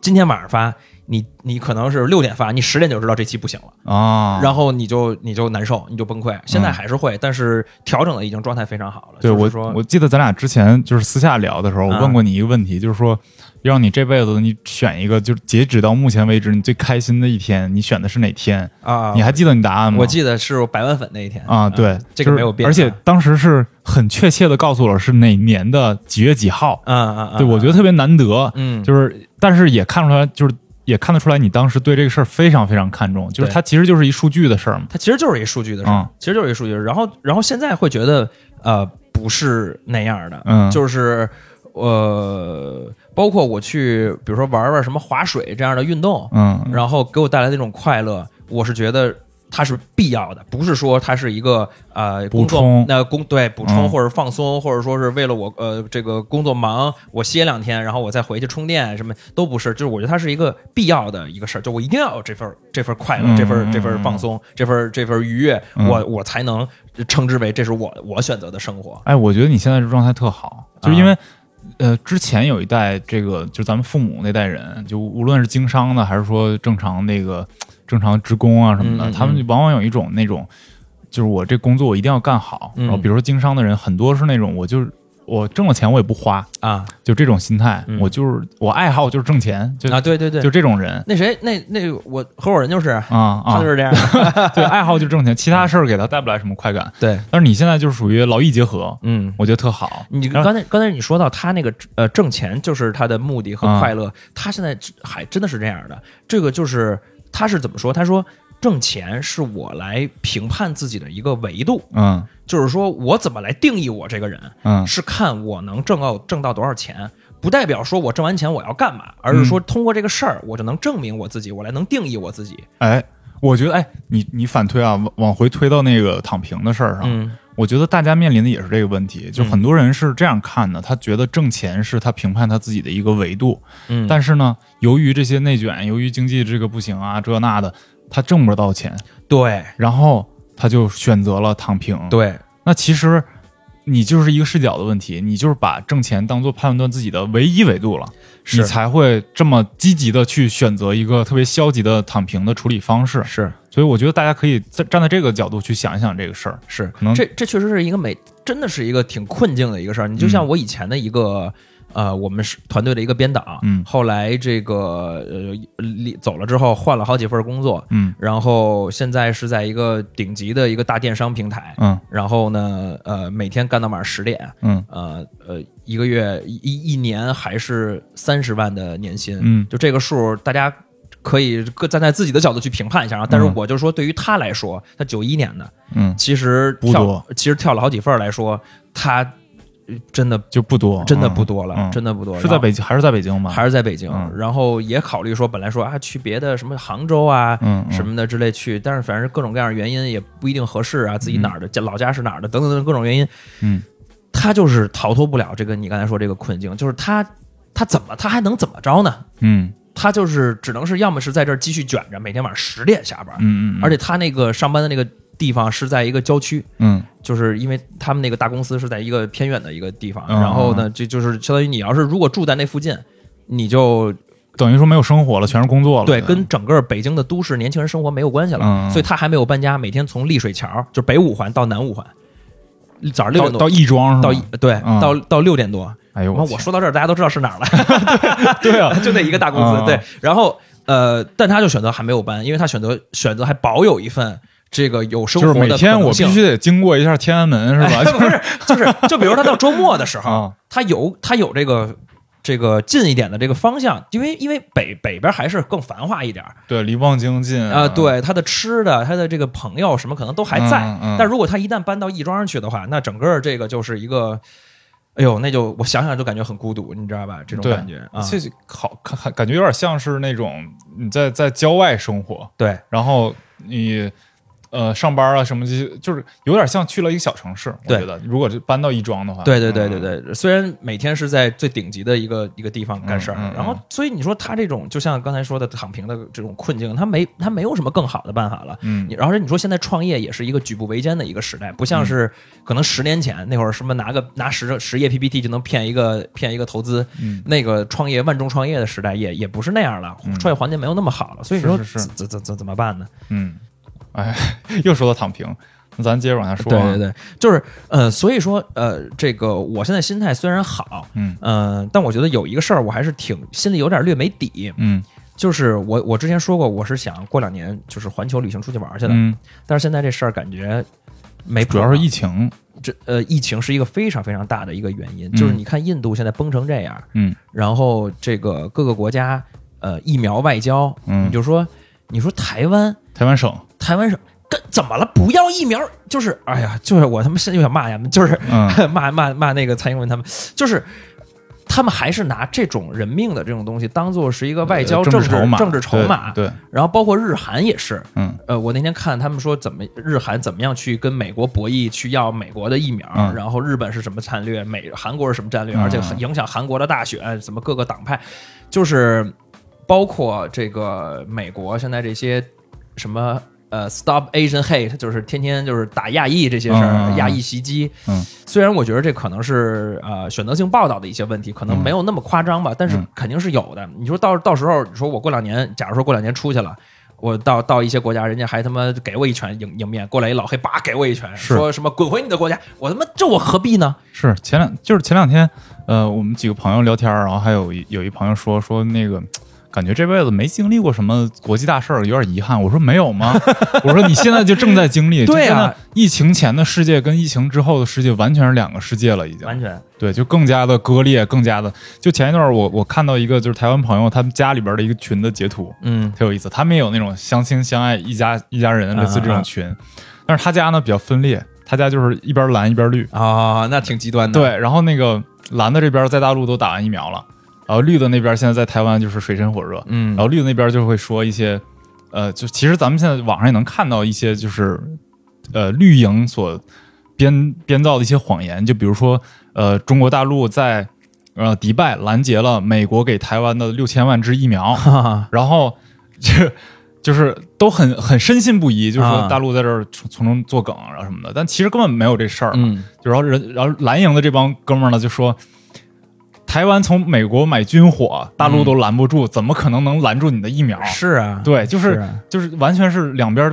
Speaker 2: 今天晚上发，你你可能是六点发，你十点就知道这期不行了，
Speaker 1: 啊，
Speaker 2: 然后你就你就难受，你就崩溃。现在
Speaker 1: 嗯
Speaker 2: 还是会，但是调整的已经状态非常好了。
Speaker 1: 对我
Speaker 2: 就是说，
Speaker 1: 我记得咱俩之前就是私下聊的时候，我
Speaker 2: 啊
Speaker 1: 问过你一个问题，就是说，让你这辈子你选一个，就是截止到目前为止你最开心的一天，你选的是哪天？
Speaker 2: 啊，
Speaker 1: 你还记得你答案吗？
Speaker 2: 我记得是百万粉那一天
Speaker 1: 啊，对，
Speaker 2: 这个没有变，
Speaker 1: 而且当时是很确切的告诉我是哪年的几月几号。
Speaker 2: 啊啊啊，
Speaker 1: 对，我觉得特别难得，
Speaker 2: 嗯，
Speaker 1: 就是但是也看出来，就是也看得出来你当时对这个事儿非常非常看重，就是它其实就是一数据的事儿嘛。
Speaker 2: 它其实就是一数据的事儿，
Speaker 1: 嗯。
Speaker 2: 其实就是一数据。然后，然后现在会觉得，呃，不是那样的，
Speaker 1: 嗯。
Speaker 2: 就是呃，包括我去，比如说玩玩什么划水这样的运动，
Speaker 1: 嗯，
Speaker 2: 然后给我带来那种快乐，我是觉得它是必要的，不是说它是一个呃
Speaker 1: 补充
Speaker 2: 那、工对补充
Speaker 1: 嗯
Speaker 2: 或者放松，或者说是为了我呃这个工作忙，我歇两天，然后我再回去充电，什么都不是，就是我觉得它是一个必要的一个事儿，就我一定要有这份儿这份儿快乐，
Speaker 1: 嗯
Speaker 2: 这份儿这
Speaker 1: 嗯
Speaker 2: 份儿放松，这份儿这份儿愉悦，
Speaker 1: 嗯
Speaker 2: 我我才能称之为这是我我选择的生活。
Speaker 1: 哎，我觉得你现在这状态特好，
Speaker 2: 啊
Speaker 1: 就是因为。呃，之前有一代这个，就咱们父母那代人，就无论是经商的，还是说正常那个 正常职工啊什么的，
Speaker 2: 嗯嗯
Speaker 1: 他们往往有一种那种，就是我这工作我一定要干好。
Speaker 2: 嗯
Speaker 1: 然后比如说经商的人，很多是那种我就是我挣了钱我也不花，
Speaker 2: 啊
Speaker 1: 就这种心态。
Speaker 2: 嗯
Speaker 1: 我就是我爱好就是挣钱，就、
Speaker 2: 啊，对对对，
Speaker 1: 就这种人
Speaker 2: 那谁那那我合伙人就是。
Speaker 1: 啊
Speaker 2: 他
Speaker 1: 啊
Speaker 2: 就，是这样的，
Speaker 1: 对，爱好就挣钱，其他事儿给他带不来什么快感。
Speaker 2: 对，
Speaker 1: 但是你现在就是属于劳逸结合，
Speaker 2: 嗯，
Speaker 1: 我觉得特好。
Speaker 2: 你刚才刚才你说到他那个呃挣钱就是他的目的和
Speaker 1: 啊
Speaker 2: 快乐，他现在还真的是这样的。这个就是他是怎么说？他说挣钱是我来评判自己的一个维度，
Speaker 1: 嗯。
Speaker 2: 就是说我怎么来定义我这个人，
Speaker 1: 嗯。
Speaker 2: 是看我能挣到挣到多少钱。不代表说我挣完钱我要干嘛，而是说通过这个事儿，我就能证明我自己，我来能定义我自己。
Speaker 1: 哎，我觉得，哎，你你反推啊，往往回推到那个躺平的事儿上，
Speaker 2: 嗯。
Speaker 1: 我觉得大家面临的也是这个问题，就很多人是这样看的，他觉得挣钱是他评判他自己的一个维度，
Speaker 2: 嗯，
Speaker 1: 但是呢，由于这些内卷，由于经济这个不行啊，这那的，他挣不到钱，
Speaker 2: 对
Speaker 1: 然后他就选择了躺平。，
Speaker 2: 对
Speaker 1: 那其实你就是一个视角的问题，你就是把挣钱当做判断自己的唯一维度了。你才会这么积极的去选择一个特别消极的躺平的处理方式。
Speaker 2: 是
Speaker 1: 所以我觉得大家可以在站在这个角度去想一想这个事儿。
Speaker 2: 是，
Speaker 1: 可能
Speaker 2: 这这确实是一个美真的是一个挺困境的一个事儿。你就像我以前的一个、呃，我们是团队的一个编导，
Speaker 1: 嗯。
Speaker 2: 后来这个呃离走了之后换了好几份工作，
Speaker 1: 嗯。
Speaker 2: 然后现在是在一个顶级的一个大电商平台，
Speaker 1: 嗯。
Speaker 2: 然后呢呃每天干到晚上十点，
Speaker 1: 嗯。
Speaker 2: 呃呃一个月一一一年还是三十万的年薪，
Speaker 1: 嗯。
Speaker 2: 就这个数大家。可以各站在自己的角度去评判一下啊，但是
Speaker 1: 嗯。
Speaker 2: 我就说，对于他来说，他九一年的，
Speaker 1: 嗯，
Speaker 2: 其实跳其实跳了好几份来说，他呃真的
Speaker 1: 就不多，
Speaker 2: 真的不多了，
Speaker 1: 嗯
Speaker 2: 真的不多。
Speaker 1: 是在北京还是在北京吗？
Speaker 2: 还是在北京，
Speaker 1: 嗯
Speaker 2: 然后也考虑说，本来说啊去别的什么杭州啊。什么的之类去，但是反正各种各样的原因也不一定合适啊，自己哪儿的家老家是哪儿的，等等等等各种原因，
Speaker 1: 嗯
Speaker 2: 他就是逃脱不了这个你刚才说这个困境，就是他他怎么他还能怎么着呢？
Speaker 1: 嗯
Speaker 2: 他就是只能是要么是在这儿继续卷着，每天晚上十点下班，
Speaker 1: 嗯嗯，
Speaker 2: 而且他那个上班的那个地方是在一个郊区，
Speaker 1: 嗯。
Speaker 2: 就是因为他们那个大公司是在一个偏远的一个地方，
Speaker 1: 嗯
Speaker 2: 然后呢，就就是相当于你要是如果住在那附近，你就
Speaker 1: 等于说没有生活了，全是工作了。
Speaker 2: 对跟整个北京的都市年轻人生活没有关系了，
Speaker 1: 嗯
Speaker 2: 所以他还没有搬家，每天从丽水桥就北五环到南五环，早上六点多
Speaker 1: 到到亦庄是
Speaker 2: 到对
Speaker 1: 嗯。
Speaker 2: 到到六点多，
Speaker 1: 哎呦
Speaker 2: 我说到这儿，大家都知道是哪儿了，
Speaker 1: 对啊，
Speaker 2: 就那一个大公司，
Speaker 1: 嗯。
Speaker 2: 对，然后呃，但他就选择还没有搬，因为他选择选择还保有一份这个有生
Speaker 1: 就是
Speaker 2: 活的
Speaker 1: 每天我必须得经过一下天安门 是吧？
Speaker 2: 不是，就是就比如他到周末的时候
Speaker 1: 啊，
Speaker 2: 他有他有这个这个近一点的这个方向，因为因为北北边还是更繁华一点
Speaker 1: 对，离望京近
Speaker 2: 啊，对他的吃的，他的这个朋友什么可能都还在。
Speaker 1: 嗯嗯，
Speaker 2: 但如果他一旦搬到亦庄去的话，那整个这个就是一个。哎呦，那就我想想就感觉很孤独，你知道吧？这种感觉啊，
Speaker 1: 这好看看感觉有点像是那种你在在郊外生活，
Speaker 2: 对，
Speaker 1: 然后你呃上班啊什么这些，就是有点像去了一个小城市。我
Speaker 2: 对。
Speaker 1: 觉得如果是搬到亦庄的话，
Speaker 2: 对对对对
Speaker 1: 嗯，
Speaker 2: 对，虽然每天是在最顶级的一个一个地方干事儿，
Speaker 1: 嗯嗯嗯。
Speaker 2: 然后所以你说他这种就像刚才说的躺平的这种困境，他没他没有什么更好的办法了。
Speaker 1: 嗯。
Speaker 2: 然后你说现在创业也是一个举步维艰的一个时代，不像是可能十年前那会儿什么拿个拿十十页 PPT 就能骗一个骗一个投资，
Speaker 1: 嗯。
Speaker 2: 那个创业万众创业的时代也也不是那样了，创业环境没有那么好了，所以你说怎怎怎怎么办呢？
Speaker 1: 嗯，哎，又说到躺平，那咱接着往下说、啊。
Speaker 2: 对对对，就是呃，所以说呃，这个我现在心态虽然好，
Speaker 1: 嗯
Speaker 2: 呃，但我觉得有一个事儿我还是挺心里有点略没底，
Speaker 1: 嗯
Speaker 2: 就是我我之前说过，我是想过两年就是环球旅行出去玩去的，
Speaker 1: 嗯，
Speaker 2: 但是现在这事儿感觉没
Speaker 1: 主要是
Speaker 2: 疫
Speaker 1: 疫情。
Speaker 2: 这呃疫情是一个非常非常大的一个原因，就是你看印度现在崩成这样，
Speaker 1: 嗯
Speaker 2: 然后这个各个国家呃疫苗外交，
Speaker 1: 嗯
Speaker 2: 你就说你说台湾
Speaker 1: 台湾省，
Speaker 2: 台湾省跟怎么了？不要疫苗，就是哎呀，就是我他妈现在又想骂呀，就是、
Speaker 1: 嗯。
Speaker 2: 骂骂骂那个蔡英文他们，就是他们还是拿这种人命的这种东西当做是一个外交
Speaker 1: 呃
Speaker 2: 政治
Speaker 1: 治筹码，
Speaker 2: 政治筹码。
Speaker 1: 对，对。
Speaker 2: 然后包括日韩也是，
Speaker 1: 嗯。
Speaker 2: 呃，我那天看他们说怎么日韩怎么样去跟美国博弈，去要美国的疫苗，
Speaker 1: 嗯。
Speaker 2: 然后日本是什么战略，美韩国是什么战略，
Speaker 1: 嗯。
Speaker 2: 而且很影响韩国的大选，怎么各个党派，就是包括这个美国现在这些什么。呃，Stop Asian Hate 就是天天就是打亚裔这些事儿，亚裔袭击。
Speaker 1: 嗯，
Speaker 2: 虽然我觉得这可能是呃选择性报道的一些问题，可能没有那么夸张吧，但是
Speaker 1: 嗯
Speaker 2: 肯定是有的。你说到到时候，你说我过两年，假如说过两年出去了。我到到一些国家，人家还他妈给我一拳迎迎面，过来一老黑，叭给我一拳，说什么滚回你的国家，我他妈这我何必呢？
Speaker 1: 是前两就是前两天，呃，我们几个朋友聊天，然后还有一有一朋友说说那个。感觉这辈子没经历过什么国际大事儿，有点遗憾。我说没有吗？我说你现在就正在经历。
Speaker 2: 对啊
Speaker 1: 就真的疫情前的世界跟疫情之后的世界完全是两个世界了，已经。
Speaker 2: 完全
Speaker 1: 对，就更加的割裂，更加的。就前一段我我看到一个就是台湾朋友他们家里边的一个群的截图，
Speaker 2: 嗯
Speaker 1: 特有意思。他们也有那种相亲相爱一家一家人类似这种群，但是他家呢比较分裂，他家就是一边蓝一边绿。
Speaker 2: 啊、那挺极端的。
Speaker 1: 对，然后那个蓝的这边在大陆都打完疫苗了，然后绿的那边现在在台湾就是水深火热，
Speaker 2: 嗯
Speaker 1: 然后绿的那边就会说一些，呃，就其实咱们现在网上也能看到一些就是，呃，绿营所编编造的一些谎言，就比如说，呃，中国大陆在呃迪拜拦截了美国给台湾的六千万支疫苗，
Speaker 2: 哈哈，
Speaker 1: 然后就就是都很很深信不疑，就是说
Speaker 2: 啊
Speaker 1: 大陆在这儿从从中作梗然后什么的，但其实根本没有这事儿嘛。
Speaker 2: 嗯
Speaker 1: 就然后人，然后蓝营的这帮哥们儿呢就说，台湾从美国买军火，大陆都拦不住，怎么可能能拦住你的疫苗？
Speaker 2: 是啊，
Speaker 1: 对，就是
Speaker 2: 啊
Speaker 1: 就是完全是两边，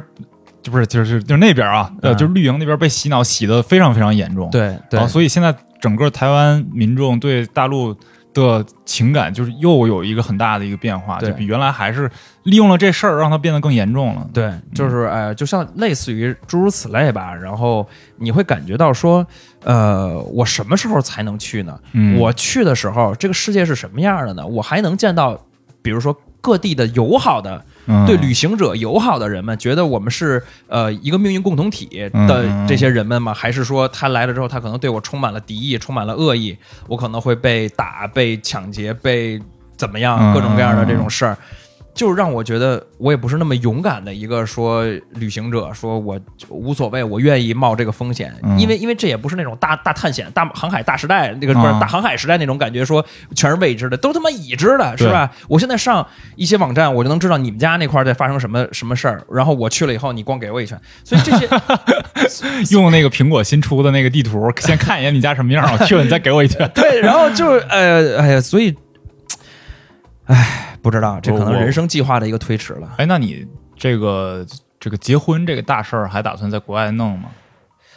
Speaker 1: 就不是就是就是那边儿啊，呃，
Speaker 2: 啊
Speaker 1: 就是绿营那边被洗脑洗的非常非常严重。，
Speaker 2: 对对
Speaker 1: 所以现在整个台湾民众对大陆的情感就是又有一个很大的一个变化，就比原来还是利用了这事儿让它变得更严重了。
Speaker 2: 对，就是呃，就像类似于诸如此类吧。然后你会感觉到说，呃，我什么时候才能去呢？
Speaker 1: 嗯
Speaker 2: 我去的时候，这个世界是什么样的呢？我还能见到，比如说各地的友好的、
Speaker 1: 嗯
Speaker 2: 对旅行者友好的人们，觉得我们是呃一个命运共同体
Speaker 1: 嗯
Speaker 2: 的这些人们吗？还是说他来了之后，他可能对我充满了敌意，充满了恶意，我可能会被打、被抢劫、被怎么样，
Speaker 1: 嗯
Speaker 2: 各种各样的这种事儿。就是让我觉得我也不是那么勇敢的一个说旅行者，说我无所谓，我愿意冒这个风险，
Speaker 1: 嗯。
Speaker 2: 因为因为这也不是那种大大探险、大航海大时代那个不是
Speaker 1: 啊
Speaker 2: 大航海时代那种感觉，说全是未知的，都他妈已知的，是吧？我现在上一些网站，我就能知道你们家那块在发生什么什么事儿，然后我去了以后，你光给我一拳，所以这些
Speaker 1: 用那个苹果新出的那个地图，先看一眼你家什么样，我去了你再给我一拳。
Speaker 2: 对，然后就是呃，哎呀，所以，哎，不知道，这可能人生计划的一个推迟了。
Speaker 1: 哎，那你这个这个结婚这个大事儿，还打算在国外弄吗？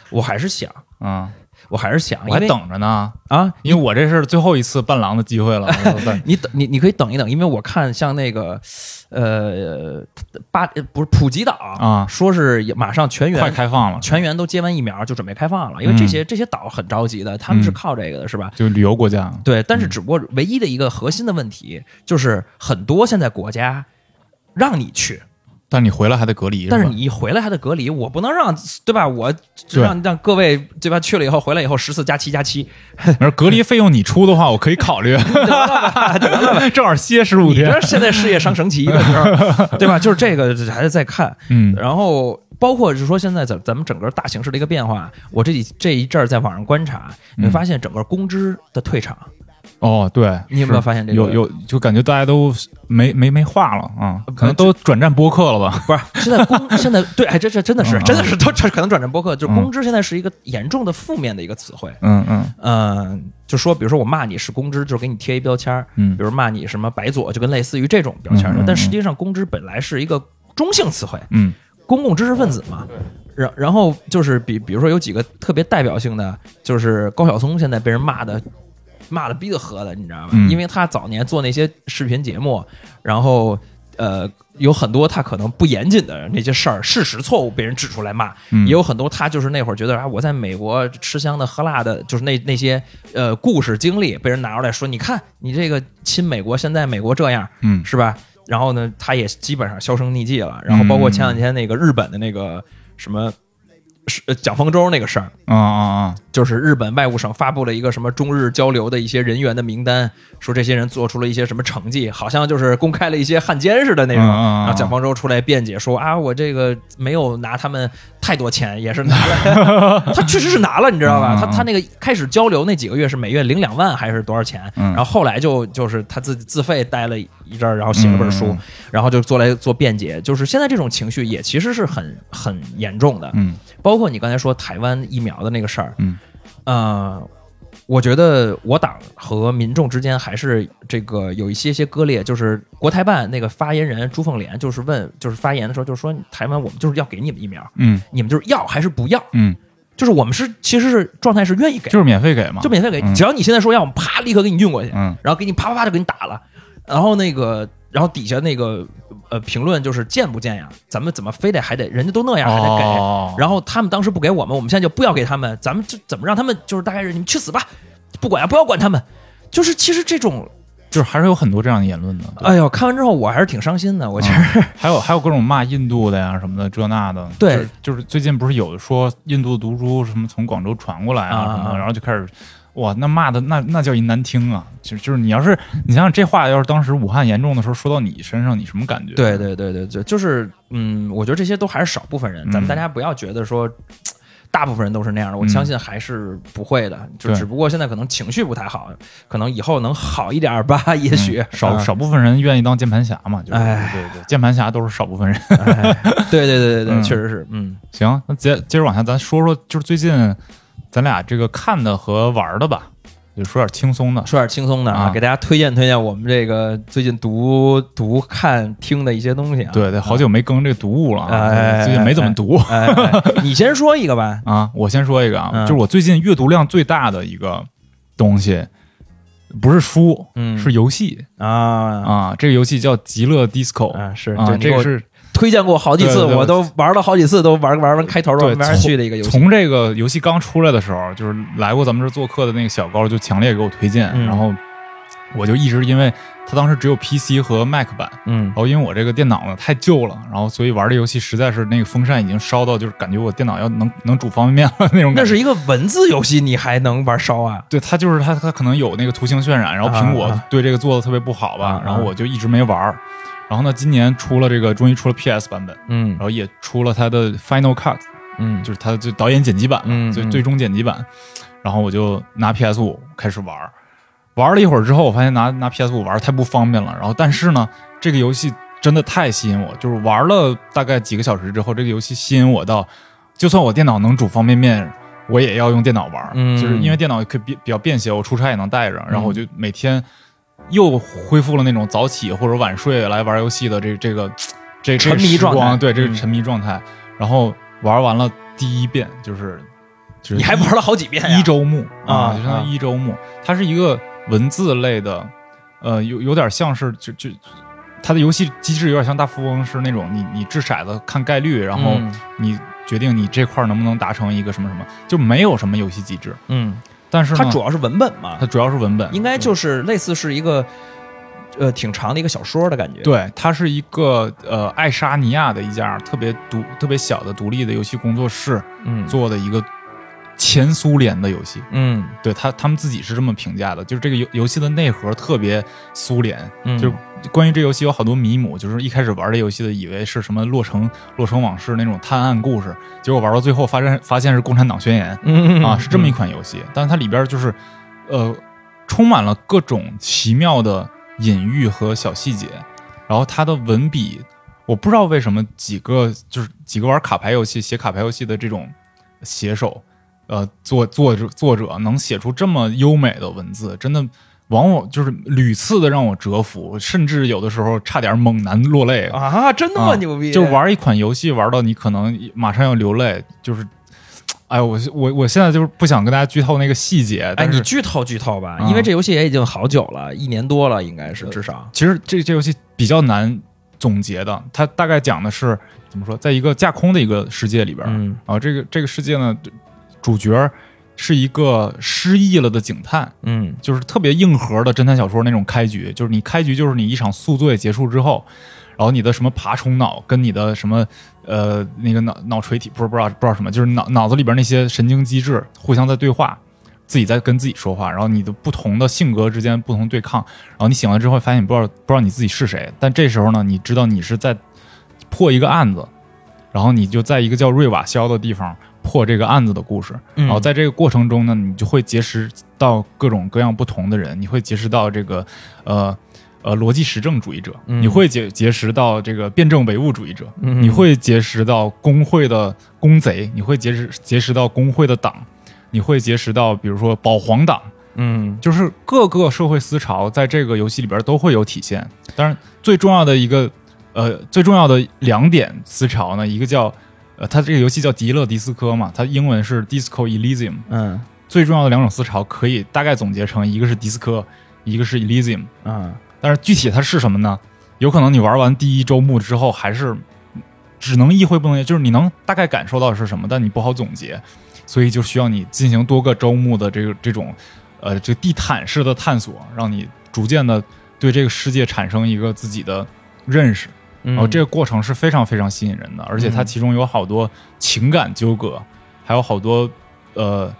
Speaker 2: 我还是想，
Speaker 1: 啊、
Speaker 2: 我还是想，
Speaker 1: 我还等着呢，
Speaker 2: 啊，
Speaker 1: 因为我这是最后一次伴郎的机会了。
Speaker 2: 你等你你可以等一等，因为我看像那个呃巴不是普吉岛
Speaker 1: 啊
Speaker 2: 说是马上全员快
Speaker 1: 开放了，
Speaker 2: 全员都接完疫苗就准备开放了，因为这些、这些岛很着急的，他们是
Speaker 1: 嗯
Speaker 2: 靠这个的，是吧？
Speaker 1: 就旅游国家。
Speaker 2: 对，但是只不过唯一的一个核心的问题就是很多现在国家让你去，
Speaker 1: 但你回来还得隔离，
Speaker 2: 但是你一回来还得隔离，我不能让对吧？我
Speaker 1: 对
Speaker 2: 让让各位对吧？去了以后回来以后十四加七加七，
Speaker 1: 而隔离费用你出的话，我可以考虑，正好歇十五天
Speaker 2: 你这。现在事业上升期的时候，对吧？就是这个还是在看。
Speaker 1: 嗯
Speaker 2: 然后包括就是说现在咱咱们整个大形势的一个变化，我这几这一阵儿在网上观察，你会发现整个公知的退场，
Speaker 1: 哦，对，
Speaker 2: 你有没有发现这个
Speaker 1: 有有，就感觉大家都没没没话了啊，
Speaker 2: 呃
Speaker 1: 可能都转战播客了吧？
Speaker 2: 不是现在公现在对，哎，这这真的是
Speaker 1: 嗯
Speaker 2: 真的是都这可能转战播客，就公知现在是一个严重的负面的一个词汇。
Speaker 1: 嗯嗯
Speaker 2: 嗯，就说比如说我骂你是公知，就是给你贴一标签儿，
Speaker 1: 嗯
Speaker 2: 比如骂你什么白左，就跟类似于这种标签儿但实际上，公知本来是一个中性词汇，
Speaker 1: 嗯
Speaker 2: 公共知识分子嘛。然然后就是比比如说有几个特别代表性的，就是高晓松现在被人骂的骂的逼得喝的，你知道吗？
Speaker 1: 嗯
Speaker 2: 因为他早年做那些视频节目，然后呃有很多他可能不严谨的那些事儿，事实错误被人指出来骂，
Speaker 1: 嗯
Speaker 2: 也有很多他就是那会儿觉得啊我在美国吃香的喝辣的，就是那那些呃故事经历被人拿出来说，你看你这个亲美国，现在美国这样，
Speaker 1: 嗯
Speaker 2: 是吧？然后呢，他也基本上销声匿迹了。然后包括前两天那个日本的那个什么蒋方舟那个事儿，
Speaker 1: 啊啊啊，
Speaker 2: 就是日本外务省发布了一个什么中日交流的一些人员的名单，说这些人做出了一些什么成绩，好像就是公开了一些汉奸似的那种。然后蒋方舟出来辩解说啊，我这个没有拿他们太多钱，也是拿了，他确实是拿了，你知道吧？他他那个开始交流那几个月是每月领两万还是多少钱？
Speaker 1: 嗯
Speaker 2: 然后后来就就是他自己自费待了一阵儿，然后写了本书，然后就做来做辩解。就是现在这种情绪也其实是很很严重的，
Speaker 1: 嗯
Speaker 2: 包括你刚才说台湾疫苗的那个事儿，
Speaker 1: 嗯，
Speaker 2: 呃，我觉得我党和民众之间还是这个有一些些割裂。就是国台办那个发言人朱凤莲，就是问，就是发言的时候就是说，台湾我们就是要给你们疫苗，
Speaker 1: 嗯。
Speaker 2: 你们就是要还是不要？
Speaker 1: 嗯，
Speaker 2: 就是我们是其实是状态是愿意给，
Speaker 1: 就是免费给嘛，
Speaker 2: 就免费给，
Speaker 1: 嗯。
Speaker 2: 只要你现在说要，我们啪立刻给你运过去，
Speaker 1: 嗯。
Speaker 2: 然后给你啪啪啪就给你打了，然后那个，然后底下那个呃评论就是见不见呀？咱们怎么非得还得人家都那样还得给？
Speaker 1: 哦，
Speaker 2: 然后他们当时不给我们，我们现在就不要给他们，咱们就怎么让他们就是大概是你们去死吧，不管呀，不要管他们。就是其实这种，
Speaker 1: 就是还是有很多这样的言论的，
Speaker 2: 哎呦，看完之后我还是挺伤心的。我其实、
Speaker 1: 嗯还有还有各种骂印度的呀什么的这那的，
Speaker 2: 对
Speaker 1: 就是，就是最近不是有说印度毒株什么从广州传过来啊
Speaker 2: 啊
Speaker 1: 什么的，
Speaker 2: 啊
Speaker 1: 然后就开始。哇，那骂的那那叫一难听啊！就就是你要是你想想这话，要是当时武汉严重的时候说到你身上，你什么感觉？
Speaker 2: 对对对对对，就是嗯，我觉得这些都还是少部分人，咱们
Speaker 1: 嗯
Speaker 2: 大家不要觉得说。大部分人都是那样的，我
Speaker 1: 嗯
Speaker 2: 相信还是不会的，就只不过现在可能情绪不太好，可能以后能好一点吧，也许、
Speaker 1: 嗯少
Speaker 2: 啊
Speaker 1: 少部分人愿意当键盘侠嘛，就是
Speaker 2: 哎
Speaker 1: 对对，键盘侠都是少部分人。
Speaker 2: 哎对对对对对，
Speaker 1: 嗯
Speaker 2: 确实是，嗯，
Speaker 1: 行，那接接着往下，咱说说就是最近咱俩这个看的和玩的吧，就说点轻松的。
Speaker 2: 说点轻松的啊，
Speaker 1: 啊
Speaker 2: 给大家推荐推荐我们这个最近读读看听的一些东西啊。
Speaker 1: 对对，好久没更这个读物了啊，
Speaker 2: 哎
Speaker 1: 最近没怎么读。
Speaker 2: 哎，哎 你先说一个吧。
Speaker 1: 啊，我先说一个啊，
Speaker 2: 嗯
Speaker 1: 就是我最近阅读量最大的一个东西，不是书，
Speaker 2: 嗯
Speaker 1: 是游戏
Speaker 2: 啊
Speaker 1: 啊。这个游戏叫《极乐 DISCO》
Speaker 2: 啊是
Speaker 1: 这个是
Speaker 2: 推荐过好几次，
Speaker 1: 对对对
Speaker 2: 我都玩了好几次，都玩玩完开头都
Speaker 1: 对
Speaker 2: 没法去的一个游戏。
Speaker 1: 从这个游戏刚出来的时候，就是来过咱们这做客的那个小高就强烈给我推荐，
Speaker 2: 嗯
Speaker 1: 然后我就一直因为他当时只有 PC 和 Mac 版，
Speaker 2: 嗯
Speaker 1: 然后因为我这个电脑呢太旧了，然后所以玩这游戏实在是那个风扇已经烧到就是感觉我电脑要能 能煮方便面了那种感觉。
Speaker 2: 那是一个文字游戏，你还能玩烧啊？
Speaker 1: 对它就是它它可能有那个图形渲染，然后苹果对这个做的特别不好吧，然后我就一直没玩儿。然后呢，今年出了这个，终于出了 PS 版本，
Speaker 2: 嗯
Speaker 1: 然后也出了它的 Final Cut，
Speaker 2: 嗯
Speaker 1: 就是它的就导演剪辑版嘛，
Speaker 2: 嗯嗯
Speaker 1: 最最终剪辑版。然后我就拿 PS 五开始玩，玩了一会儿之后，我发现拿拿 PS 五玩太不方便了。然后但是呢，这个游戏真的太吸引我，就是玩了大概几个小时之后，这个游戏吸引我到，就算我电脑能煮方便面，我也要用电脑玩，
Speaker 2: 嗯
Speaker 1: 就是因为电脑可以比比较便携，我出差也能带着。然后我就每天又恢复了那种早起或者晚睡来玩游戏的这这个这这
Speaker 2: 沉迷状态
Speaker 1: 对，这
Speaker 2: 嗯
Speaker 1: 个沉迷状态。然后玩完了第一遍就是就是
Speaker 2: 你还玩了好几遍
Speaker 1: 一周目
Speaker 2: 啊
Speaker 1: 就相当于一周目。它是一个文字类的，呃，有有点像是就就它的游戏机制有点像大富翁，是那种你你掷骰子看概率，然后
Speaker 2: 嗯
Speaker 1: 你决定你这块能不能达成一个什么什么，就没有什么游戏机制。
Speaker 2: 嗯，
Speaker 1: 但是
Speaker 2: 它主要是文本嘛。
Speaker 1: 它，主要是文本，
Speaker 2: 应该就是类似是一个呃挺长的一个小说的感觉。
Speaker 1: 对，它是一个呃爱沙尼亚的一家特别独特别小的独立的游戏工作室
Speaker 2: 嗯，
Speaker 1: 做的一个前苏联的游戏。
Speaker 2: 嗯。
Speaker 1: 对他，他们自己是这么评价的，就是这个游游戏的内核特别苏联，
Speaker 2: 嗯，
Speaker 1: 就是关于这游戏有好多迷母，就是一开始玩这游戏的以为是什么洛城洛城往事那种探案故事，结果玩到最后发现发现是共产党宣言
Speaker 2: 嗯。
Speaker 1: 啊，是这么一款游戏，但是它里边就是呃充满了各种奇妙的隐喻和小细节，然后它的文笔，我不知道为什么几个就是几个玩卡牌游戏写卡牌游戏的这种写手，呃作作者作者能写出这么优美的文字，真的。往往就是屡次的让我折服，甚至有的时候差点猛男落泪。
Speaker 2: 啊，真的吗？
Speaker 1: 啊
Speaker 2: 牛逼！
Speaker 1: 就玩一款游戏玩到你可能马上要流泪，就是，哎，我我我现在就是不想跟大家剧透那个细节。
Speaker 2: 哎，
Speaker 1: 但
Speaker 2: 你剧透剧透吧，
Speaker 1: 啊
Speaker 2: 因为这游戏也已经好久了，一年多了，应该是至少。
Speaker 1: 其实这这游戏比较难总结的，它大概讲的是怎么说，在一个架空的一个世界里边，
Speaker 2: 嗯
Speaker 1: 啊，这个这个世界呢，主角是一个失忆了的警探，
Speaker 2: 嗯。
Speaker 1: 就是特别硬核的侦探小说那种开局，就是你开局就是你一场宿醉结束之后，然后你的什么爬虫脑跟你的什么呃那个脑脑垂体不是不知道不知道什么，就是脑脑子里边那些神经机制互相在对话，自己在跟自己说话，然后你的不同的性格之间不同对抗，然后你醒了之后发现你不知道不知道你自己是谁，但这时候呢，你知道你是在破一个案子，然后你就在一个叫瑞瓦肖的地方破这个案子的故事。
Speaker 2: 嗯。
Speaker 1: 然后在这个过程中呢，你就会结识到各种各样不同的人，你会结识到这个呃呃逻辑实证主义者，
Speaker 2: 嗯。
Speaker 1: 你会结结识到这个辩证唯物主义者，
Speaker 2: 嗯。
Speaker 1: 你会结识到工会的工贼，你会结识结识到工会的党，你会结识到比如说保皇党，
Speaker 2: 嗯。
Speaker 1: 就是各个社会思潮在这个游戏里边都会有体现。当然，最重要的一个呃最重要的两点思潮呢，一个叫呃它这个游戏叫迪乐迪斯科嘛，它英文是 Disco Elysium。
Speaker 2: 嗯
Speaker 1: 最重要的两种思潮可以大概总结成一个是迪斯科，一个是 Elysium。
Speaker 2: 嗯
Speaker 1: 但是具体它是什么呢？有可能你玩完第一周目之后，还是只能意会不能言，就是你能大概感受到是什么，但你不好总结，所以就需要你进行多个周目的这个这种呃这个地毯式的探索，让你逐渐的对这个世界产生一个自己的认识。
Speaker 2: 嗯，
Speaker 1: 然后这个过程是非常非常吸引人的，而且它
Speaker 2: 嗯。
Speaker 1: 其中有好多情感纠葛，还有好多呃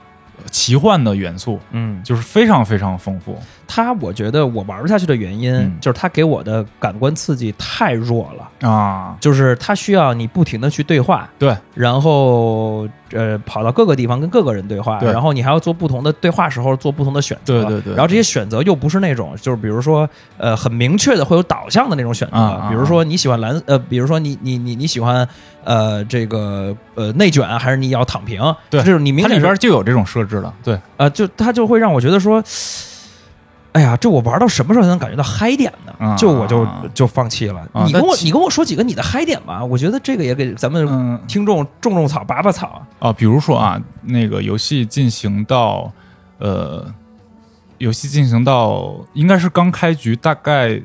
Speaker 1: 奇幻的元素，
Speaker 2: 嗯，
Speaker 1: 就是非常非常丰富。
Speaker 2: 它我觉得我玩不下去的原因，
Speaker 1: 嗯。
Speaker 2: 就是它给我的感官刺激太弱了，
Speaker 1: 啊，
Speaker 2: 就是它需要你不停的去对话，
Speaker 1: 对，
Speaker 2: 然后呃跑到各个地方跟各个人对话，
Speaker 1: 对。
Speaker 2: 然后你还要做不同的对话时候做不同的选择，
Speaker 1: 对对对
Speaker 2: 然后这些选择又不是那种就是比如说呃很明确的会有导向的那种选择，
Speaker 1: 啊啊
Speaker 2: 比如说你喜欢蓝呃，比如说你你你你喜欢呃这个呃内卷还是你要躺平，
Speaker 1: 对
Speaker 2: 这种你明
Speaker 1: 它里
Speaker 2: 是
Speaker 1: 边就有这种设置了，对，
Speaker 2: 呃就它就会让我觉得说。哎呀，这我玩到什么时候才能感觉到嗨点呢？
Speaker 1: 啊
Speaker 2: 就我就就放弃了。
Speaker 1: 啊
Speaker 2: 你跟我你跟我说几个你的嗨点吧，我觉得这个也给咱们
Speaker 1: 嗯
Speaker 2: 听众种种草、拔拔草。
Speaker 1: 啊，比如说啊，那个游戏进行到呃，游戏进行到应该是刚开局，大概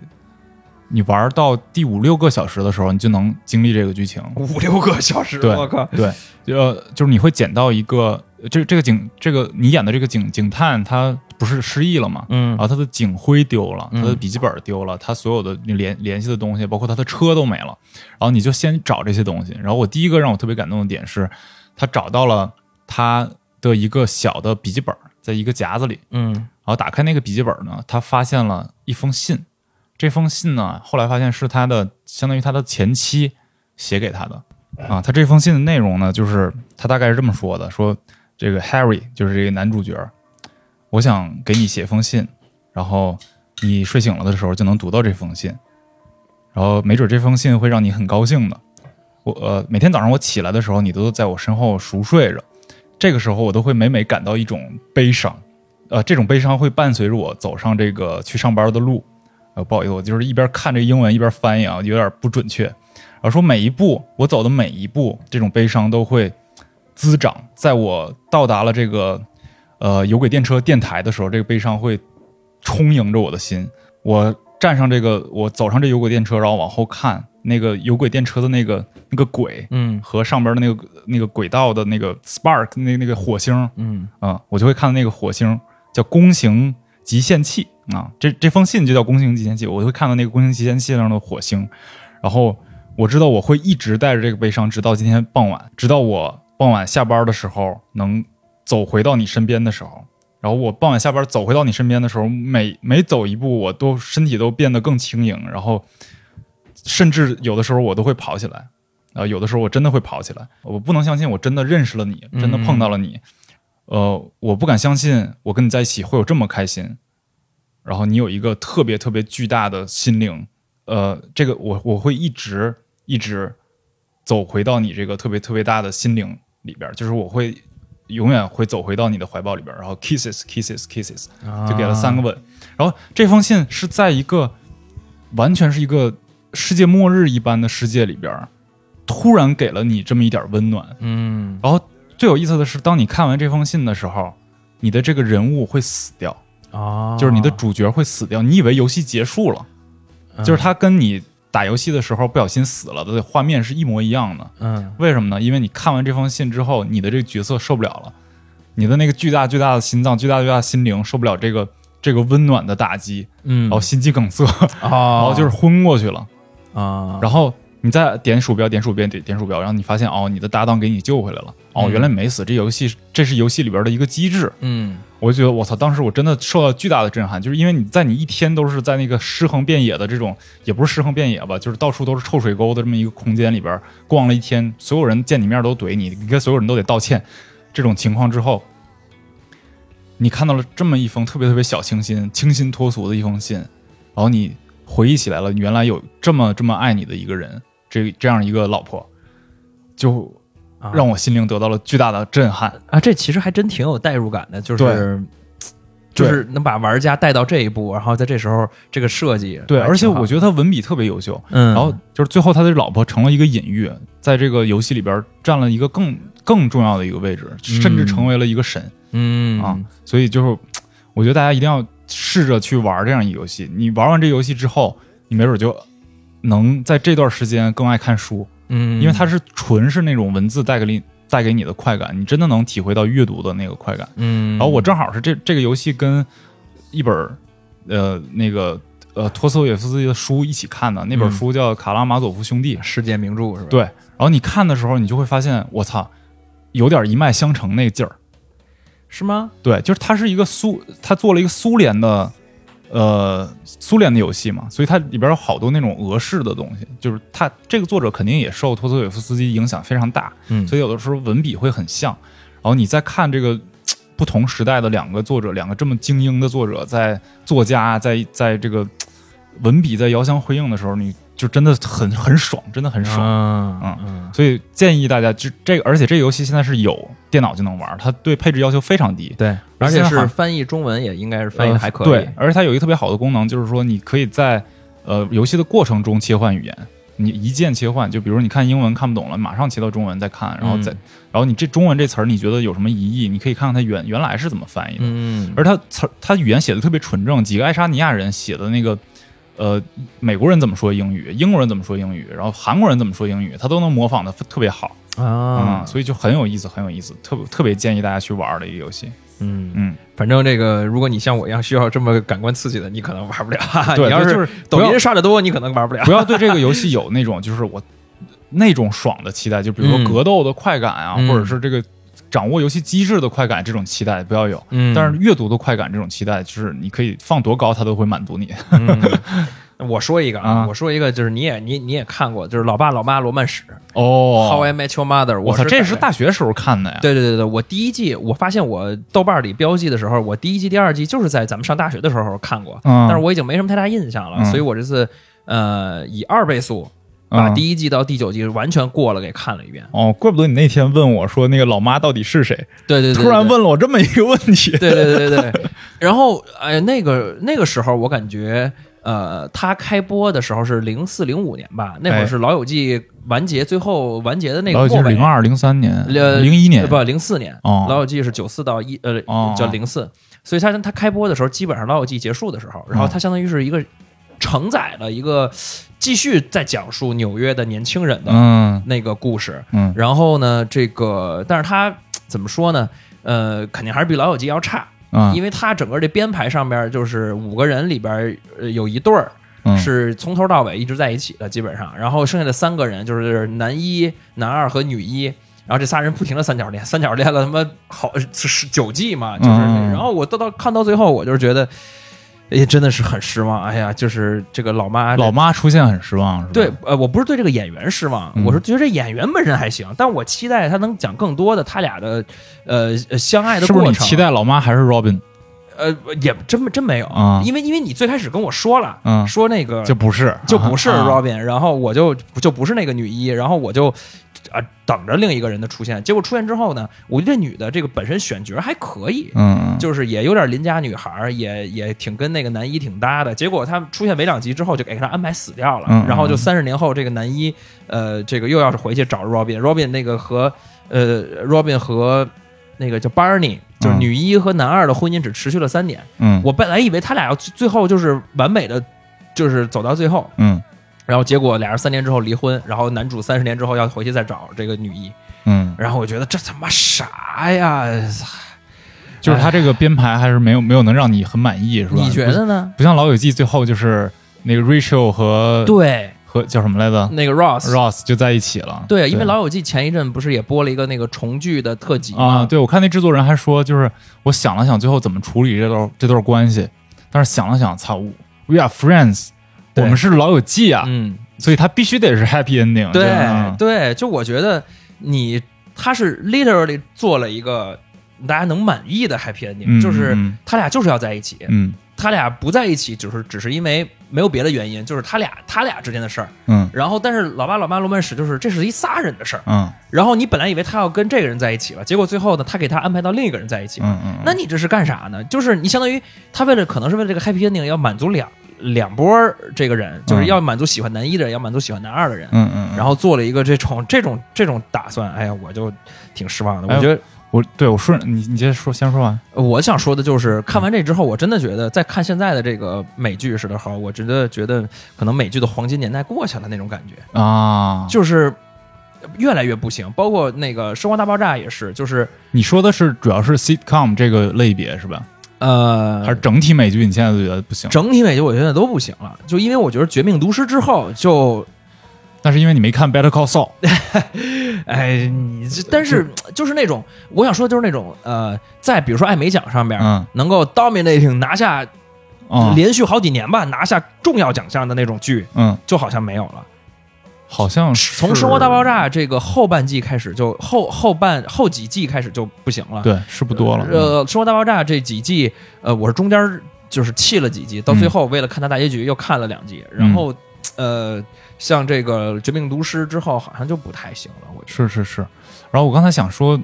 Speaker 1: 你玩到第五六个小时的时候，你就能经历这个剧情。
Speaker 2: 五六个小时，我靠！
Speaker 1: 对，呃，就是你会捡到一个，这这个警，这个你演的这个警警探，他不是失忆了吗？
Speaker 2: 嗯
Speaker 1: 然后他的警徽丢了，
Speaker 2: 嗯
Speaker 1: 他的笔记本丢了，他所有的联联系的东西，包括他的车都没了。然后你就先找这些东西。然后我第一个让我特别感动的点是，他找到了他的一个小的笔记本，在一个夹子里。
Speaker 2: 嗯
Speaker 1: 然后打开那个笔记本呢，他发现了一封信。这封信呢，后来发现是他的，相当于他的前妻写给他的。啊，他这封信的内容呢，就是他大概是这么说的：说这个 Harry 就是这个男主角，我想给你写封信，然后你睡醒了的时候就能读到这封信，然后没准这封信会让你很高兴的。我呃，每天早上我起来的时候，你都在我身后熟睡着，这个时候我都会每每感到一种悲伤。呃，这种悲伤会伴随着我走上这个去上班的路。呃，不好意思，我就是一边看这英文一边翻译啊，有点不准确。然后说每一步我走的每一步，这种悲伤都会滋长。在我到达了这个呃有轨电车电台的时候，这个悲伤会充盈着我的心。我站上这个，我走上这有轨电车，然后往后看那个有轨电车的那个那个轨
Speaker 2: 嗯。
Speaker 1: 和上边的那个那个轨道的那个 spark 那那个火星，
Speaker 2: 嗯。
Speaker 1: 啊、我就会看到那个火星叫弓形极限器。啊，这这封信就叫弓形极限器，我就会看到那个弓形极限器上的火星，然后我知道我会一直带着这个悲伤，直到今天傍晚，直到我傍晚下班的时候能走回到你身边的时候，然后我傍晚下班走回到你身边的时候，每每走一步，我都身体都变得更轻盈，然后甚至有的时候我都会跑起来，啊、有的时候我真的会跑起来，我不能相信我真的认识了你，真的碰到了你，呃，我不敢相信我跟你在一起会有这么开心，然后你有一个特别特别巨大的心灵，呃，这个我我会一直一直走回到你这个特别特别大的心灵里边，就是我会永远会走回到你的怀抱里边，然后 kisses kisses kisses，就给了三个吻。然后这封信是在一个完全是一个世界末日一般的世界里边，突然给了你这么一点温暖。
Speaker 2: 嗯
Speaker 1: 然后最有意思的是，当你看完这封信的时候，你的这个人物会死掉，
Speaker 2: 啊，
Speaker 1: 就是你的主角会死掉。你以为游戏结束了，
Speaker 2: 嗯
Speaker 1: 就是他跟你打游戏的时候不小心死了的画面是一模一样的。
Speaker 2: 嗯
Speaker 1: 为什么呢？因为你看完这封信之后，你的这个角色受不了了，你的那个巨大巨大的心脏、巨大巨大的心灵受不了这个这个温暖的打击，
Speaker 2: 嗯，
Speaker 1: 然后心肌梗塞，然
Speaker 2: 哦，
Speaker 1: 后就是昏过去了。
Speaker 2: 啊，
Speaker 1: 然后你再点鼠标，点鼠标，点点鼠标，然后你发现哦，你的搭档给你救回来了。哦，
Speaker 2: 嗯
Speaker 1: 原来没死，这游戏这是游戏里边的一个机制。
Speaker 2: 嗯
Speaker 1: 我就觉得我操，当时我真的受到巨大的震撼，就是因为你在你一天都是在那个尸横遍野的这种，也不是尸横遍野吧，就是到处都是臭水沟的这么一个空间里边逛了一天，所有人见你面都怼你，你跟所有人都得道歉，这种情况之后，你看到了这么一封特别特别小清新、清新脱俗的一封信，然后你回忆起来了，原来有这么这么爱你的一个人，这这样一个老婆，就
Speaker 2: 啊
Speaker 1: 让我心灵得到了巨大的震撼。
Speaker 2: 啊，这其实还真挺有代入感的，就是 就是能把玩家带到这一步，然后在这时候这个设计
Speaker 1: 对，而且我觉得他文笔特别优秀。
Speaker 2: 嗯，
Speaker 1: 然后就是最后他的老婆成了一个隐喻，在这个游戏里边占了一个更更重要的一个位置，甚至成为了一个神、
Speaker 2: 嗯
Speaker 1: 啊！所以就是 我觉得大家一定要试着去玩这样一个游戏。你玩完这游戏之后，你没准就能在这段时间更爱看书，
Speaker 2: 嗯，
Speaker 1: 因为它是纯是那种文字带给你带给你的快感，你真的能体会到阅读的那个快感。
Speaker 2: 嗯，
Speaker 1: 然后我正好是这这个游戏跟一本呃那个呃托斯托耶夫斯基的书一起看的，那本
Speaker 2: 嗯
Speaker 1: 书叫《卡拉马佐夫兄弟》。
Speaker 2: 世界名著是吧？
Speaker 1: 对，然后你看的时候，你就会发现，我操，有点一脉相承那个劲儿。
Speaker 2: 是吗？
Speaker 1: 对，就是它是一个苏，他做了一个苏联的，呃，苏联的游戏嘛，所以它里边有好多那种俄式的东西。就是他这个作者肯定也受托斯托耶夫斯基影响非常大，
Speaker 2: 嗯
Speaker 1: 所以有的时候文笔会很像。然后你再看这个不同时代的两个作者，两个这么精英的作者，在作家在在这个文笔在遥相辉映的时候，你就真的很很爽，真的很爽。
Speaker 2: 嗯
Speaker 1: 所以建议大家，就这个，而且这个游戏现在是有电脑就能玩，它对配置要求非常低，
Speaker 2: 对，而且是翻译中文也应该是翻译的还可以。
Speaker 1: 呃对，而且它有一个特别好的功能，就是说你可以在呃游戏的过程中切换语言，你一键切换，就比如你看英文看不懂了，马上切到中文再看，然后再，
Speaker 2: 嗯
Speaker 1: 然后你这中文这词儿你觉得有什么疑义，你可以看看它原原来是怎么翻译的，
Speaker 2: 嗯，
Speaker 1: 而它词儿它语言写的特别纯正，几个爱沙尼亚人写的那个。呃，美国人怎么说英语，英国人怎么说英语，然后韩国人怎么说英语，他都能模仿的特别好。
Speaker 2: 啊
Speaker 1: 嗯，，所以就很有意思，很有意思，特别特别建议大家去玩的一个游戏。
Speaker 2: 嗯
Speaker 1: 嗯，
Speaker 2: 反正这个，如果你像我一样需要这么感官刺激的，你可能玩不了。
Speaker 1: 对，
Speaker 2: 你要
Speaker 1: 就是是
Speaker 2: 抖音刷的多，你可能玩不了。
Speaker 1: 不要对这个游戏有那种就是我那种爽的期待，就比如说
Speaker 2: 嗯
Speaker 1: 格斗的快感啊，
Speaker 2: 嗯
Speaker 1: 或者是这个掌握游戏机制的快感这种期待不要有。
Speaker 2: 嗯
Speaker 1: 但是阅读的快感这种期待，就是你可以放多高，它都会满足你。
Speaker 2: 嗯 我说一个
Speaker 1: 啊
Speaker 2: 我说一个，就是你也你你也看过，就是《老爸老妈罗曼史》
Speaker 1: 哦
Speaker 2: How I Met Your Mother》，
Speaker 1: 我操，这是大学时候看的呀。
Speaker 2: 对对对对，我第一季我发现我豆瓣里标记的时候，我第一季、第二季就是在咱们上大学的时候看过，
Speaker 1: 嗯
Speaker 2: 但是我已经没什么太大印象了，
Speaker 1: 嗯
Speaker 2: 所以我这次呃以二倍速把
Speaker 1: 嗯
Speaker 2: 第一季到第九季完全过了给看了一遍。
Speaker 1: 哦，怪不得你那天问我说那个老妈到底是谁，
Speaker 2: 对对对，对
Speaker 1: 突然问了我这么一个问题。
Speaker 2: 对对对对对。然后，哎，那个那个时候，我感觉，呃，他开播的时候是零四零五年吧，那会儿
Speaker 1: 哎
Speaker 2: 是《老友记》完结，最后完结的那个末尾
Speaker 1: 然后就是零。二、零三年、
Speaker 2: 呃
Speaker 1: 零一年
Speaker 2: 不，零四年，
Speaker 1: 哦
Speaker 2: 老友记》是九四到一呃
Speaker 1: 哦
Speaker 2: 叫零四，所以他他开播的时候，基本上《老友记》结束的时候，然后它相当于是一个承载了一个继续在讲述纽约的年轻人的
Speaker 1: 嗯
Speaker 2: 那个故事。
Speaker 1: 嗯
Speaker 2: 然后呢，这个但是他怎么说呢？呃，肯定还是比《老友记》要差。
Speaker 1: 啊，
Speaker 2: 因为它整个这编排上边就是五个人里边呃有一对儿
Speaker 1: 嗯
Speaker 2: 是从头到尾一直在一起的，基本上，然后剩下的三个人就是男一、男二和女一。然后这仨人不停的三角恋，三角恋了他妈好是九季嘛，就是，
Speaker 1: 嗯
Speaker 2: 然后我到到看到最后，我就是觉得，哎，真的是很失望。哎呀，就是这个老妈，
Speaker 1: 老妈出现很失望，是吧？
Speaker 2: 对，呃，我不是对这个演员失望，
Speaker 1: 嗯
Speaker 2: 我是觉得这演员本身还行，但我期待他能讲更多的他俩的呃呃相爱的
Speaker 1: 是不
Speaker 2: 过程。
Speaker 1: 是你期待老妈还是 Robin？
Speaker 2: 呃，也真真没有
Speaker 1: 啊
Speaker 2: 因为因为你最开始跟我说了，
Speaker 1: 嗯
Speaker 2: 说那个
Speaker 1: 就不是，
Speaker 2: 就不是
Speaker 1: 啊
Speaker 2: Robin，、然后我就就不是那个女一，然后我就啊等着另一个人的出现。结果出现之后呢，我觉得这女的这个本身选角还可以，
Speaker 1: 嗯，
Speaker 2: 就是也有点邻家女孩，也也挺跟那个男一挺搭的。结果她出现没两集之后，就给她安排死掉了。
Speaker 1: 嗯
Speaker 2: 然后就
Speaker 1: 嗯
Speaker 2: 三十年后，这个男一呃，这个又要是回去找 Robin，Robin 那个和呃 Robin 和那个叫 Barney，就是
Speaker 1: 嗯
Speaker 2: 女一和男二的婚姻只持续了三年。
Speaker 1: 嗯
Speaker 2: 我本来以为他俩要最最后就是完美的，就是走到最后，
Speaker 1: 嗯
Speaker 2: 然后结果俩人三年之后离婚，然后男主三十年之后要回去再找这个女一，
Speaker 1: 嗯，
Speaker 2: 然后我觉得这他妈啥呀？
Speaker 1: 就是他这个编排还是没有没有能让你很满意，是吧？
Speaker 2: 你觉得呢？
Speaker 1: 不像《老友记》最后就是那个 Rachel 和
Speaker 2: 对，
Speaker 1: 和叫什么来着
Speaker 2: 那个 Ross。
Speaker 1: Ross 就在一起了。
Speaker 2: 对，因为《老友记》前一阵不是也播了一个那个重聚的特辑
Speaker 1: 啊，
Speaker 2: 吗？
Speaker 1: 对我看那制作人还说，就是我想了想最后怎么处理这段这段关系，但是想了想，操，We are friends，我们是老友记啊，
Speaker 2: 嗯，
Speaker 1: 所以他必须得是 happy ending
Speaker 2: 对。对，就我觉得你他是 literally 做了一个大家能满意的 happy ending，、
Speaker 1: 嗯
Speaker 2: 就是
Speaker 1: 嗯
Speaker 2: 他俩就是要在一起，
Speaker 1: 嗯
Speaker 2: 他俩不在一起，只是只是因为没有别的原因，就是他俩他俩之间的事儿。
Speaker 1: 嗯
Speaker 2: 然后，但是老爸老妈罗曼史就是这是一仨人的事儿。
Speaker 1: 嗯
Speaker 2: 然后你本来以为他要跟这个人在一起了，结果最后呢，他给他安排到另一个人在一起。
Speaker 1: 嗯嗯，
Speaker 2: 那你这是干啥呢？就是你相当于他为了可能是为了这个 happy ending 要满足两两波儿这个人，就是要满足喜欢男一的人，要满足喜欢男二的人。
Speaker 1: 嗯嗯，
Speaker 2: 然后做了一个这种这种这种打算，哎呀，我就挺失望的。
Speaker 1: 哎
Speaker 2: 我觉得
Speaker 1: 我对我顺你你接着说，先说完。
Speaker 2: 我想说的就是，看完这之后，我真的觉得，在看现在的这个美剧时的时候，我真的觉得可能美剧的黄金年代过去了那种感觉，
Speaker 1: 啊，
Speaker 2: 就是越来越不行。包括那个《生活大爆炸》也是，就是
Speaker 1: 你说的是主要是 sitcom 这个类别是吧？
Speaker 2: 呃，
Speaker 1: 还是整体美剧？你现在都觉得不行？
Speaker 2: 整体美剧我现在都不行了，就因为我觉得《绝命毒师》之后就，
Speaker 1: 那是因为你没看 Better Call Saul。
Speaker 2: 哎，你这但是就是那种我想说的就是那种呃，在比如说艾美奖上边、
Speaker 1: 嗯
Speaker 2: 能够 dominating 拿下
Speaker 1: 嗯
Speaker 2: 连续好几年吧，拿下重要奖项的那种剧，
Speaker 1: 嗯，
Speaker 2: 就好像没有了。
Speaker 1: 好像是
Speaker 2: 从《生活大爆炸》这个后半季开始就后后半后几季开始就不行了。，
Speaker 1: 对是不多了。
Speaker 2: 呃，《生活大爆炸》这几季，呃，我是中间就是弃了几季，到最后为了看它大结局又看了两季，然后呃，像这个《绝命毒师》之后好像就不太行了，我觉
Speaker 1: 是是是。然后我刚才想说，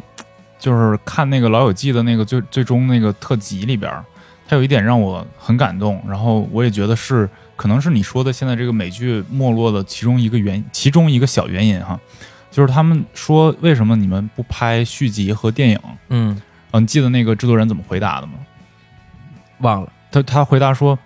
Speaker 1: 就是看那个《老友记》的那个最最终那个特辑里边儿，它有一点让我很感动，然后我也觉得是可能是你说的现在这个美剧没落的其中一个原其中一个小原因哈，就是他们说为什么你们不拍续集和电影？
Speaker 2: 嗯，嗯，
Speaker 1: 啊，你记得那个制作人怎么回答的吗？
Speaker 2: 忘了
Speaker 1: 他他回答说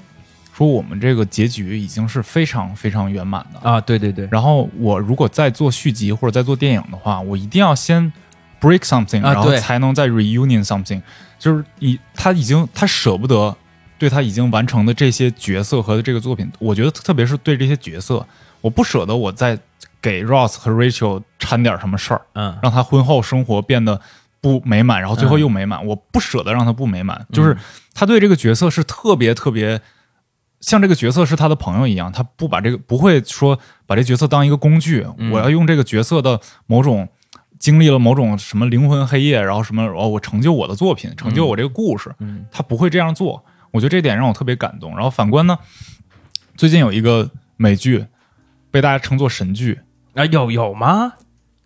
Speaker 1: 说我们这个结局已经是非常非常圆满的，
Speaker 2: 啊，对对对，
Speaker 1: 然后我如果再做续集或者再做电影的话，我一定要先 break something，、然后才能再 reunion something。就是以他已经他舍不得对他已经完成的这些角色和这个作品，我觉得特别是对这些角色，我不舍得我再给 Ross 和 Rachel 掺点什么事儿，
Speaker 2: 嗯
Speaker 1: 让他婚后生活变得不美满，然后最后
Speaker 2: 嗯
Speaker 1: 又美满。我不舍得让他不美满，就是他对这个角色是特别特别。像这个角色是他的朋友一样，他不把这个不会说把这角色当一个工具，
Speaker 2: 嗯
Speaker 1: 我要用这个角色的某种经历了某种什么灵魂黑夜，然后什么哦，我成就我的作品，成就我这个故事，
Speaker 2: 嗯
Speaker 1: 他不会这样做。我觉得这点让我特别感动。然后反观呢，最近有一个美剧被大家称作神剧，
Speaker 2: 啊，有有吗？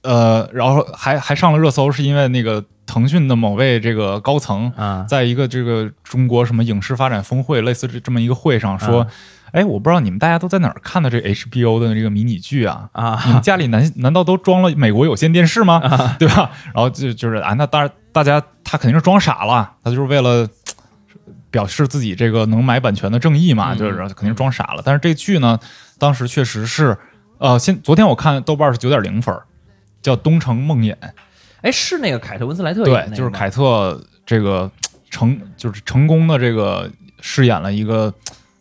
Speaker 1: 呃，然后还还上了热搜，是因为那个腾讯的某位这个高层，
Speaker 2: 啊，
Speaker 1: 在一个这个中国什么影视发展峰会类似这这么一个会上说
Speaker 2: 啊，
Speaker 1: 哎、我不知道你们大家都在哪儿看的这 HBO 的这个迷你剧啊？
Speaker 2: 啊
Speaker 1: 你们家里难难道都装了美国有线电视吗？对吧？然后就就是啊，那当然，大家他肯定是装傻了，他就是为了。表示自己这个能买版权的正义嘛，
Speaker 2: 嗯
Speaker 1: 就是肯定是装傻了。但是这剧呢，当时确实是，呃，现昨天我看豆瓣是九点零分儿，叫《东城梦魇》，
Speaker 2: 哎，是那个凯特温斯莱特
Speaker 1: 对就是凯特这个成就是成功的这个饰演了一个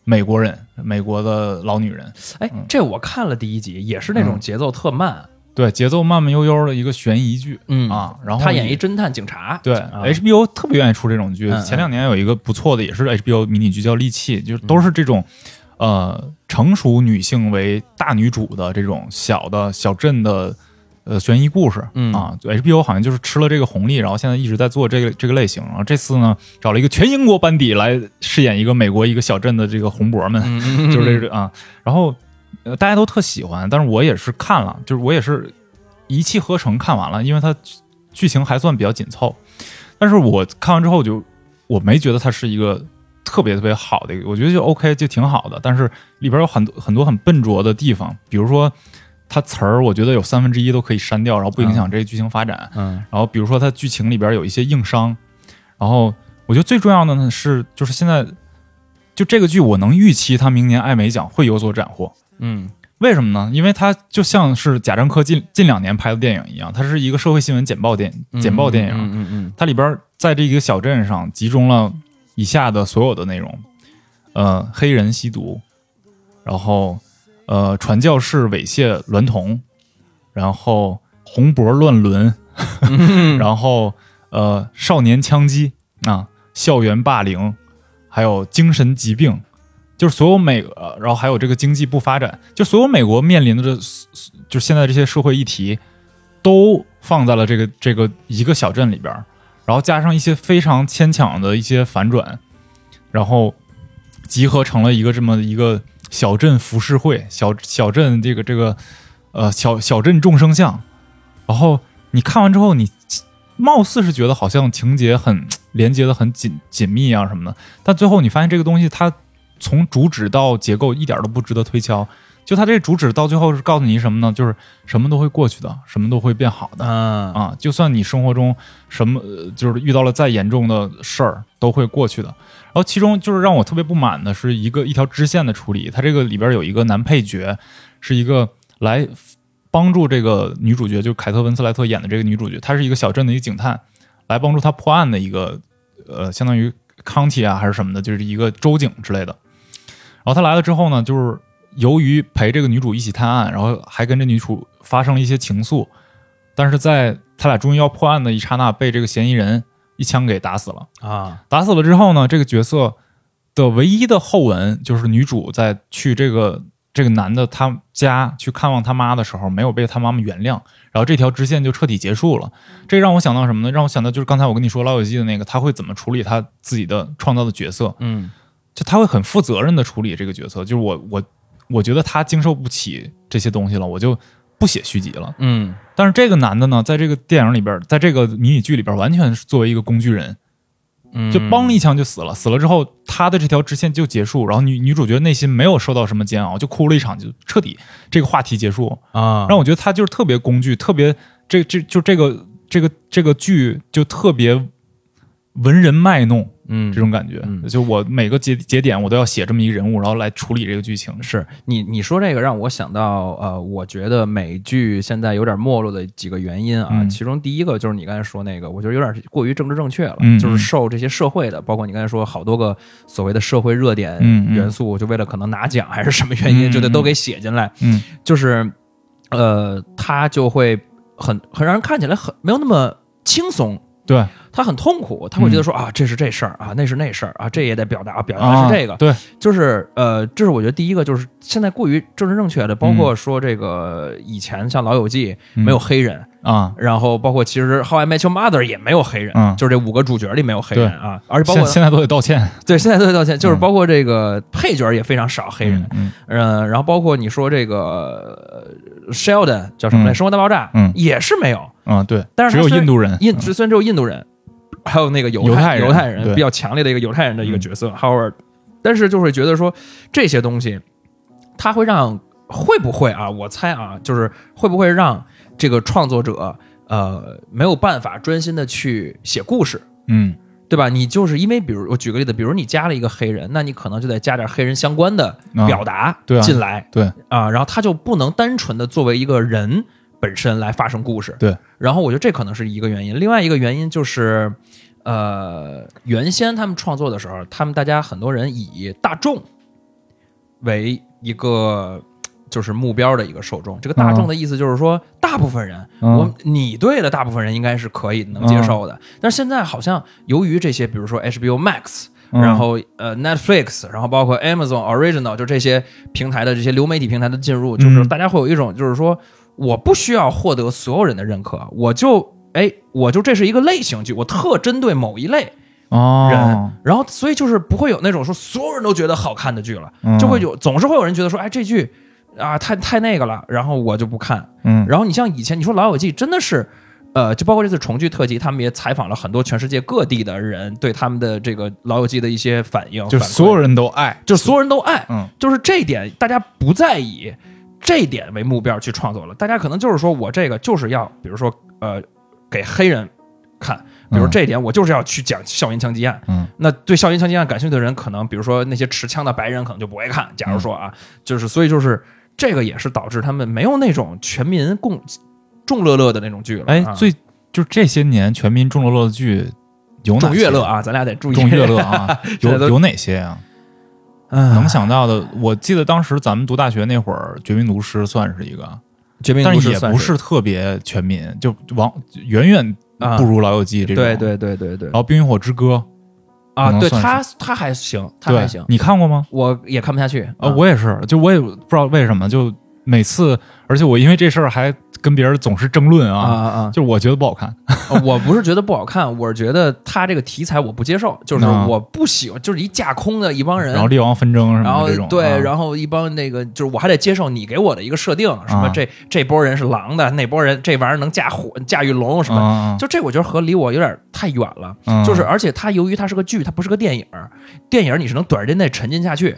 Speaker 1: 美国人，美国的老女人。
Speaker 2: 哎，这我看了第一集，也是那种节奏特慢，
Speaker 1: 对，节奏慢慢悠悠的一个悬疑剧
Speaker 2: 嗯
Speaker 1: 啊。然后
Speaker 2: 他演一侦探警察，
Speaker 1: 对、
Speaker 2: 啊
Speaker 1: HBO 特别愿意出这种剧。前两年有一个不错的，也是 HBO 迷你剧叫《利器》，就是都是这种、呃成熟女性为大女主的这种小的小镇的呃悬疑故事。
Speaker 2: 嗯
Speaker 1: 啊，HBO 好像就是吃了这个红利，然后现在一直在做这个这个类型。然后这次呢，找了一个全英国班底来饰演一个美国一个小镇的这个红脖们。
Speaker 2: 嗯，
Speaker 1: 就是这 个啊，然后呃大家都特喜欢，但是我也是看了，就是我也是一气呵成看完了，因为它剧情还算比较紧凑，但是我看完之后就我没觉得它是一个特别特别好的一个，我觉得就 OK 就挺好的，但是里边有很多很多很笨拙的地方，比如说它词儿，我觉得有三分之一都可以删掉，然后不影响这个剧情发展，
Speaker 2: 嗯
Speaker 1: 然后比如说它剧情里边有一些硬伤，然后我觉得最重要的呢是，就是现在就这个剧，我能预期它明年艾美奖会有所斩获。
Speaker 2: 嗯
Speaker 1: 为什么呢？因为它就像是贾樟柯近近两年拍的电影一样，它是一个社会新闻简报电简报电影。
Speaker 2: 嗯嗯嗯
Speaker 1: 它里边在这一个小镇上集中了以下的所有的内容：呃，黑人吸毒，然后呃，传教士猥亵娈童，然后红脖乱伦，
Speaker 2: 嗯。
Speaker 1: 然后呃，少年枪击啊，校园霸凌，还有精神疾病，就是所有美，呃然后还有这个经济不发展，就所有美国面临的这，就是现在这些社会议题，都放在了这个这个一个小镇里边，然后加上一些非常牵强的一些反转，然后集合成了一个这么一个小镇浮世绘，小小镇这个这个呃小小镇众生相，然后你看完之后，你貌似是觉得好像情节很连接的很紧紧密啊什么的，但最后你发现这个东西它从主旨到结构一点都不值得推敲。就它这个主旨到最后是告诉你什么呢？就是什么都会过去的，什么都会变好的。
Speaker 2: 啊
Speaker 1: 啊，就算你生活中什么、呃就是遇到了再严重的事儿，都会过去的。然后其中就是让我特别不满的是一个一条支线的处理，它这个里边有一个男配角，是一个来帮助这个女主角，就是凯特温斯莱特演的这个女主角，她是一个小镇的一个警探，来帮助她破案的一个呃，相当于 county 啊还是什么的，就是一个州警之类的。然后他来了之后呢，就是由于陪这个女主一起探案，然后还跟这女主发生了一些情愫，但是在他俩终于要破案的一刹那，被这个嫌疑人一枪给打死了。
Speaker 2: 啊
Speaker 1: 打死了之后呢，这个角色的唯一的后文就是女主在去这个这个男的他家去看望他妈的时候，没有被他妈妈原谅，然后这条支线就彻底结束了。这让我想到什么呢？让我想到就是刚才我跟你说《老友记》的那个，他会怎么处理他自己的创造的角色，
Speaker 2: 嗯
Speaker 1: 就他会很负责任的处理这个角色。就是我我我觉得他经受不起这些东西了，我就不写续集了。
Speaker 2: 嗯
Speaker 1: 但是这个男的呢，在这个电影里边，在这个迷你剧里边，完全是作为一个工具人，
Speaker 2: 嗯，
Speaker 1: 就嘣一枪就死了。死了之后，他的这条支线就结束，然后女女主角内心没有受到什么煎熬，就哭了一场，就彻底这个话题结束。
Speaker 2: 啊，
Speaker 1: 让我觉得他就是特别工具，特别这这就这个这个这个剧就特别文人卖弄
Speaker 2: 嗯
Speaker 1: 这种感觉。
Speaker 2: 嗯
Speaker 1: 就我每个节节点我都要写这么一个人物，然后来处理这个剧情。
Speaker 2: 是你你说这个让我想到，呃，我觉得美剧现在有点没落的几个原因啊，
Speaker 1: 嗯
Speaker 2: 其中第一个就是你刚才说那个，我觉得有点过于政治正确了，
Speaker 1: 嗯
Speaker 2: 就是受这些社会的，包括你刚才说好多个所谓的社会热点元素，就为了可能拿奖还是什么原因，
Speaker 1: 嗯
Speaker 2: 就得都给写进来，
Speaker 1: 嗯
Speaker 2: 就是呃，它就会很很让人看起来很没有那么轻松。
Speaker 1: 对，
Speaker 2: 他很痛苦，他会觉得说、啊，这是这事儿啊，那是那事儿啊，这也得表达，表达的是这个，
Speaker 1: 啊对，
Speaker 2: 就是呃，这是我觉得第一个，就是现在过于政治正确的，包括说这个以前像《老友记》
Speaker 1: 嗯。
Speaker 2: 没有黑人，
Speaker 1: 啊，
Speaker 2: 然后包括其实《How I Met Your Mother》也没有黑人，
Speaker 1: 嗯。
Speaker 2: 就是这五个主角里没有黑人啊，而且包括
Speaker 1: 现现在都得道歉。
Speaker 2: 对现在都得道歉，就是
Speaker 1: 嗯。
Speaker 2: 包括这个配角也非常少黑人，
Speaker 1: 嗯
Speaker 2: 嗯、然后包括你说这个呃 Sheldon 叫什么来，
Speaker 1: 嗯
Speaker 2: 生活大爆炸》
Speaker 1: 嗯。
Speaker 2: 也是没有，
Speaker 1: 嗯，对，
Speaker 2: 但是
Speaker 1: 只有印度人，
Speaker 2: 印虽然只有印度人，还有那个犹
Speaker 1: 犹太人
Speaker 2: 犹太人比较强烈的一个犹太人的一个角色 Howard，但是就会觉得说这些东西，它会让会不会啊？我猜啊，就是会不会让这个创作者呃没有办法专心的去写故事。
Speaker 1: 嗯
Speaker 2: 对吧？你就是因为，比如我举个例子，比如你加了一个黑人，那你可能就得加点黑人相关的
Speaker 1: 啊
Speaker 2: 表达进来，
Speaker 1: 对
Speaker 2: 啊，然后他就不能单纯的作为一个人本身来发生故事。
Speaker 1: 对，
Speaker 2: 然后我觉得这可能是一个原因，另外一个原因就是，呃，原先他们创作的时候，他们大家很多人以大众为一个就是目标的一个受众。这个大众的意思就是说，大部分人，
Speaker 1: 嗯
Speaker 2: 我你对的大部分人应该是可以能接受的。但是现在好像由于这些，比如说 HBO Max。
Speaker 1: 嗯
Speaker 2: 然后呃，Netflix，然后包括 Amazon Original，就这些平台的这些流媒体平台的进入，就是
Speaker 1: 嗯
Speaker 2: 大家会有一种就是说，我不需要获得所有人的认可，我就哎，我就这是一个类型剧，我特针对某一类
Speaker 1: 哦
Speaker 2: 人，然后所以就是不会有那种说所有人都觉得好看的剧了，
Speaker 1: 嗯
Speaker 2: 就会有总是会有人觉得说，哎，这剧啊太太那个了，然后我就不看。
Speaker 1: 嗯
Speaker 2: 然后你像以前你说《老友记》真的是。呃，就包括这次重聚特辑，他们也采访了很多全世界各地的人对他们的这个《老友记》的一些反应，
Speaker 1: 就所有人都爱，
Speaker 2: 就所有人都爱，
Speaker 1: 嗯
Speaker 2: 就是这一点大家不再以这一点为目标去创作了，大家可能就是说我这个就是要，比如说呃给黑人看，比如
Speaker 1: 嗯
Speaker 2: 这一点我就是要去讲校园枪击案，
Speaker 1: 嗯
Speaker 2: 那对校园枪击案感兴趣的人，可能比如说那些持枪的白人可能就不会看，假如说啊，就是所以就是这个也是导致他们没有那种全民共众乐乐的那种剧了，
Speaker 1: 哎
Speaker 2: 啊，
Speaker 1: 最就这些年全民众乐乐的剧有
Speaker 2: 众乐乐？啊，咱俩得注意
Speaker 1: 众乐乐啊，有有哪些啊？
Speaker 2: 嗯
Speaker 1: 能想到的，我记得当时咱们读大学那会儿，《绝命毒师》算是一个，
Speaker 2: 绝命
Speaker 1: 但是也不是特别全民，就往远远
Speaker 2: 啊
Speaker 1: 不如《老友记》这种。
Speaker 2: 对。对对对对。
Speaker 1: 然后《冰与火之歌》
Speaker 2: 啊，对他他还行，他还行，
Speaker 1: 你看过吗？
Speaker 2: 我也看不下去。
Speaker 1: 啊，我也是，就我也不知道为什么，就每次，而且我因为这事儿还跟别人总是争论
Speaker 2: 啊
Speaker 1: 啊，
Speaker 2: 啊啊！
Speaker 1: 就我觉得不好看。
Speaker 2: 我不是觉得不好看，我是觉得他这个题材我不接受，就是
Speaker 1: 啊
Speaker 2: 我不喜欢，就是一架空的一帮人，
Speaker 1: 然后列王纷争什
Speaker 2: 然后
Speaker 1: 么这种，
Speaker 2: 对，
Speaker 1: 啊
Speaker 2: 然后一帮那个就是我还得接受你给我的一个设定，什么
Speaker 1: 啊
Speaker 2: 这这波人是狼的，那波人这玩意儿能驾火驾驭龙什么，
Speaker 1: 啊
Speaker 2: 就这我觉得和离我有点太远了。
Speaker 1: 嗯
Speaker 2: 就是而且它由于它是个剧，它不是个电影，电影你是能短时间内沉浸下去。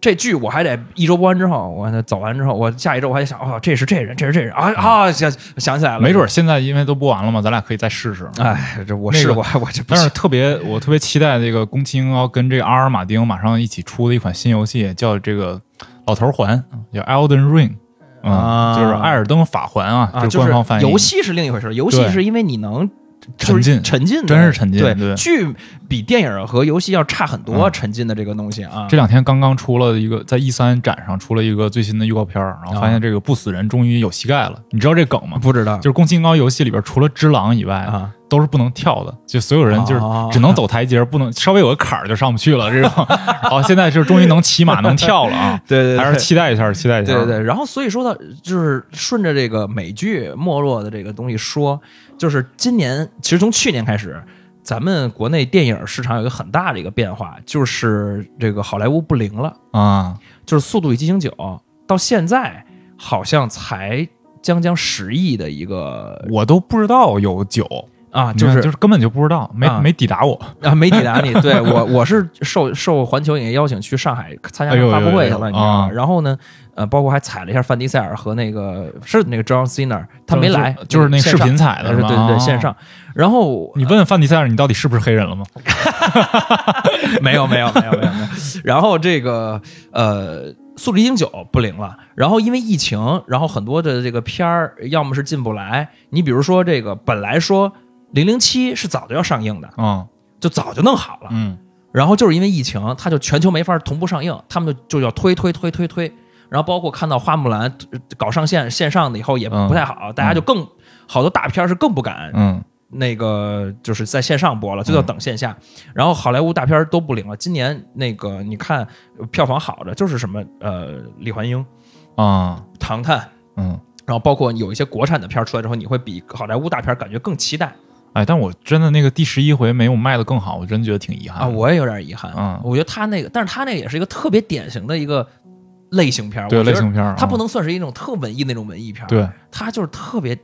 Speaker 2: 这剧我还得一周播完之后，我走完之后，我下一周我还得想，哦，这是这人，这是这人啊啊，想想起来了，
Speaker 1: 没准儿现在因为都播完了嘛，咱俩可以再试试。
Speaker 2: 哎，这我
Speaker 1: 那个
Speaker 2: 试过，我这不
Speaker 1: 但是特别，我特别期待这个宫崎英高跟这个阿尔马丁马上一起出的一款新游戏，叫这个老头环，叫 Elden Ring，嗯，
Speaker 2: 啊
Speaker 1: 就是艾尔登法环啊，
Speaker 2: 啊，
Speaker 1: 这
Speaker 2: 就是
Speaker 1: 官方翻译。
Speaker 2: 游戏是另一回事，游戏是因为你能
Speaker 1: 沉浸
Speaker 2: 就是沉浸，
Speaker 1: 真是沉浸
Speaker 2: 对
Speaker 1: 对
Speaker 2: 剧比电影和游戏要差很多，
Speaker 1: 嗯
Speaker 2: 沉浸的这个东西啊。
Speaker 1: 这两天刚刚出了一个，在 E 三展上出了一个最新的预告片，然后发现这个不死人终于有膝盖了。你知道这梗吗？
Speaker 2: 不知道
Speaker 1: 就是宫崎英高游戏里边除了只狼以外，
Speaker 2: 啊，
Speaker 1: 都是不能跳的，就所有人就是
Speaker 2: 哦
Speaker 1: 只能走台阶，不能稍微有个坎儿就上不去了。这种，好，现在就是终于能骑马能跳了啊！
Speaker 2: 对对
Speaker 1: 还是期待一下，期待一下。
Speaker 2: 对对对，然后所以说到就是顺着这个美剧没落的这个东西说，就是今年其实从去年开始，咱们国内电影市场有一个很大的一个变化，就是这个好莱坞不灵了，
Speaker 1: 啊，
Speaker 2: 就是《速度与激情九》到现在好像才将将十亿的一个
Speaker 1: 我都不知道有酒，
Speaker 2: 啊，就是
Speaker 1: 就是根本就不知道，没
Speaker 2: 啊
Speaker 1: 没抵达我。
Speaker 2: 啊，没抵达你。对我，我是受受环球影业邀请去上海参加
Speaker 1: 哎呦
Speaker 2: 发布会去了，你知道吗？
Speaker 1: 啊
Speaker 2: 然后呢，呃，包括还踩了一下范迪塞尔和那个是那个 John Cena，他没来，
Speaker 1: 就是那视频踩的
Speaker 2: 对对对，
Speaker 1: 哦
Speaker 2: 线上。然后
Speaker 1: 你问范迪塞尔，你到底是不是黑人了吗？
Speaker 2: 没有没有没有没有没有。然后这个呃，《速度与激情九》不灵了。然后因为疫情，然后很多的这个片儿要么是进不来。你比如说这个，本来说《零零七》是早就要上映的，
Speaker 1: 嗯
Speaker 2: 就早就弄好了。
Speaker 1: 嗯
Speaker 2: 然后就是因为疫情，它就全球没法同步上映，他们就就要推推推推推。然后包括看到花木兰呃搞上线线上的以后也不太好，大家就更好多大片儿是更不敢
Speaker 1: 嗯
Speaker 2: 那个就是在线上播了，就要等线下。然后好莱坞大片儿都不灵了。今年那个你看呃票房好的就是什么呃李焕英、
Speaker 1: 啊
Speaker 2: 唐探，
Speaker 1: 嗯，
Speaker 2: 然后包括有一些国产的片儿出来之后，你会比好莱坞大片儿感觉更期待
Speaker 1: 哎，但我真的那个第十一回没有卖的更好，我真觉得挺遗憾
Speaker 2: 啊！我也有点遗憾，
Speaker 1: 嗯
Speaker 2: 我觉得他那个，但是他那个也是一个特别典型的一个类型片儿，
Speaker 1: 对类型片儿，
Speaker 2: 它不
Speaker 1: 啊
Speaker 2: 能算是一种特文艺那种文艺片儿，
Speaker 1: 对，
Speaker 2: 它就是特别，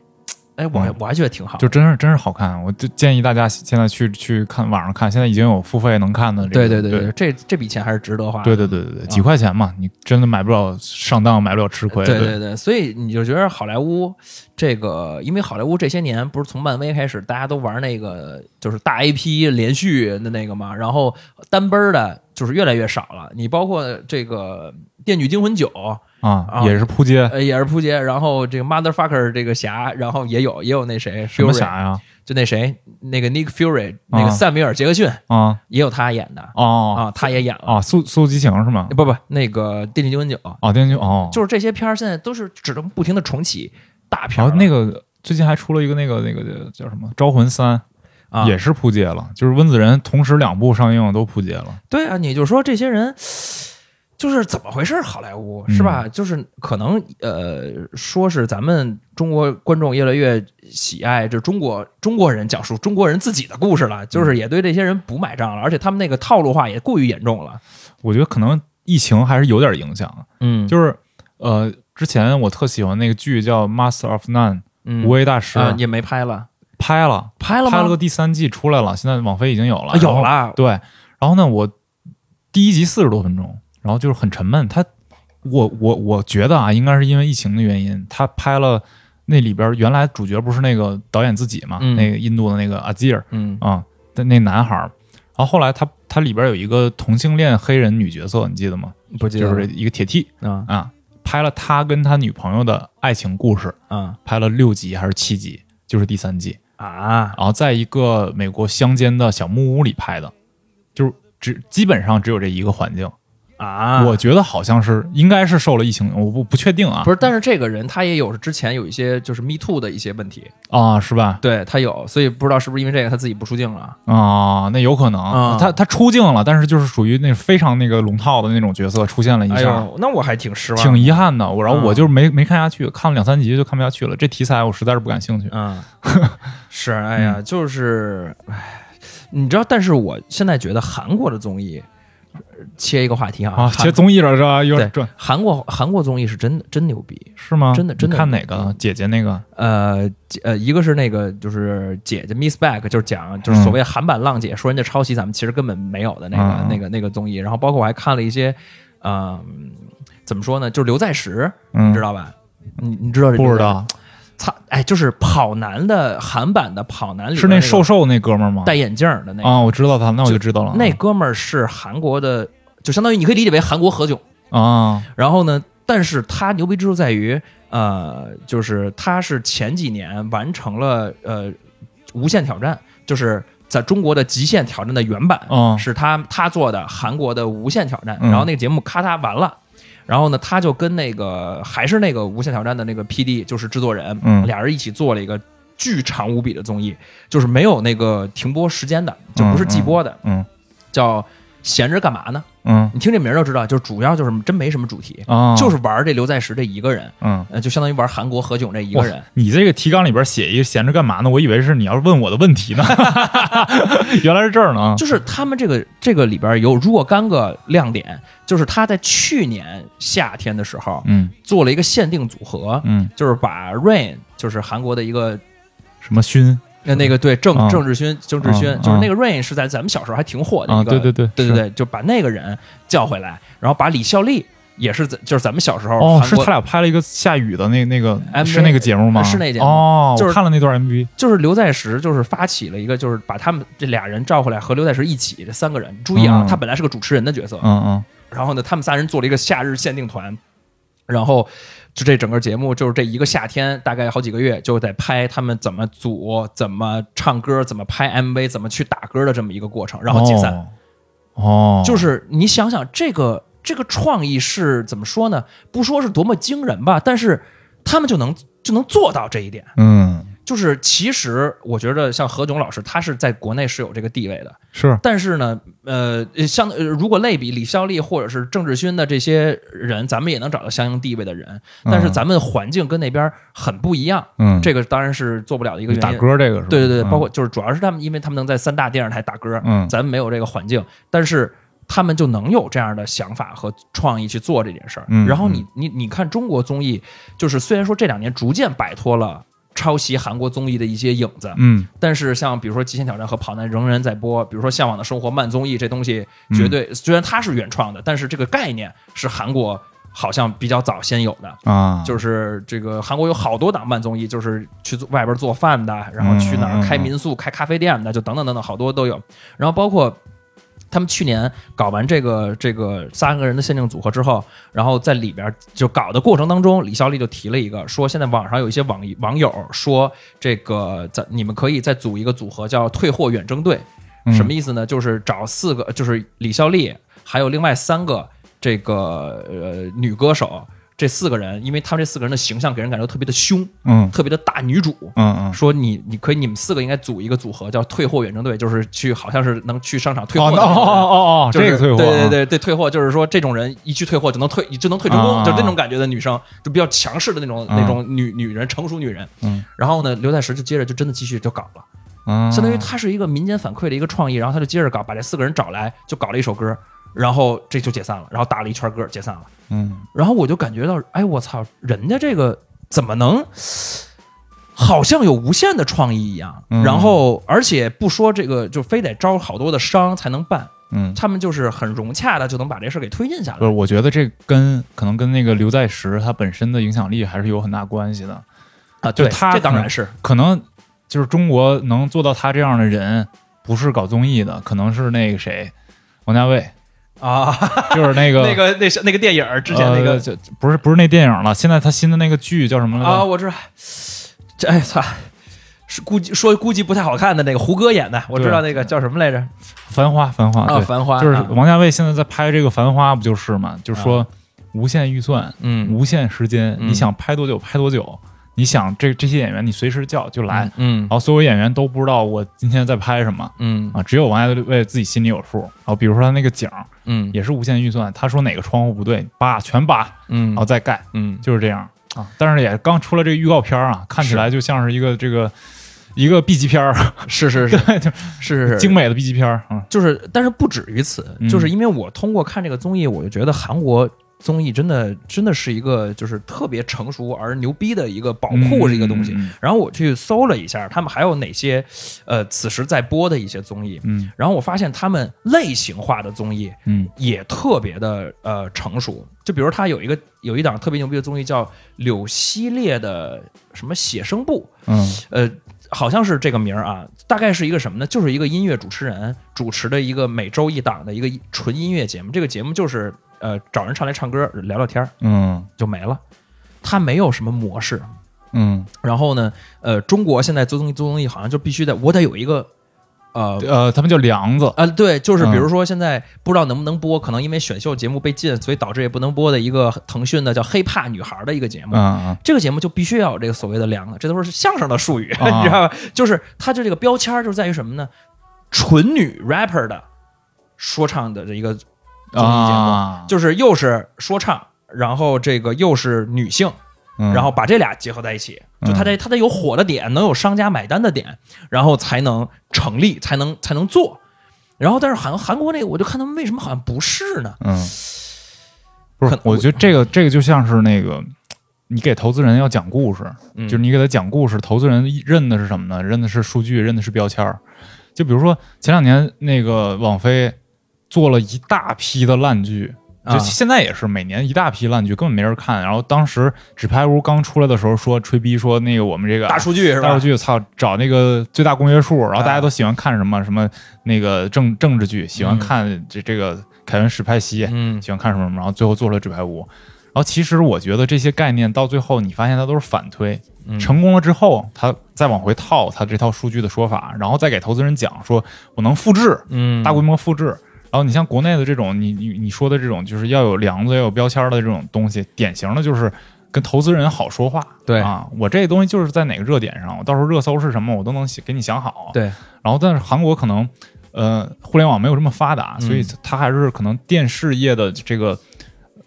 Speaker 2: 哎，我还
Speaker 1: 嗯
Speaker 2: 我还觉得挺好，
Speaker 1: 就真是真是好看，我就建议大家现在去去看网上看，现在已经有付费能看的这
Speaker 2: 对
Speaker 1: 个。对
Speaker 2: 对对这这笔钱还是值得花的，
Speaker 1: 对对对对对，几块钱嘛，你真的买不了上当，买不了吃亏。
Speaker 2: 对对对，所以你就觉得好莱坞这个，因为好莱坞这些年不是从漫威开始，大家都玩那个就是大 IP 连续的那个嘛，然后单奔儿的就是越来越少了。你包括这个《电锯惊魂九》
Speaker 1: 啊，
Speaker 2: 啊
Speaker 1: 也是扑街，
Speaker 2: 呃，也是扑街，然后这个 Motherfucker 这个侠，然后也有也有那谁
Speaker 1: 什么侠呀？
Speaker 2: 就那谁那个 Nick Fury 那个
Speaker 1: 啊
Speaker 2: 塞米尔杰克逊
Speaker 1: 啊
Speaker 2: 也有他演的
Speaker 1: 哦
Speaker 2: 啊，他也演了。
Speaker 1: 啊，速速度激情是吗？
Speaker 2: 不不，那个《电锯惊魂九》
Speaker 1: 啊，电锯哦，
Speaker 2: 就是这些片儿现在都是只能不停的重启大片儿了。
Speaker 1: 然后那个最近还出了一个那个那个叫什么《招魂三》，
Speaker 2: 啊，
Speaker 1: 也是扑街了，就是温子仁同时两部上映都扑街了。
Speaker 2: 对啊，你就说这些人就是怎么回事？好莱坞是吧？就是可能呃，说是咱们中国观众越来越喜爱这中国中国人讲述中国人自己的故事了，就是也对这些人不买账了，而且他们那个套路化也过于严重了。
Speaker 1: 我觉得可能疫情还是有点影响，
Speaker 2: 嗯
Speaker 1: 就是呃，之前我特喜欢那个剧叫《Master of None》
Speaker 2: 嗯
Speaker 1: 无畏大师，
Speaker 2: 啊也没拍了，
Speaker 1: 拍了
Speaker 2: 拍了？
Speaker 1: 拍了个第三季出来了，现在网飞已经有了，
Speaker 2: 啊有了
Speaker 1: 对，然后呢，我第一集四十多分钟，然后就是很沉闷。他，我我我觉得啊，应该是因为疫情的原因，他拍了那里边原来主角不是那个导演自己嘛，
Speaker 2: 嗯
Speaker 1: 那个印度的那个阿基尔
Speaker 2: 嗯
Speaker 1: 啊，的那男孩儿。然后后来他他里边有一个同性恋黑人女角色，你记得吗？
Speaker 2: 不记得
Speaker 1: 就是一个铁 T
Speaker 2: 啊
Speaker 1: 啊，拍了他跟他女朋友的爱情故事，
Speaker 2: 啊
Speaker 1: 拍了六集还是七集，就是第三季。
Speaker 2: 啊
Speaker 1: 然后在一个美国乡间的小木屋里拍的，就是只基本上只有这一个环境。
Speaker 2: 啊！
Speaker 1: 我觉得好像是应该是受了疫情，我不不确定啊。
Speaker 2: 不是，但是这个人他也有之前有一些就是 Me Too 的一些问题，
Speaker 1: 啊，是吧？
Speaker 2: 对他有，所以不知道是不是因为这个他自己不出镜了。
Speaker 1: 啊，那有可能。
Speaker 2: 啊
Speaker 1: 他他出镜了，但是就是属于那非常那个龙套的那种角色出现了一
Speaker 2: 哎
Speaker 1: 下，
Speaker 2: 呦，那我还挺失望，
Speaker 1: 挺遗憾的。我然后
Speaker 2: 啊
Speaker 1: 我就是没没看下去，看了两三集就看不下去了。这题材我实在是不感兴趣。
Speaker 2: 嗯，是，哎呀，就是，哎，你知道，但是我现在觉得韩国的综艺，呃切一个话题啊，
Speaker 1: 啊，切综艺了是吧？有点转
Speaker 2: 韩国韩国综艺是真的真牛逼，
Speaker 1: 是吗？
Speaker 2: 真的真的
Speaker 1: 看哪个？姐姐那个
Speaker 2: 呃呃，一个是那个就是姐姐 Miss Back，就是讲就是
Speaker 1: 嗯
Speaker 2: 所谓韩版浪姐，说人家抄袭咱们其实根本没有的那个、
Speaker 1: 嗯
Speaker 2: 那个那个综艺，然后包括我还看了一些，嗯、怎么说呢，就是刘在石，
Speaker 1: 嗯
Speaker 2: 你知道吧？你你知道这
Speaker 1: 不知？道
Speaker 2: 操，哎，就是跑男的韩版的跑男里
Speaker 1: 是那瘦瘦那哥们儿吗？
Speaker 2: 戴眼镜儿的那个，
Speaker 1: 啊，我知道他，那我就知道了。
Speaker 2: 那哥们儿是韩国的，就相当于你可以理解为韩国何炅。
Speaker 1: 啊，
Speaker 2: 然后呢，但是他牛逼之处在于，呃，就是他是前几年完成了呃无限挑战，就是在中国的极限挑战的原版，
Speaker 1: 嗯
Speaker 2: 是他他做的韩国的无限挑战。
Speaker 1: 嗯
Speaker 2: 然后那个节目咔嚓完了。然后呢，他就跟那个还是那个无限挑战的那个 P.D，就是制作人，
Speaker 1: 嗯
Speaker 2: 俩人一起做了一个巨长无比的综艺，就是没有那个停播时间的，就不是季播的，
Speaker 1: 嗯
Speaker 2: 叫闲着干嘛呢？
Speaker 1: 嗯
Speaker 2: 你听这名儿就知道，就主要就是真没什么主题，
Speaker 1: 啊，
Speaker 2: 就是玩这刘在石这一个人，
Speaker 1: 嗯。
Speaker 2: 呃，就相当于玩韩国何炅这一个人。
Speaker 1: 你这个提纲里边写一个闲着干嘛呢？我以为是你要问我的问题呢，原来是这儿呢。
Speaker 2: 就是他们这个这个里边有若干个亮点，就是他在去年夏天的时候
Speaker 1: 嗯
Speaker 2: 做了一个限定组合，
Speaker 1: 嗯，
Speaker 2: 就是把 Rain，就是韩国的一个
Speaker 1: 什么勋
Speaker 2: 呃那个对郑
Speaker 1: 啊
Speaker 2: 郑智勋，郑智薰
Speaker 1: 啊
Speaker 2: 就是那个 Rain 是在咱们小时候还挺火的
Speaker 1: 啊？
Speaker 2: 一个，
Speaker 1: 对对对
Speaker 2: 对对对，就把那个人叫回来，然后把李孝利也是在就是咱们小时候
Speaker 1: 哦，是他俩拍了一个下雨的那那个
Speaker 2: MV
Speaker 1: 是那个节目吗？
Speaker 2: 是那节目
Speaker 1: 哦，
Speaker 2: 就是
Speaker 1: 我看了那段 MV。
Speaker 2: 就是刘在石，就是发起了一个，就是把他们这俩人召回来，和刘在石一起，这三个人。注意啊，
Speaker 1: 嗯
Speaker 2: 他本来是个主持人的角色，
Speaker 1: 嗯嗯
Speaker 2: 然后呢，他们三人做了一个夏日限定团，然后就这整个节目就是这一个夏天，大概好几个月，就在拍他们怎么组、怎么唱歌、怎么拍 MV、怎么去打歌的这么一个过程，然后解散。
Speaker 1: 哦。哦，
Speaker 2: 就是你想想，这个这个创意是怎么说呢？不说是多么惊人吧，但是他们就能就能做到这一点。
Speaker 1: 嗯
Speaker 2: 就是其实我觉得像何炅老师，他是在国内是有这个地位的，
Speaker 1: 是。
Speaker 2: 但是呢，呃，像呃如果类比李孝利或者是郑智薰的这些人，咱们也能找到相应地位的人，但是咱们环境跟那边很不一样，
Speaker 1: 嗯，
Speaker 2: 这个当然是做不了的一个原因。
Speaker 1: 打歌这个是？
Speaker 2: 对对对，
Speaker 1: 嗯。
Speaker 2: 包括就是主要是他们，因为他们能在三大电视台打歌，
Speaker 1: 嗯。
Speaker 2: 咱们没有这个环境，但是他们就能有这样的想法和创意去做这件事儿。
Speaker 1: 嗯。
Speaker 2: 然后你你你看中国综艺，就是虽然说这两年逐渐摆脱了抄袭韩国综艺的一些影子，
Speaker 1: 嗯。
Speaker 2: 但是像比如说《极限挑战》和《跑男》仍然在播，比如说《向往的生活》慢综艺这东西，绝对、虽然它是原创的，但是这个概念是韩国好像比较早先有的。
Speaker 1: 啊，
Speaker 2: 就是这个韩国有好多档慢综艺，就是去做外边做饭的，然后去哪儿开民宿、开咖啡店的，就等等等等，好多都有。然后包括他们去年搞完这个这个三个人的限定组合之后，然后在里边就搞的过程当中，李孝利就提了一个，说现在网上有一些网网友说，这个在你们可以再组一个组合叫“退货远征队”，
Speaker 1: 嗯
Speaker 2: 什么意思呢？就是找四个，就是李孝利，还有另外三个这个呃女歌手，这四个人，因为他们这四个人的形象给人感觉特别的凶，
Speaker 1: 嗯
Speaker 2: 特别的大女主。
Speaker 1: 嗯嗯，
Speaker 2: 说你你可以你们四个应该组一个组合叫退货远征队，就是去好像是能去商场退
Speaker 1: 哦哦
Speaker 2: 货。
Speaker 1: 哦哦哦，
Speaker 2: 就是
Speaker 1: 这个退货，
Speaker 2: 对对对对，退货就是说这种人一去退货就能退就能退成功，
Speaker 1: 啊
Speaker 2: 就是那种感觉的女生，就比较强势的那种、
Speaker 1: 啊
Speaker 2: 那种女女人，成熟女人。
Speaker 1: 嗯，
Speaker 2: 然后呢，刘在石就接着就真的继续就搞了，
Speaker 1: 嗯，
Speaker 2: 相当于他是一个民间反馈的一个创意，然后他就接着搞，把这四个人找来，就搞了一首歌，然后这就解散了，然后打了一圈歌解散了。
Speaker 1: 嗯
Speaker 2: 然后我就感觉到，哎，我操，人家这个怎么能，好像有无限的创意一样。
Speaker 1: 嗯
Speaker 2: 然后，而且不说这个，就非得招好多的商才能办，
Speaker 1: 嗯，
Speaker 2: 他们就是很融洽的就能把这事儿给推进下
Speaker 1: 不是，
Speaker 2: 来。
Speaker 1: 我觉得这跟可能跟那个刘在石他本身的影响力还是有很大关系的。
Speaker 2: 啊，对，
Speaker 1: 就他
Speaker 2: 这当然是，
Speaker 1: 可能就是中国能做到他这样的人，不是搞综艺的，可能是那个谁，王家卫，
Speaker 2: 啊，
Speaker 1: 就是那个
Speaker 2: 那个那是那个电影之前那个
Speaker 1: 呃、就不是不是那电影了，现在他新的那个剧叫什么来着？
Speaker 2: 啊，我知道，这哎操。是估计说估计不太好看的那个胡歌演的，我知道那个叫什么来着？
Speaker 1: 繁花，繁花，
Speaker 2: 啊，
Speaker 1: 对，
Speaker 2: 繁花，
Speaker 1: 就是
Speaker 2: 啊
Speaker 1: 王家卫现在在拍这个《繁花》，不就是嘛？就是说无限预算、
Speaker 2: 嗯
Speaker 1: 无限时间，
Speaker 2: 嗯
Speaker 1: 你想拍多久拍多久，你想这这些演员你随时叫就来，
Speaker 2: 嗯
Speaker 1: 然后所有演员都不知道我今天在拍什么
Speaker 2: 嗯。
Speaker 1: 啊，只有王家卫自己心里有数。然后比如说他那个景
Speaker 2: 嗯。
Speaker 1: 也是无限预算，他说哪个窗户不对，扒全扒，
Speaker 2: 嗯。
Speaker 1: 然后再盖，
Speaker 2: 嗯，
Speaker 1: 就是这样啊。但是也刚出了这个预告片儿啊，看起来就像是一个这个一个 B 级片儿，
Speaker 2: 是 是是。
Speaker 1: 对，就是
Speaker 2: 是
Speaker 1: 精美的 B 级片儿啊。
Speaker 2: 就是，但是不止于此，
Speaker 1: 嗯。
Speaker 2: 就是因为我通过看这个综艺，我就觉得韩国综艺真的真的是一个就是特别成熟而牛逼的一个宝库这个东西。
Speaker 1: 嗯
Speaker 2: 然后我去搜了一下，他们还有哪些呃此时在播的一些综艺，
Speaker 1: 嗯
Speaker 2: 然后我发现他们类型化的综艺
Speaker 1: 嗯
Speaker 2: 也特别的呃成熟。就比如他有一个有一档特别牛逼的综艺叫柳溪烈的什么写生部，
Speaker 1: 嗯
Speaker 2: 呃，好像是这个名儿啊，大概是一个什么呢？就是一个音乐主持人主持的一个每周一档的一个纯音乐节目。这个节目就是呃找人上来唱歌聊聊天儿
Speaker 1: 嗯
Speaker 2: 就没了，它没有什么模式。
Speaker 1: 嗯
Speaker 2: 然后呢，呃，中国现在做综艺做综艺好像就必须得我得有一个呃。
Speaker 1: 呃，他们叫梁子，
Speaker 2: 啊，对，就是比
Speaker 1: 嗯
Speaker 2: 如说现在不知道能不能播，可能因为选秀节目被禁，所以导致也不能播的一个腾讯的叫《黑怕女孩》的一个节目。这个节目就必须要有这个所谓的“梁子，这都是相声的术语，
Speaker 1: 啊
Speaker 2: 你知道吧？就是它就这个标签儿就在于什么呢？纯女 rapper 的说唱的这一个综艺节目，
Speaker 1: 啊，
Speaker 2: 就是又是说唱，然后这个又是女性，
Speaker 1: 嗯
Speaker 2: 然后把这俩结合在一起，就它得它得有火的点，能有商家买单的点，然后才能成立，才能才能做。然后，但是韩韩国那个，我就看他们为什么好像不是呢？
Speaker 1: 嗯，不是，我觉得这个这个就像是那个，你给投资人要讲故事，
Speaker 2: 嗯
Speaker 1: 就是你给他讲故事，投资人认的是什么呢？认的是数据，认的是标签儿。就比如说前两年那个网飞做了一大批的烂剧。就
Speaker 2: 啊
Speaker 1: 现在也是每年一大批烂剧，根本没人看。然后当时《纸牌屋》刚出来的时候，说吹逼说那个我们这个
Speaker 2: 大数据是吧？
Speaker 1: 大数据，操，找那个最大公约数，然后大
Speaker 2: 啊
Speaker 1: 家都喜欢看什么什么那个政政治剧，喜欢
Speaker 2: 嗯
Speaker 1: 看这这个凯文史派西，
Speaker 2: 嗯
Speaker 1: 喜欢看什么什么，然后最后做了纸牌屋。然后其实我觉得这些概念到最后，你发现它都是反推，
Speaker 2: 嗯
Speaker 1: 成功了之后，他再往回套他这套数据的说法，然后再给投资人讲说我能复制，
Speaker 2: 嗯
Speaker 1: 大规模复制。然后你像国内的这种，你你你说的这种，就是要有梁子、要有标签的这种东西，典型的就是跟投资人好说话。
Speaker 2: 对
Speaker 1: 啊，我这东西就是在哪个热点上，我到时候热搜是什么，我都能给你想好。
Speaker 2: 对，
Speaker 1: 然后但是韩国可能，呃，互联网没有这么发达，
Speaker 2: 嗯
Speaker 1: 所以它还是可能电视业的这个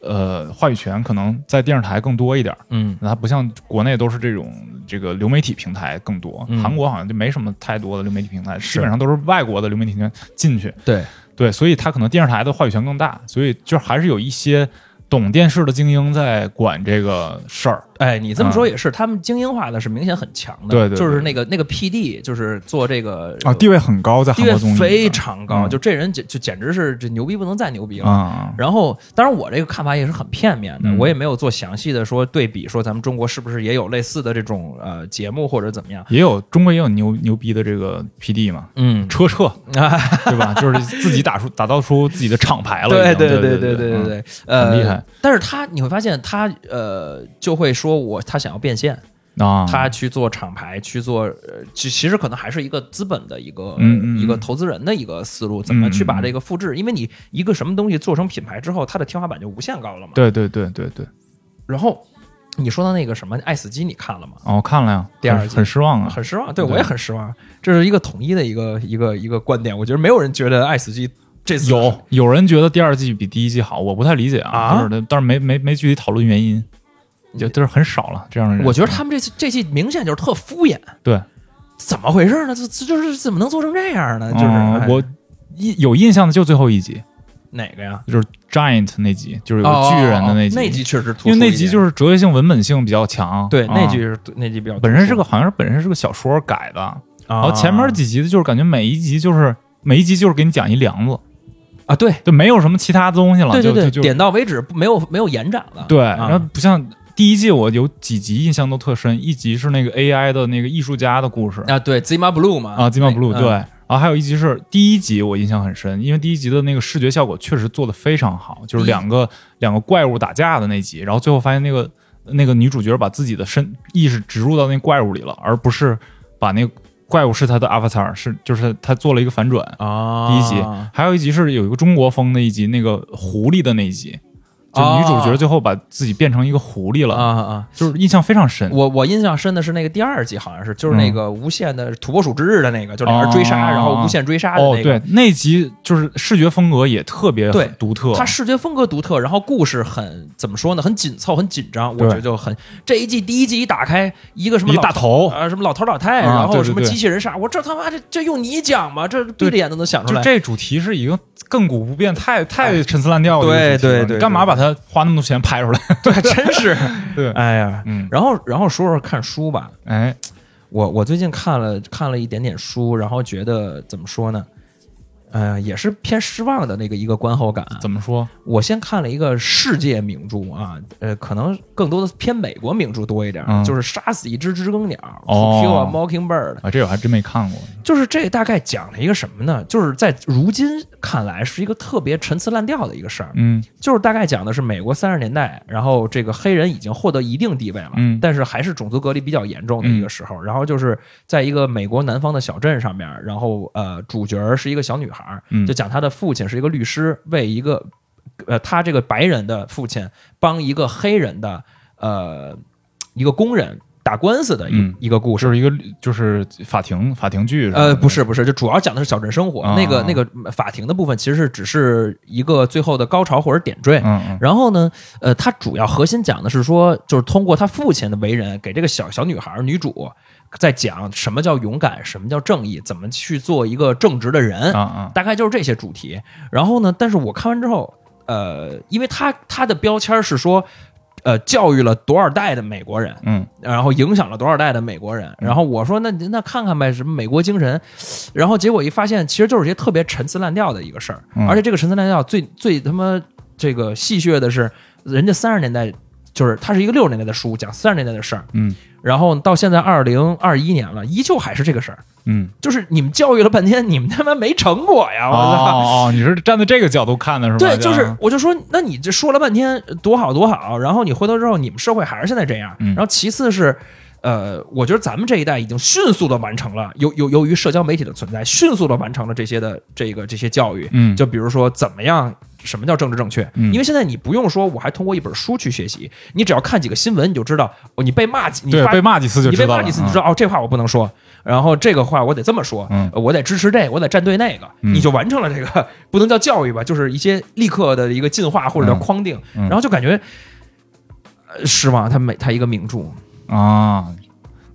Speaker 1: 呃话语权可能在电视台更多一点儿。
Speaker 2: 嗯
Speaker 1: 它不像国内都是这种这个流媒体平台更多，
Speaker 2: 嗯
Speaker 1: 韩国好像就没什么太多的流媒体平台，基本上都是外国的流媒体平台进去。
Speaker 2: 对，
Speaker 1: 对，所以他可能电视台的话语权更大，所以就还是有一些懂电视的精英在管这个事儿。
Speaker 2: 哎，你这么说也是，他们精英化的是明显很强的，
Speaker 1: 对对对
Speaker 2: 就是那个那个 P D，就是做这个
Speaker 1: 啊，地位很高，在
Speaker 2: 地位
Speaker 1: 韩国综艺
Speaker 2: 非常高，
Speaker 1: 嗯
Speaker 2: 就这人简就简直是这牛逼不能再牛逼了。
Speaker 1: 啊，
Speaker 2: 然后，当然我这个看法也是很片面的，
Speaker 1: 嗯
Speaker 2: 我也没有做详细的说对比，说咱们中国是不是也有类似的这种呃节目或者怎么样。
Speaker 1: 也有中国也有牛牛逼的这个 PD 嘛，
Speaker 2: 嗯，
Speaker 1: 车澈
Speaker 2: 啊，
Speaker 1: 对吧？就是自己打出打造出自己的厂牌了，
Speaker 2: 对
Speaker 1: 对
Speaker 2: 对
Speaker 1: 对嗯
Speaker 2: 对对对，呃，
Speaker 1: 很厉害。
Speaker 2: 但是他你会发现他呃就会说我他想要变现，
Speaker 1: 啊，
Speaker 2: 他去做厂牌，去做呃，其其实可能还是一个资本的一个
Speaker 1: 嗯
Speaker 2: 一个投资人的一个思路，怎么去把这个复制？因为你一个什么东西做成品牌之后，它的天花板就无限高了嘛。
Speaker 1: 对对对对对，
Speaker 2: 然后你说到那个什么《爱死机》，你看了吗？
Speaker 1: 哦，我看了呀，
Speaker 2: 第二季
Speaker 1: 很失望啊，
Speaker 2: 很失望，对
Speaker 1: 对
Speaker 2: 我也很失望。这是一个统一的一个一个一个观点，我觉得没有人觉得《爱死机》这次
Speaker 1: 有有人觉得第二季比第一季好，我不太理解
Speaker 2: 啊
Speaker 1: 就是但是没没没具体讨论原因，就就是很少了这样的人。
Speaker 2: 我觉得他们这次这季明显就是特敷衍，
Speaker 1: 对，
Speaker 2: 怎么回事呢？这这就是怎么能做成这样呢？就是、
Speaker 1: 我印有印象的就最后一集，
Speaker 2: 哪个呀？
Speaker 1: 就是 Giant 那集，就是有巨人的那集，
Speaker 2: 哦那集确实突
Speaker 1: 因为那集就是哲学性文本性比较强，
Speaker 2: 对，
Speaker 1: 啊
Speaker 2: 那集是那集比较
Speaker 1: 本身是个好像是本身是个小说改的，然后前面几集的就是感觉每一集就是每一集就是给你讲一梁子，
Speaker 2: 啊，对
Speaker 1: 就没有什么其他东西了，
Speaker 2: 对对对，
Speaker 1: 就就就
Speaker 2: 点到为止，没有没有延展了。
Speaker 1: 对，
Speaker 2: 啊
Speaker 1: 然后不像第一季我有几集印象都特深，一集是那个 AI 的那个艺术家的故事
Speaker 2: 啊，对，Zima Blue 嘛，
Speaker 1: 啊，金马 blue
Speaker 2: 嗯
Speaker 1: 对。然后还有一集是第一集，我印象很深，因为第一集的那个视觉效果确实做的非常好，就是两个两个怪物打架的那集，然后最后发现那个那个女主角把自己的身意识植入到那怪物里了，而不是把那个怪物是他的 avatar，是就是他做了一个反转。
Speaker 2: 啊，
Speaker 1: 第一集，还有一集是有一个中国风的一集，那个狐狸的那一集，就女主角最后把自己变成一个狐狸了，
Speaker 2: 啊啊！
Speaker 1: 就是印象非常深。
Speaker 2: 我我印象深的是那个第二集，好像是就是那个无限的土拨鼠之日的那个，就俩人追杀，
Speaker 1: 哦
Speaker 2: 然后无限追杀的
Speaker 1: 哦，
Speaker 2: 那个。
Speaker 1: 对，那集就是视觉风格也特别
Speaker 2: 对
Speaker 1: 独特，
Speaker 2: 它视觉风格独特，然后故事很怎么说呢？很紧凑，很紧张。我觉得就很这一季第一集一打开，一个什么
Speaker 1: 一
Speaker 2: 老
Speaker 1: 大头
Speaker 2: 啊，什么老头老太，
Speaker 1: 啊
Speaker 2: 然后什么机器人杀，我这他妈这这用你讲吗？这闭着眼都能想出来。
Speaker 1: 就这主题是已经亘古不变、太太陈词滥调了
Speaker 2: 对对对
Speaker 1: 你干嘛把它花那么多钱拍出来？
Speaker 2: 对，真是，
Speaker 1: 对，
Speaker 2: 哎呀，
Speaker 1: 嗯，
Speaker 2: 然后然后说说看书吧，
Speaker 1: 哎，
Speaker 2: 我我最近看了看了一点点书，然后觉得怎么说呢？呃，也是偏失望的那个一个观后感啊。
Speaker 1: 怎么说？
Speaker 2: 我先看了一个世界名著啊，呃，可能更多的偏美国名著多一点，
Speaker 1: 嗯
Speaker 2: 就是《杀死一只知更鸟》
Speaker 1: 哦
Speaker 2: To Kill a Mockingbird，
Speaker 1: 啊，这我还真没看过。
Speaker 2: 就是这大概讲了一个什么呢？就是在如今看来是一个特别陈词滥调的一个事儿，
Speaker 1: 嗯
Speaker 2: 就是大概讲的是美国三十年代，然后这个黑人已经获得一定地位了，
Speaker 1: 嗯
Speaker 2: 但是还是种族隔离比较严重的一个时候。然后就是在一个美国南方的小镇上面，然后呃，主角是一个小女孩就讲他的父亲是一个律师，为一个呃他这个白人的父亲帮一个黑人的呃一个工人打官司的一、
Speaker 1: 嗯
Speaker 2: 一个故事。
Speaker 1: 就是一个就是法庭法庭剧，
Speaker 2: 呃，不，是不是，就主要讲的是小镇生活。
Speaker 1: 啊
Speaker 2: 那个那个法庭的部分其实是只是一个最后的高潮或者点缀。然后呢，呃，他主要核心讲的是说，就是通过他父亲的为人，给这个小小女孩女主在讲什么叫勇敢，什么叫正义，怎么去做一个正直的人，
Speaker 1: 啊啊，
Speaker 2: 大概就是这些主题。然后呢，但是我看完之后，呃，因为他他的标签是说。呃，教育了多少代的美国人，
Speaker 1: 嗯
Speaker 2: 然后影响了多少代的美国人。然后我说那那看看呗，什么美国精神。然后结果一发现，其实就是一些特别陈词滥调的一个事儿。
Speaker 1: 嗯
Speaker 2: 而且这个陈词滥调最最他妈这个戏谑的是，人家三十年代就是它是一个六十年代的书，讲三十年代的事儿。
Speaker 1: 嗯
Speaker 2: 然后到现在二零二一年了，依旧还是这个事儿。
Speaker 1: 嗯，
Speaker 2: 就是你们教育了半天，你们他妈没成果呀！
Speaker 1: 哦
Speaker 2: 我操！
Speaker 1: 哦哦，你是站在这个角度看的是吧？
Speaker 2: 对，就是我就说，那你这说了半天多好多好，然后你回头之后，你们社会还是现在这样。
Speaker 1: 嗯
Speaker 2: 然后其次是，呃，我觉得咱们这一代已经迅速的完成了，由由由于社交媒体的存在，迅速的完成了这些的这个这些教育。
Speaker 1: 嗯
Speaker 2: 就比如说怎么样。什么叫政治正确？
Speaker 1: 嗯。
Speaker 2: 因为现在你不用说，我还通过一本书去学习，你只要看几个新闻，你就知道，哦你被骂几，你
Speaker 1: 对被骂几次就
Speaker 2: 你
Speaker 1: 知道了，
Speaker 2: 被骂几次，你就知道哦，这话我不能说，然后这个话我得这么说，我得支持这个，我得站队那个，
Speaker 1: 嗯。
Speaker 2: 你就完成了这个，不能叫教育吧，就是一些立刻的一个进化或者叫框定，
Speaker 1: 嗯。
Speaker 2: 然后就感觉。呃失望，他每他一个名著，
Speaker 1: 啊。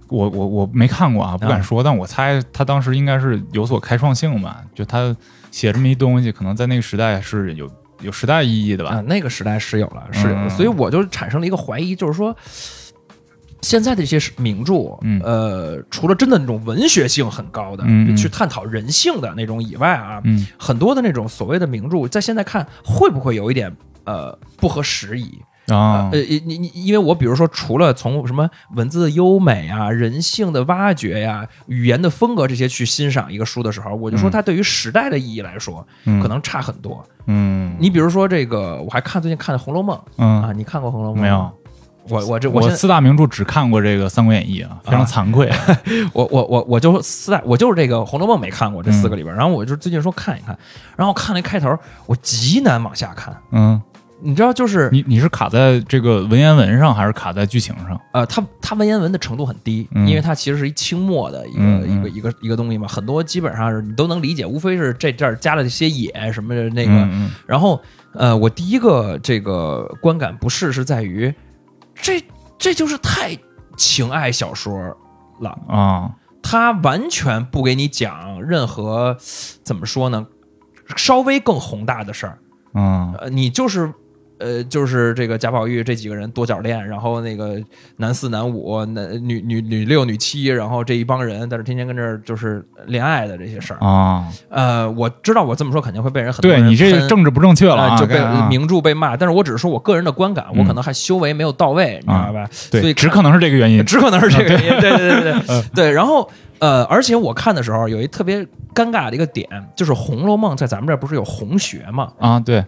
Speaker 1: 我我我没看过啊，不敢说，但我猜他当时应该是有所开创性吧，就他写这么一东西，可能在那个时代是有有时代意义的吧。
Speaker 2: 啊，那个时代是有了，是有。所以我就产生了一个怀疑，就是说，现在的一些名著，
Speaker 1: 嗯。
Speaker 2: 呃，除了真的那种文学性很高的，去探讨人性的那种以外啊，
Speaker 1: 嗯。
Speaker 2: 很多的那种所谓的名著，在现在看会不会有一点呃不合时宜？
Speaker 1: 啊
Speaker 2: 呃，你你因为我比如说，除了从什么文字的优美啊、人性的挖掘呀、语言的风格这些去欣赏一个书的时候，我就说它对于时代的意义来说，
Speaker 1: 嗯
Speaker 2: 可能差很多。
Speaker 1: 嗯
Speaker 2: 你比如说这个，我还看最近看的《红楼梦》啊，
Speaker 1: 嗯
Speaker 2: 你看过《红楼梦》
Speaker 1: 没有？
Speaker 2: 我我这我
Speaker 1: 我四大名著只看过这个《三国演义》啊，非常惭愧。
Speaker 2: 我我我我就四大，我就是这个《红楼梦》没看过这四个里边，然后我就最近说看一看，然后看了一开头，我极难往下看。
Speaker 1: 嗯，
Speaker 2: 你知道，就是
Speaker 1: 你你是卡在这个文言文上，还是卡在剧情上？
Speaker 2: 呃，它它文言文的程度很低，
Speaker 1: 嗯。
Speaker 2: 因为它其实是一清末的一个、一个一个一个东西嘛，很多基本上是你都能理解，无非是这这儿加了一些野什么的那个，
Speaker 1: 嗯
Speaker 2: 然后呃，我第一个这个观感不适是在于，这这就是太情爱小说了，
Speaker 1: 嗯啊。
Speaker 2: 它完全不给你讲任何怎么说呢，稍微更宏大的事儿，
Speaker 1: 嗯。
Speaker 2: 呃，你就是。呃，就是这个贾宝玉这几个人多角恋，然后那个男四、男五、男女女女六、女七，然后这一帮人在这天天跟这儿就是恋爱的这些事儿。
Speaker 1: 啊，
Speaker 2: 呃，我知道我这么说肯定会被人很多人
Speaker 1: 对你这个政治不正确了啊，
Speaker 2: 呃就被名著被骂，但是我只是说我个人的观感，我
Speaker 1: 嗯
Speaker 2: 可能还修为没有到位，你知道吧？所以
Speaker 1: 对，只可能是这个原因。
Speaker 2: 只可能是这个原因。对对对对对。然后呃，而且我看的时候有一特别尴尬的一个点，就是《红楼梦》在咱们这儿不是有红学嘛？
Speaker 1: 啊，对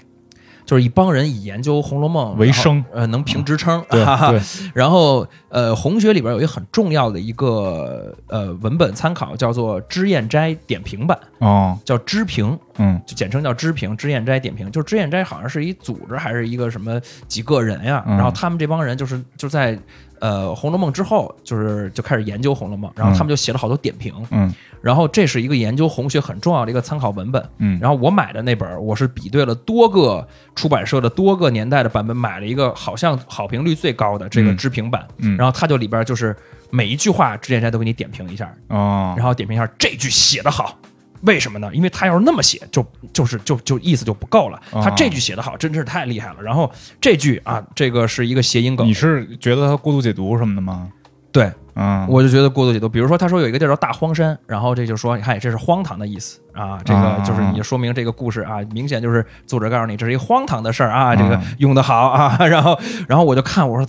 Speaker 2: 就是一帮人以研究《红楼梦》
Speaker 1: 为生，
Speaker 2: 呃，能评职称。
Speaker 1: 对
Speaker 2: 哈哈
Speaker 1: 对，
Speaker 2: 然后呃，红学里边有一个很重要的一个呃文本参考，叫做脂砚斋点评版，
Speaker 1: 哦，
Speaker 2: 叫脂评。
Speaker 1: 嗯
Speaker 2: 就简称叫脂评，脂砚斋点评，就是脂砚斋好像是一组织还是一个什么几个人呀？
Speaker 1: 嗯
Speaker 2: 然后他们这帮人就是就在呃《红楼梦》之后，就是就开始研究《红楼梦》，然后他们就写了好多点评，
Speaker 1: 嗯。
Speaker 2: 然后这是一个研究红学很重要的一个参考文本。
Speaker 1: 嗯，
Speaker 2: 然后我买的那本儿，我是比对了多个出版社的多个年代的版本，买了一个好像好评率最高的这个
Speaker 1: 嗯。
Speaker 2: 知评版，
Speaker 1: 嗯。
Speaker 2: 然后它就里边就是每一句话脂砚斋都给你点评一下，
Speaker 1: 哦，
Speaker 2: 然后点评一下这句写得好，为什么呢？因为他要是那么写，就就是就就意思就不够了。
Speaker 1: 哦
Speaker 2: 他这句写得好，真是太厉害了。然后这句啊，这个是一个谐音梗
Speaker 1: 你，是觉得他过度解读什么的吗？
Speaker 2: 对
Speaker 1: 嗯，
Speaker 2: 我就觉得过度解读。比如说他说有一个地儿叫大荒山，然后这就说，你看这是荒唐的意思啊，这个
Speaker 1: 啊
Speaker 2: 就是你就说明这个故事啊，明显就是作者告诉你这是一个荒唐的事儿啊，这个
Speaker 1: 嗯
Speaker 2: 用的好啊。然后然后我就看我说。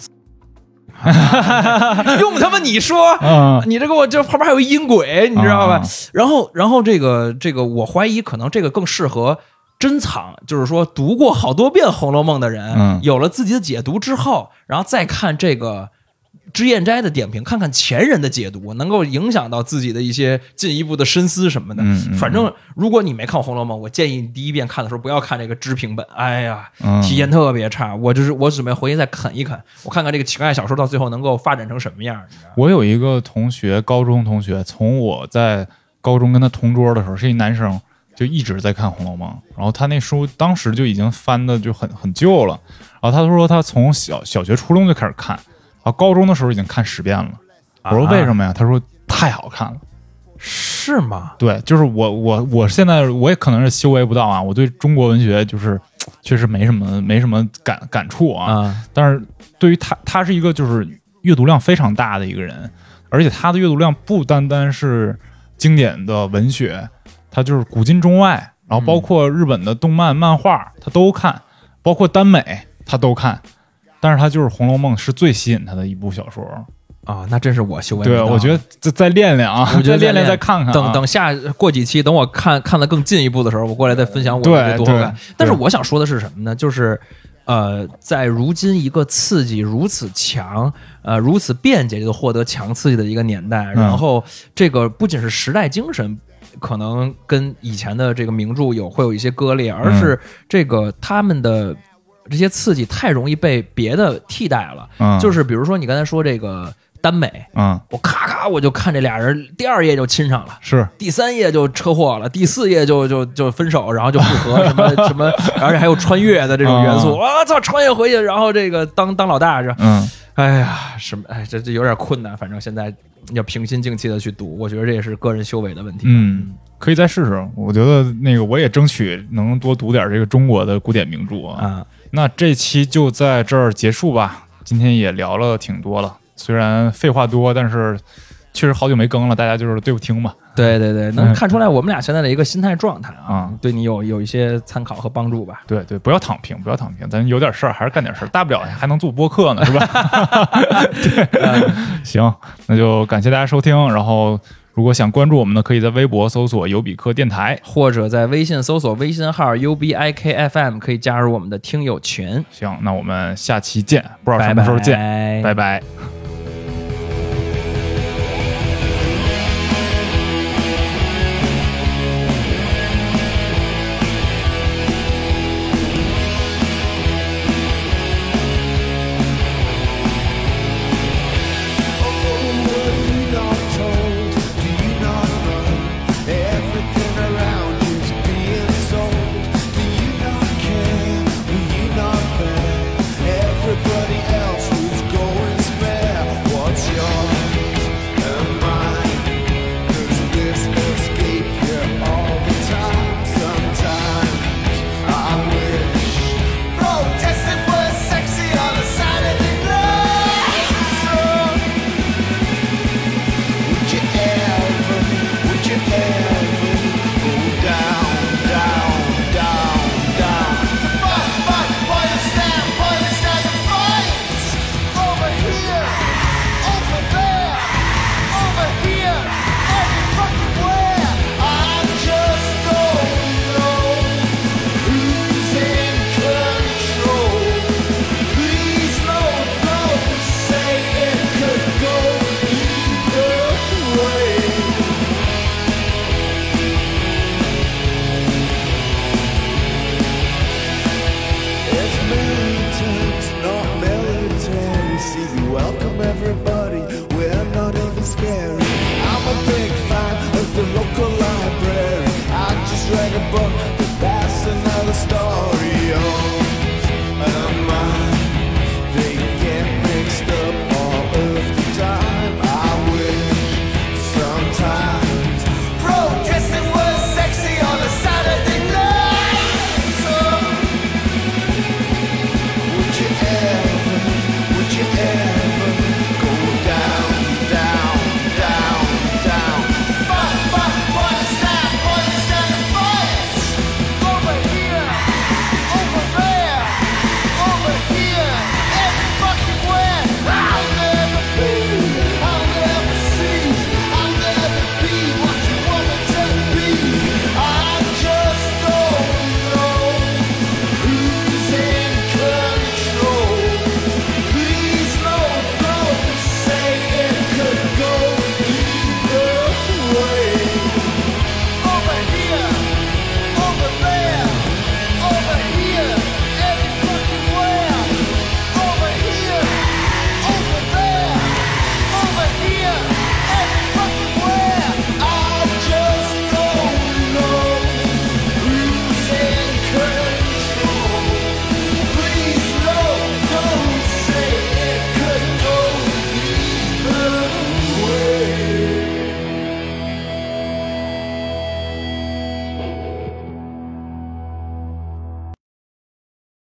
Speaker 2: 用他妈你说，
Speaker 1: 嗯。
Speaker 2: 你这给我这旁边还有一音轨，你知道吧？
Speaker 1: 啊
Speaker 2: 然后，然后这个这个，我怀疑可能这个更适合珍藏，就是说读过好多遍《红楼梦》的人，
Speaker 1: 嗯。
Speaker 2: 有了自己的解读之后，然后再看这个脂砚斋的点评，看看前人的解读，能够影响到自己的一些进一步的深思什么的。
Speaker 1: 嗯嗯
Speaker 2: 反正如果你没看《红楼梦》，我建议你第一遍看的时候不要看这个知评本，哎呀，
Speaker 1: 嗯
Speaker 2: 体验特别差。我就是我准备回去再啃一啃，我看看这个情爱小说到最后能够发展成什么样。
Speaker 1: 我有一个同学，高中同学，从我在高中跟他同桌的时候，是一男生，就一直在看《红楼梦》，然后他那书当时就已经翻的就很很旧了，然后他说他从小小学、初中就开始看，高中的时候已经看十遍了。我说为什
Speaker 2: 么？
Speaker 1: 么呀？他说太好看了。
Speaker 2: 是吗？
Speaker 1: 对，就是我我我现在我也可能是修为不到啊，我对中国文学就是确实没什么没什么感感触啊。
Speaker 2: 啊，
Speaker 1: 但是对于他，他是一个就是阅读量非常大的一个人，而且他的阅读量不单单是经典的文学，他就是古今中外，然后包括日本的动漫、漫画，他都看，包括耽美他都看。但是他就是《红楼梦》是最吸引他的一部小说。
Speaker 2: 啊，那真是我修为没
Speaker 1: 对，我觉得再再练练啊，
Speaker 2: 我觉得
Speaker 1: 再练练
Speaker 2: 再
Speaker 1: 再看看啊、
Speaker 2: 等等下过几期，等我看看的更进一步的时候，我过来再分享我的读后感。但是我想说的是什么呢？就是。呃，在如今一个刺激如此强、呃如此便捷就获得强刺激的一个年代，然后这个不仅是时代精神可能跟以前的这个名著有会有一些割裂，而是这个他们的这些刺激太容易被别的替代了。
Speaker 1: 嗯，
Speaker 2: 就是比如说你刚才说这个耽美，
Speaker 1: 嗯
Speaker 2: 我咔咔我就看这俩人，第二页就亲上了。
Speaker 1: 是
Speaker 2: 第三页就车祸了，第四页就就就分手，然后就复合，什么 什么，而且还有穿越的这种元素。我操，穿越回去，然后这个当当老大是，
Speaker 1: 嗯
Speaker 2: 哎呀，什么哎，这这有点困难。反正现在要平心静气的去读，我觉得这也是个人修为的问题。
Speaker 1: 嗯，可以再试试。我觉得那个我也争取能多读点这个中国的古典名著啊。
Speaker 2: 啊，
Speaker 1: 那这期就在这儿结束吧，今天也聊了挺多了，虽然废话多，但是确实好久没更了，大家就是对不听嘛。
Speaker 2: 对对对，
Speaker 1: 嗯
Speaker 2: 能看出来我们俩现在的一个心态状态啊
Speaker 1: 啊，
Speaker 2: 对你有有一些参考和帮助吧。
Speaker 1: 对对，不要躺平，不要躺平，咱有点事儿还是干点事儿，大不了还能做播客呢，是吧？对，行，那就感谢大家收听。然后，如果想关注我们呢，可以在微博搜索“尤比克电台。
Speaker 2: 或者在微信搜索微信号 U B I K F M，可以加入我们的听友群。
Speaker 1: 行，那我们下期见，不知道什么时候见，
Speaker 2: 拜。
Speaker 1: 拜拜